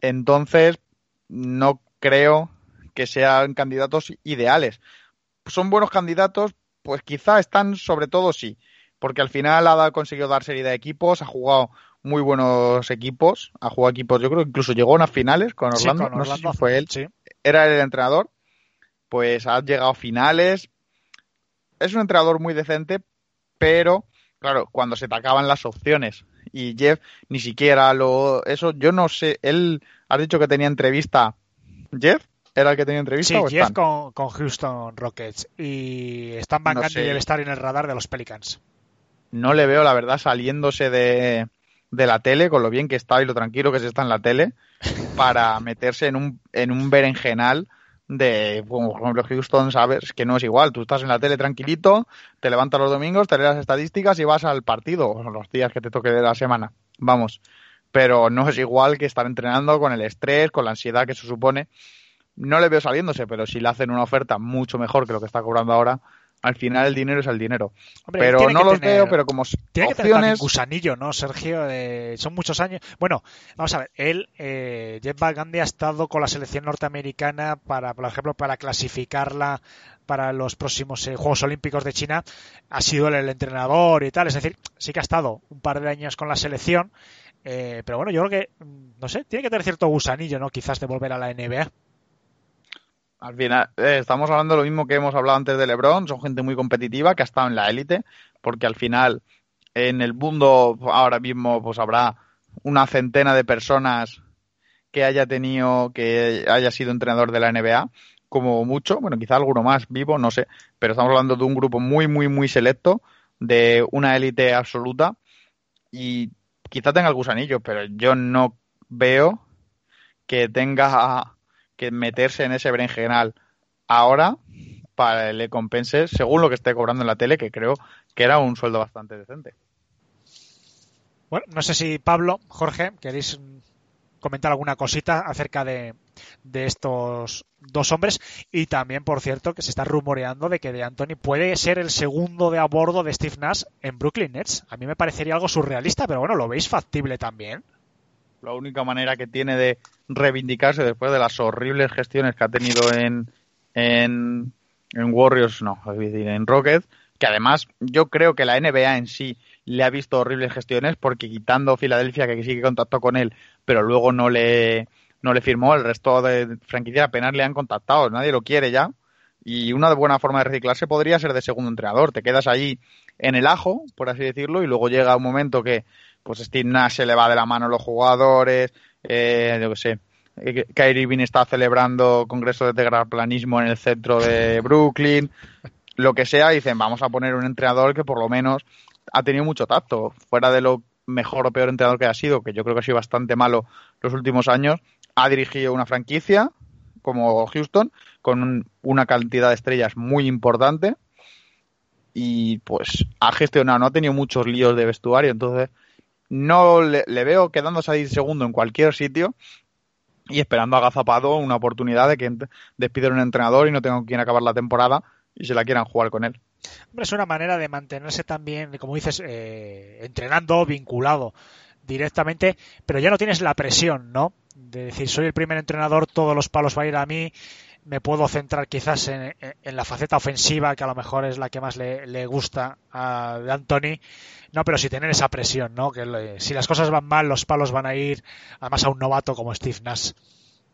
Entonces, no creo que sean candidatos ideales. Son buenos candidatos, pues quizá están sobre todo sí, porque al final ha conseguido dar serie de equipos, ha jugado muy buenos equipos, ha jugado equipos, yo creo que incluso llegó a unas finales con Sí, Orlando, con no sé Orlando, si fue él, sí. era el entrenador, pues ha llegado a finales, es un entrenador muy decente, pero claro, cuando se te acaban las opciones y Jeff ni siquiera lo, eso, yo no sé, él, has dicho que tenía entrevista, Jeff, ¿era el que tenía entrevista Sí, o Jeff con, con Houston Rockets. Y Stan Van No sé. debe estar en el radar de los Pelicans. no le veo, la verdad, saliéndose de, de la tele, con lo bien que está y lo tranquilo que se está en la tele, para meterse en un, en un berenjenal de, como por ejemplo, Houston, sabes que no es igual. Tú estás en la tele tranquilito, te levantas los domingos, te lees las estadísticas y vas al partido, los días que te toque de la semana. Vamos. Pero no es igual que estar entrenando con el estrés, con la ansiedad que se supone. No le veo saliéndose, pero si le hacen una oferta mucho mejor que lo que está cobrando ahora, al final el dinero es el dinero. Hombre, pero no los tener- veo, pero como Tiene que tener también opciones... gusanillo, ¿no, Sergio? Eh, son muchos años. Bueno, vamos a ver. Él, eh, Jeff Van Gundy ha estado con la selección norteamericana para, por ejemplo, para clasificarla para los próximos eh, Juegos Olímpicos de China. Ha sido él el entrenador y tal. Es decir, sí que ha estado un par de años con la selección. eh, pero bueno, yo creo que, mm, no sé, tiene que tener cierto gusanillo, ¿no? Quizás de volver a la NBA. Al final, eh, estamos hablando de lo mismo que hemos hablado antes de LeBron, son gente muy competitiva que ha estado en la élite, porque al final en el mundo ahora mismo pues habrá una centena de personas que haya tenido, que haya sido entrenador de la NBA, como mucho, bueno, quizá alguno más vivo, no sé, pero estamos hablando de un grupo muy, muy, muy selecto, de una élite absoluta, y quizá tenga el gusanillo, pero yo no veo que tenga que meterse en ese berenjenal ahora para le compense según lo que esté cobrando en la tele, que creo que era un sueldo bastante decente. Bueno, no sé si Pablo, Jorge, queréis comentar alguna cosita acerca de, de estos dos hombres y también, por cierto, que se está rumoreando de que de Anthony puede ser el segundo de a bordo de Steve Nash en Brooklyn Nets. A mí me parecería algo surrealista, pero bueno, ¿lo veis factible también? La única manera que tiene de reivindicarse después de las horribles gestiones que ha tenido en, en, en Warriors, no, es decir, en Rockets, que además yo creo que la NBA en sí le ha visto horribles gestiones porque quitando Filadelfia, que sí que contactó con él, pero luego no le, no le firmó, el resto de franquicias apenas le han contactado, nadie lo quiere ya. Y una buena forma de reciclarse podría ser de segundo entrenador. Te quedas allí en el ajo, por así decirlo, y luego llega un momento que pues Steve Nash se le va de la mano a los jugadores, eh, yo qué sé, eh, Kyrie Irving está celebrando congreso de terraplanismo en el centro de Brooklyn, lo que sea, dicen, vamos a poner un entrenador que por lo menos ha tenido mucho tacto, fuera de lo mejor o peor entrenador que ha sido, que yo creo que ha sido bastante malo los últimos años, ha dirigido una franquicia como Houston con un- una cantidad de estrellas muy importante y pues ha gestionado, no ha tenido muchos líos de vestuario, entonces no le, veo quedándose ahí segundo en cualquier sitio y esperando agazapado una oportunidad de que despiden un entrenador y no tengan con quién acabar la temporada y se la quieran jugar con él. Hombre, es una manera de mantenerse también, como dices, eh, entrenando, vinculado directamente, pero ya no tienes la presión, ¿no? De decir, soy el primer entrenador, todos los palos van a ir a mí, me puedo centrar quizás en, la faceta ofensiva, que a lo mejor es la que más le, gusta a Anthony, no, pero si tener esa presión, ¿no? Que le- si las cosas van mal, los palos van a ir, además a un novato como Steve Nash.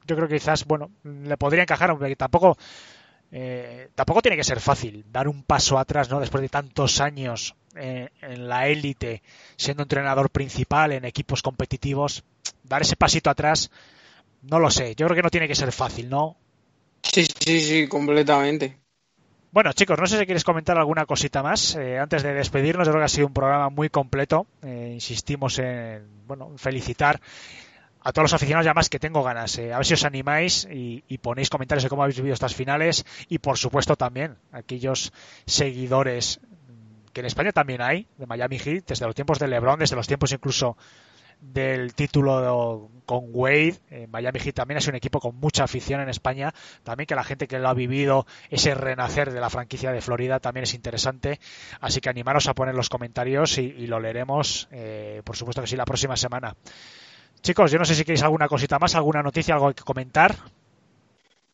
Yo creo que quizás, bueno, le podría encajar, aunque tampoco eh, tampoco tiene que ser fácil dar un paso atrás, ¿no? Después de tantos años eh, en la élite, siendo entrenador principal en equipos competitivos, dar ese pasito atrás, no lo sé. Yo creo que no tiene que ser fácil, ¿no? Sí, sí, sí, completamente. Bueno, chicos, no sé si quieres comentar alguna cosita más. Eh, antes de despedirnos, yo creo que ha sido un programa muy completo. Eh, insistimos en, bueno, felicitar a todos los aficionados, y además que tengo ganas. eh, a ver si os animáis y, y ponéis comentarios de cómo habéis vivido estas finales y, por supuesto, también aquellos seguidores que en España también hay, de Miami Heat, desde los tiempos de LeBron, desde los tiempos incluso del título con Wade. Miami Heat también es un equipo con mucha afición en España. También que la gente que lo ha vivido, ese renacer de la franquicia de Florida también es interesante. Así que animaros a poner los comentarios y, y lo leeremos, eh, por supuesto que sí, la próxima semana. Chicos, yo no sé si queréis alguna cosita más, alguna noticia, algo que comentar.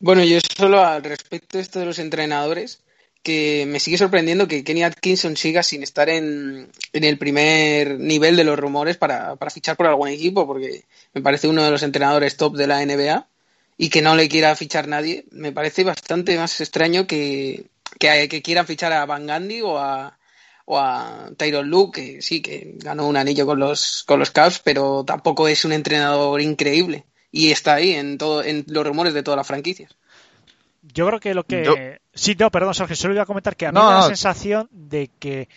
Bueno, yo solo al respecto de esto de los entrenadores, que me sigue sorprendiendo que Kenny Atkinson siga sin estar en, en el primer nivel de los rumores para, para fichar por algún equipo, porque me parece uno de los entrenadores top de la NBA y que no le quiera fichar nadie, me parece bastante más extraño que, que, que quieran fichar a Van Gandhi o a, o a Tyron Luke, que sí, que ganó un anillo con los, con los Cavs, pero tampoco es un entrenador increíble y está ahí en, todo, en los rumores de todas las franquicias. Yo creo que lo que. Yo- Sí, no, perdón, Sergio, solo iba a comentar que a mí No, me da la sensación de que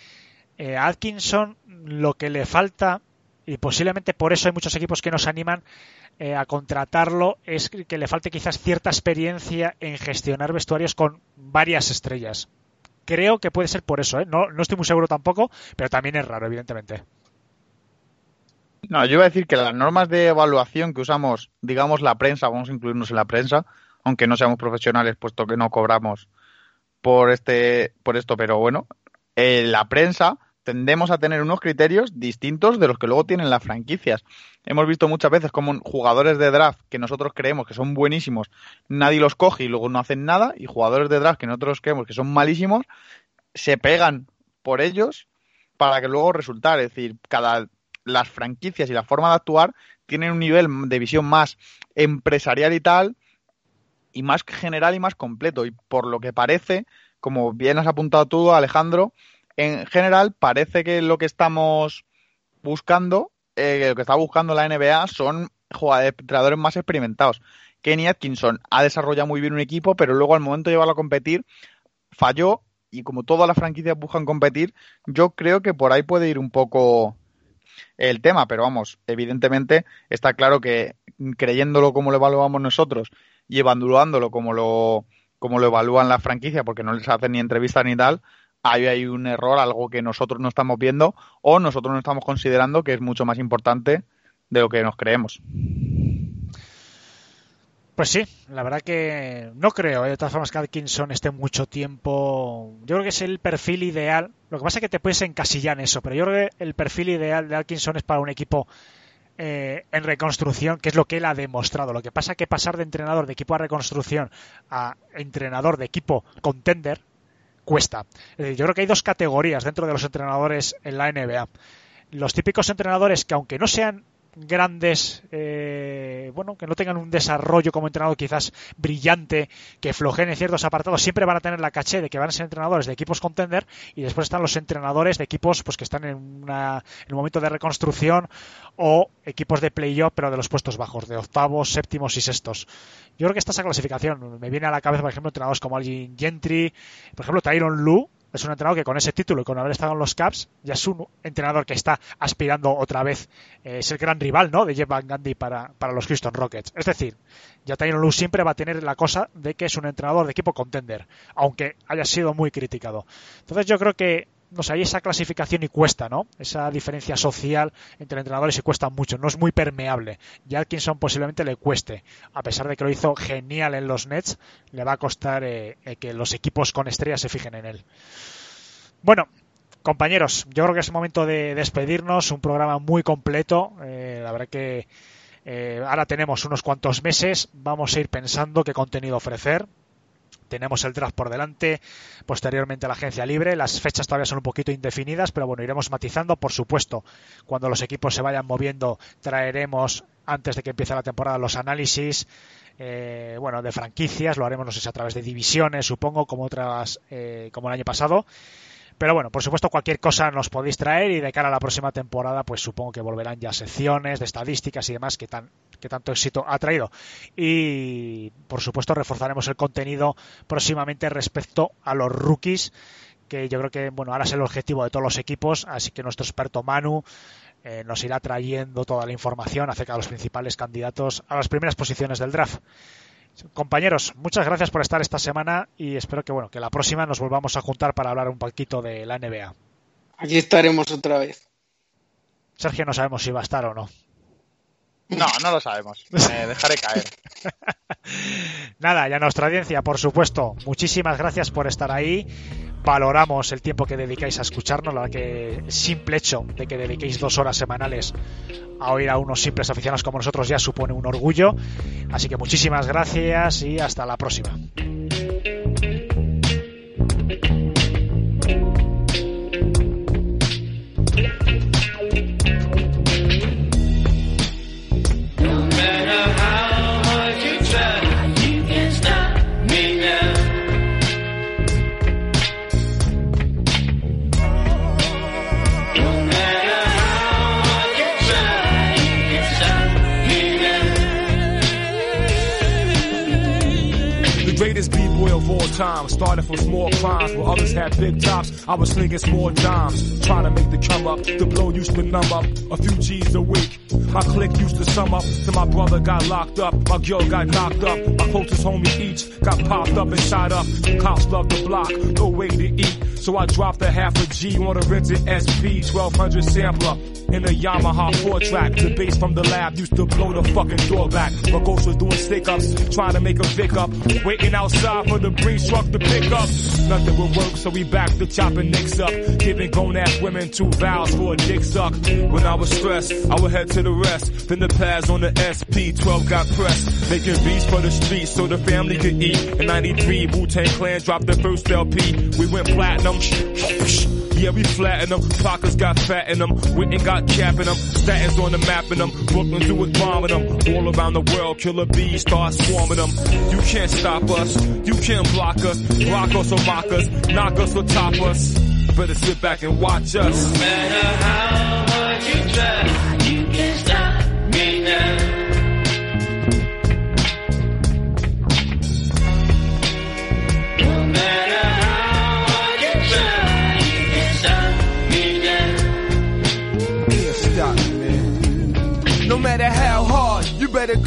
eh, a Atkinson lo que le falta, y posiblemente por eso hay muchos equipos que nos animan eh, a contratarlo, es que que le falte quizás cierta experiencia en gestionar vestuarios con varias estrellas. Creo que puede ser por eso, ¿eh? no, no estoy muy seguro tampoco, pero también es raro, evidentemente. No, yo iba a decir que las normas de evaluación que usamos, digamos la prensa, vamos a incluirnos en la prensa, aunque no seamos profesionales, puesto que no cobramos por este, por esto, pero bueno, en la prensa tendemos a tener unos criterios distintos de los que luego tienen las franquicias. Hemos visto muchas veces como jugadores de draft que nosotros creemos que son buenísimos, nadie los coge y luego no hacen nada, y jugadores de draft que nosotros creemos que son malísimos, se pegan por ellos para que luego resultar. Es decir, cada las franquicias y la forma de actuar tienen un nivel de visión más empresarial y tal, y más general y más completo. Y por lo que parece, como bien has apuntado tú, Alejandro, en general parece que lo que estamos buscando, eh, lo que está buscando la NBA son jugadores, entrenadores más experimentados. Kenny Atkinson ha desarrollado muy bien un equipo, pero luego al momento de llevarlo a competir, falló. Y como todas las franquicias buscan competir, yo creo que por ahí puede ir un poco el tema, pero vamos, evidentemente está claro que creyéndolo como lo evaluamos nosotros y evaluándolo como lo, como lo evalúan la franquicia, porque no les hacen ni entrevistas ni tal, ahí hay un error, algo que nosotros no estamos viendo o nosotros no estamos considerando que es mucho más importante de lo que nos creemos. Pues sí, la verdad que no creo, ¿eh? de todas formas, que Atkinson esté mucho tiempo. Yo creo que es el perfil ideal. Lo que pasa es que te puedes encasillar en eso, pero yo creo que el perfil ideal de Atkinson es para un equipo eh, en reconstrucción, que es lo que él ha demostrado. Lo que pasa es que pasar de entrenador de equipo a reconstrucción a entrenador de equipo contender cuesta. Yo creo que hay dos categorías dentro de los entrenadores en la NBA. Los típicos entrenadores que aunque no sean grandes, eh, bueno, que no tengan un desarrollo como entrenador quizás brillante, que flojeen en ciertos apartados, siempre van a tener la caché de que van a ser entrenadores de equipos contender y después están los entrenadores de equipos pues que están en, una, en un momento de reconstrucción o equipos de playoff pero de los puestos bajos, de octavos, séptimos y sextos. Yo creo que está esa clasificación. Me viene a la cabeza, por ejemplo, entrenadores como Algin Gentry, por ejemplo, Tyron Lu, es un entrenador que con ese título y con haber estado en los Caps ya es un entrenador que está aspirando otra vez eh, es el gran rival ¿no? de Jeff Van Gundy para, para los Houston Rockets. Es decir, ya Tyron Lue siempre va a tener la cosa de que es un entrenador de equipo contender, aunque haya sido muy criticado. Entonces yo creo que no sé, hay esa clasificación y cuesta, ¿no? Esa diferencia social entre entrenadores y cuesta mucho, no es muy permeable. Y a Atkinson posiblemente le cueste, a pesar de que lo hizo genial en los Nets, le va a costar eh, eh, que los equipos con estrellas se fijen en él. Bueno, compañeros, yo creo que es momento de despedirnos, un programa muy completo, eh, la verdad que ahora tenemos unos cuantos meses, vamos a ir pensando qué contenido ofrecer, tenemos el draft por delante, posteriormente la agencia libre, las fechas todavía son un poquito indefinidas, pero bueno, iremos matizando, por supuesto, cuando los equipos se vayan moviendo, traeremos antes de que empiece la temporada los análisis, eh, bueno, de franquicias, lo haremos no sé a través de divisiones, supongo, como otras, eh, como el año pasado. Pero bueno, por supuesto, cualquier cosa nos podéis traer y de cara a la próxima temporada, pues supongo que volverán ya secciones de estadísticas y demás que, tan, que tanto éxito ha traído. Y por supuesto, reforzaremos el contenido próximamente respecto a los rookies, que yo creo que bueno, ahora es el objetivo de todos los equipos, así que nuestro experto Manu eh, nos irá trayendo toda la información acerca de los principales candidatos a las primeras posiciones del draft. Compañeros, muchas gracias por estar esta semana y espero que bueno, que la próxima nos volvamos a juntar para hablar un poquito de la NBA. Aquí estaremos otra vez. Sergio no sabemos si va a estar o no. No, no lo sabemos. Me dejaré caer. Nada, ya nuestra audiencia, por supuesto, muchísimas gracias por estar ahí. Valoramos el tiempo que dedicáis a escucharnos, la que simple hecho de que dediquéis dos horas semanales a oír a unos simples aficionados como nosotros ya supone un orgullo. Así que muchísimas gracias y hasta la próxima. Time. Started from small crimes where others had big tops. I was slinging small dimes, trying to make the come up. The blow used to numb up a few G's a week. My clique used to sum up till my brother got locked up. My girl got knocked up. My closest homie each got popped up and shot up. Cops love the block, no way to eat. So I dropped a half a G on a rented SP 1200 sampler in a Yamaha 4 track. The bass from the lab used to blow the fucking door back. My ghost was doing stick ups, trying to make a pick up. Waiting outside for the breeze truck to pick up. Nothing would work, so we back to chopping nicks up. Giving grown ass women two vows for a dick suck. When I was stressed, I would head to the rest. Then the pads on the SP 12 got pressed. Making beats for the streets so the family could eat. In 93, Wu Tang Clan dropped their first LP. We went platinum. Yeah, we flatten them. Pockets got fat in them. Witten got cap them. Statins on the map in them. Brooklyn do it bombing them. All around the world, killer bees start swarming them. You can't stop us. You can't block us. Rock us or mock us. Knock us or top us. Better sit back and watch us. No matter how hard you try,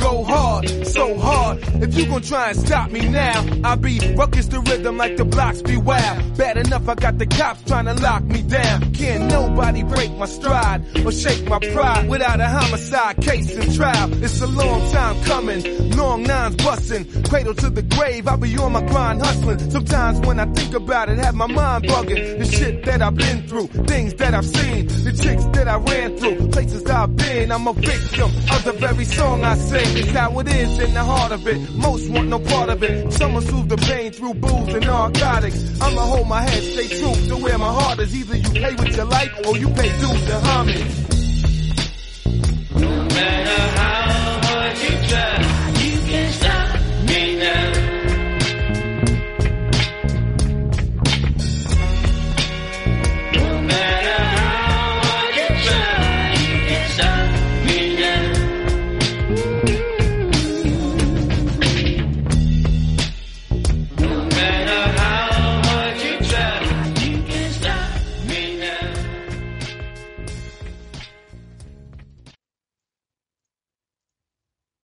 go hard, so hard. If you gon' try and stop me now, I'll be ruckus the rhythm like the blocks be wild. Bad enough, I got the cops trying to lock me down. Can't nobody break my stride or shake my pride without a homicide case and trial. It's a long time coming, long nines busting, cradle to the grave. I be on my grind hustling. Sometimes when I think about it, have my mind bugging. The shit that I've been through, things that I've seen, the chicks that I ran through, places I've been. I'm a victim of the very song I sing. It's how it is in the heart of it. Most want no part of it. Some will soothe the pain through booze and narcotics. I'ma hold my head, stay true to where my heart is. Either you pay with your life or you pay dues to homage. No matter how hard you try.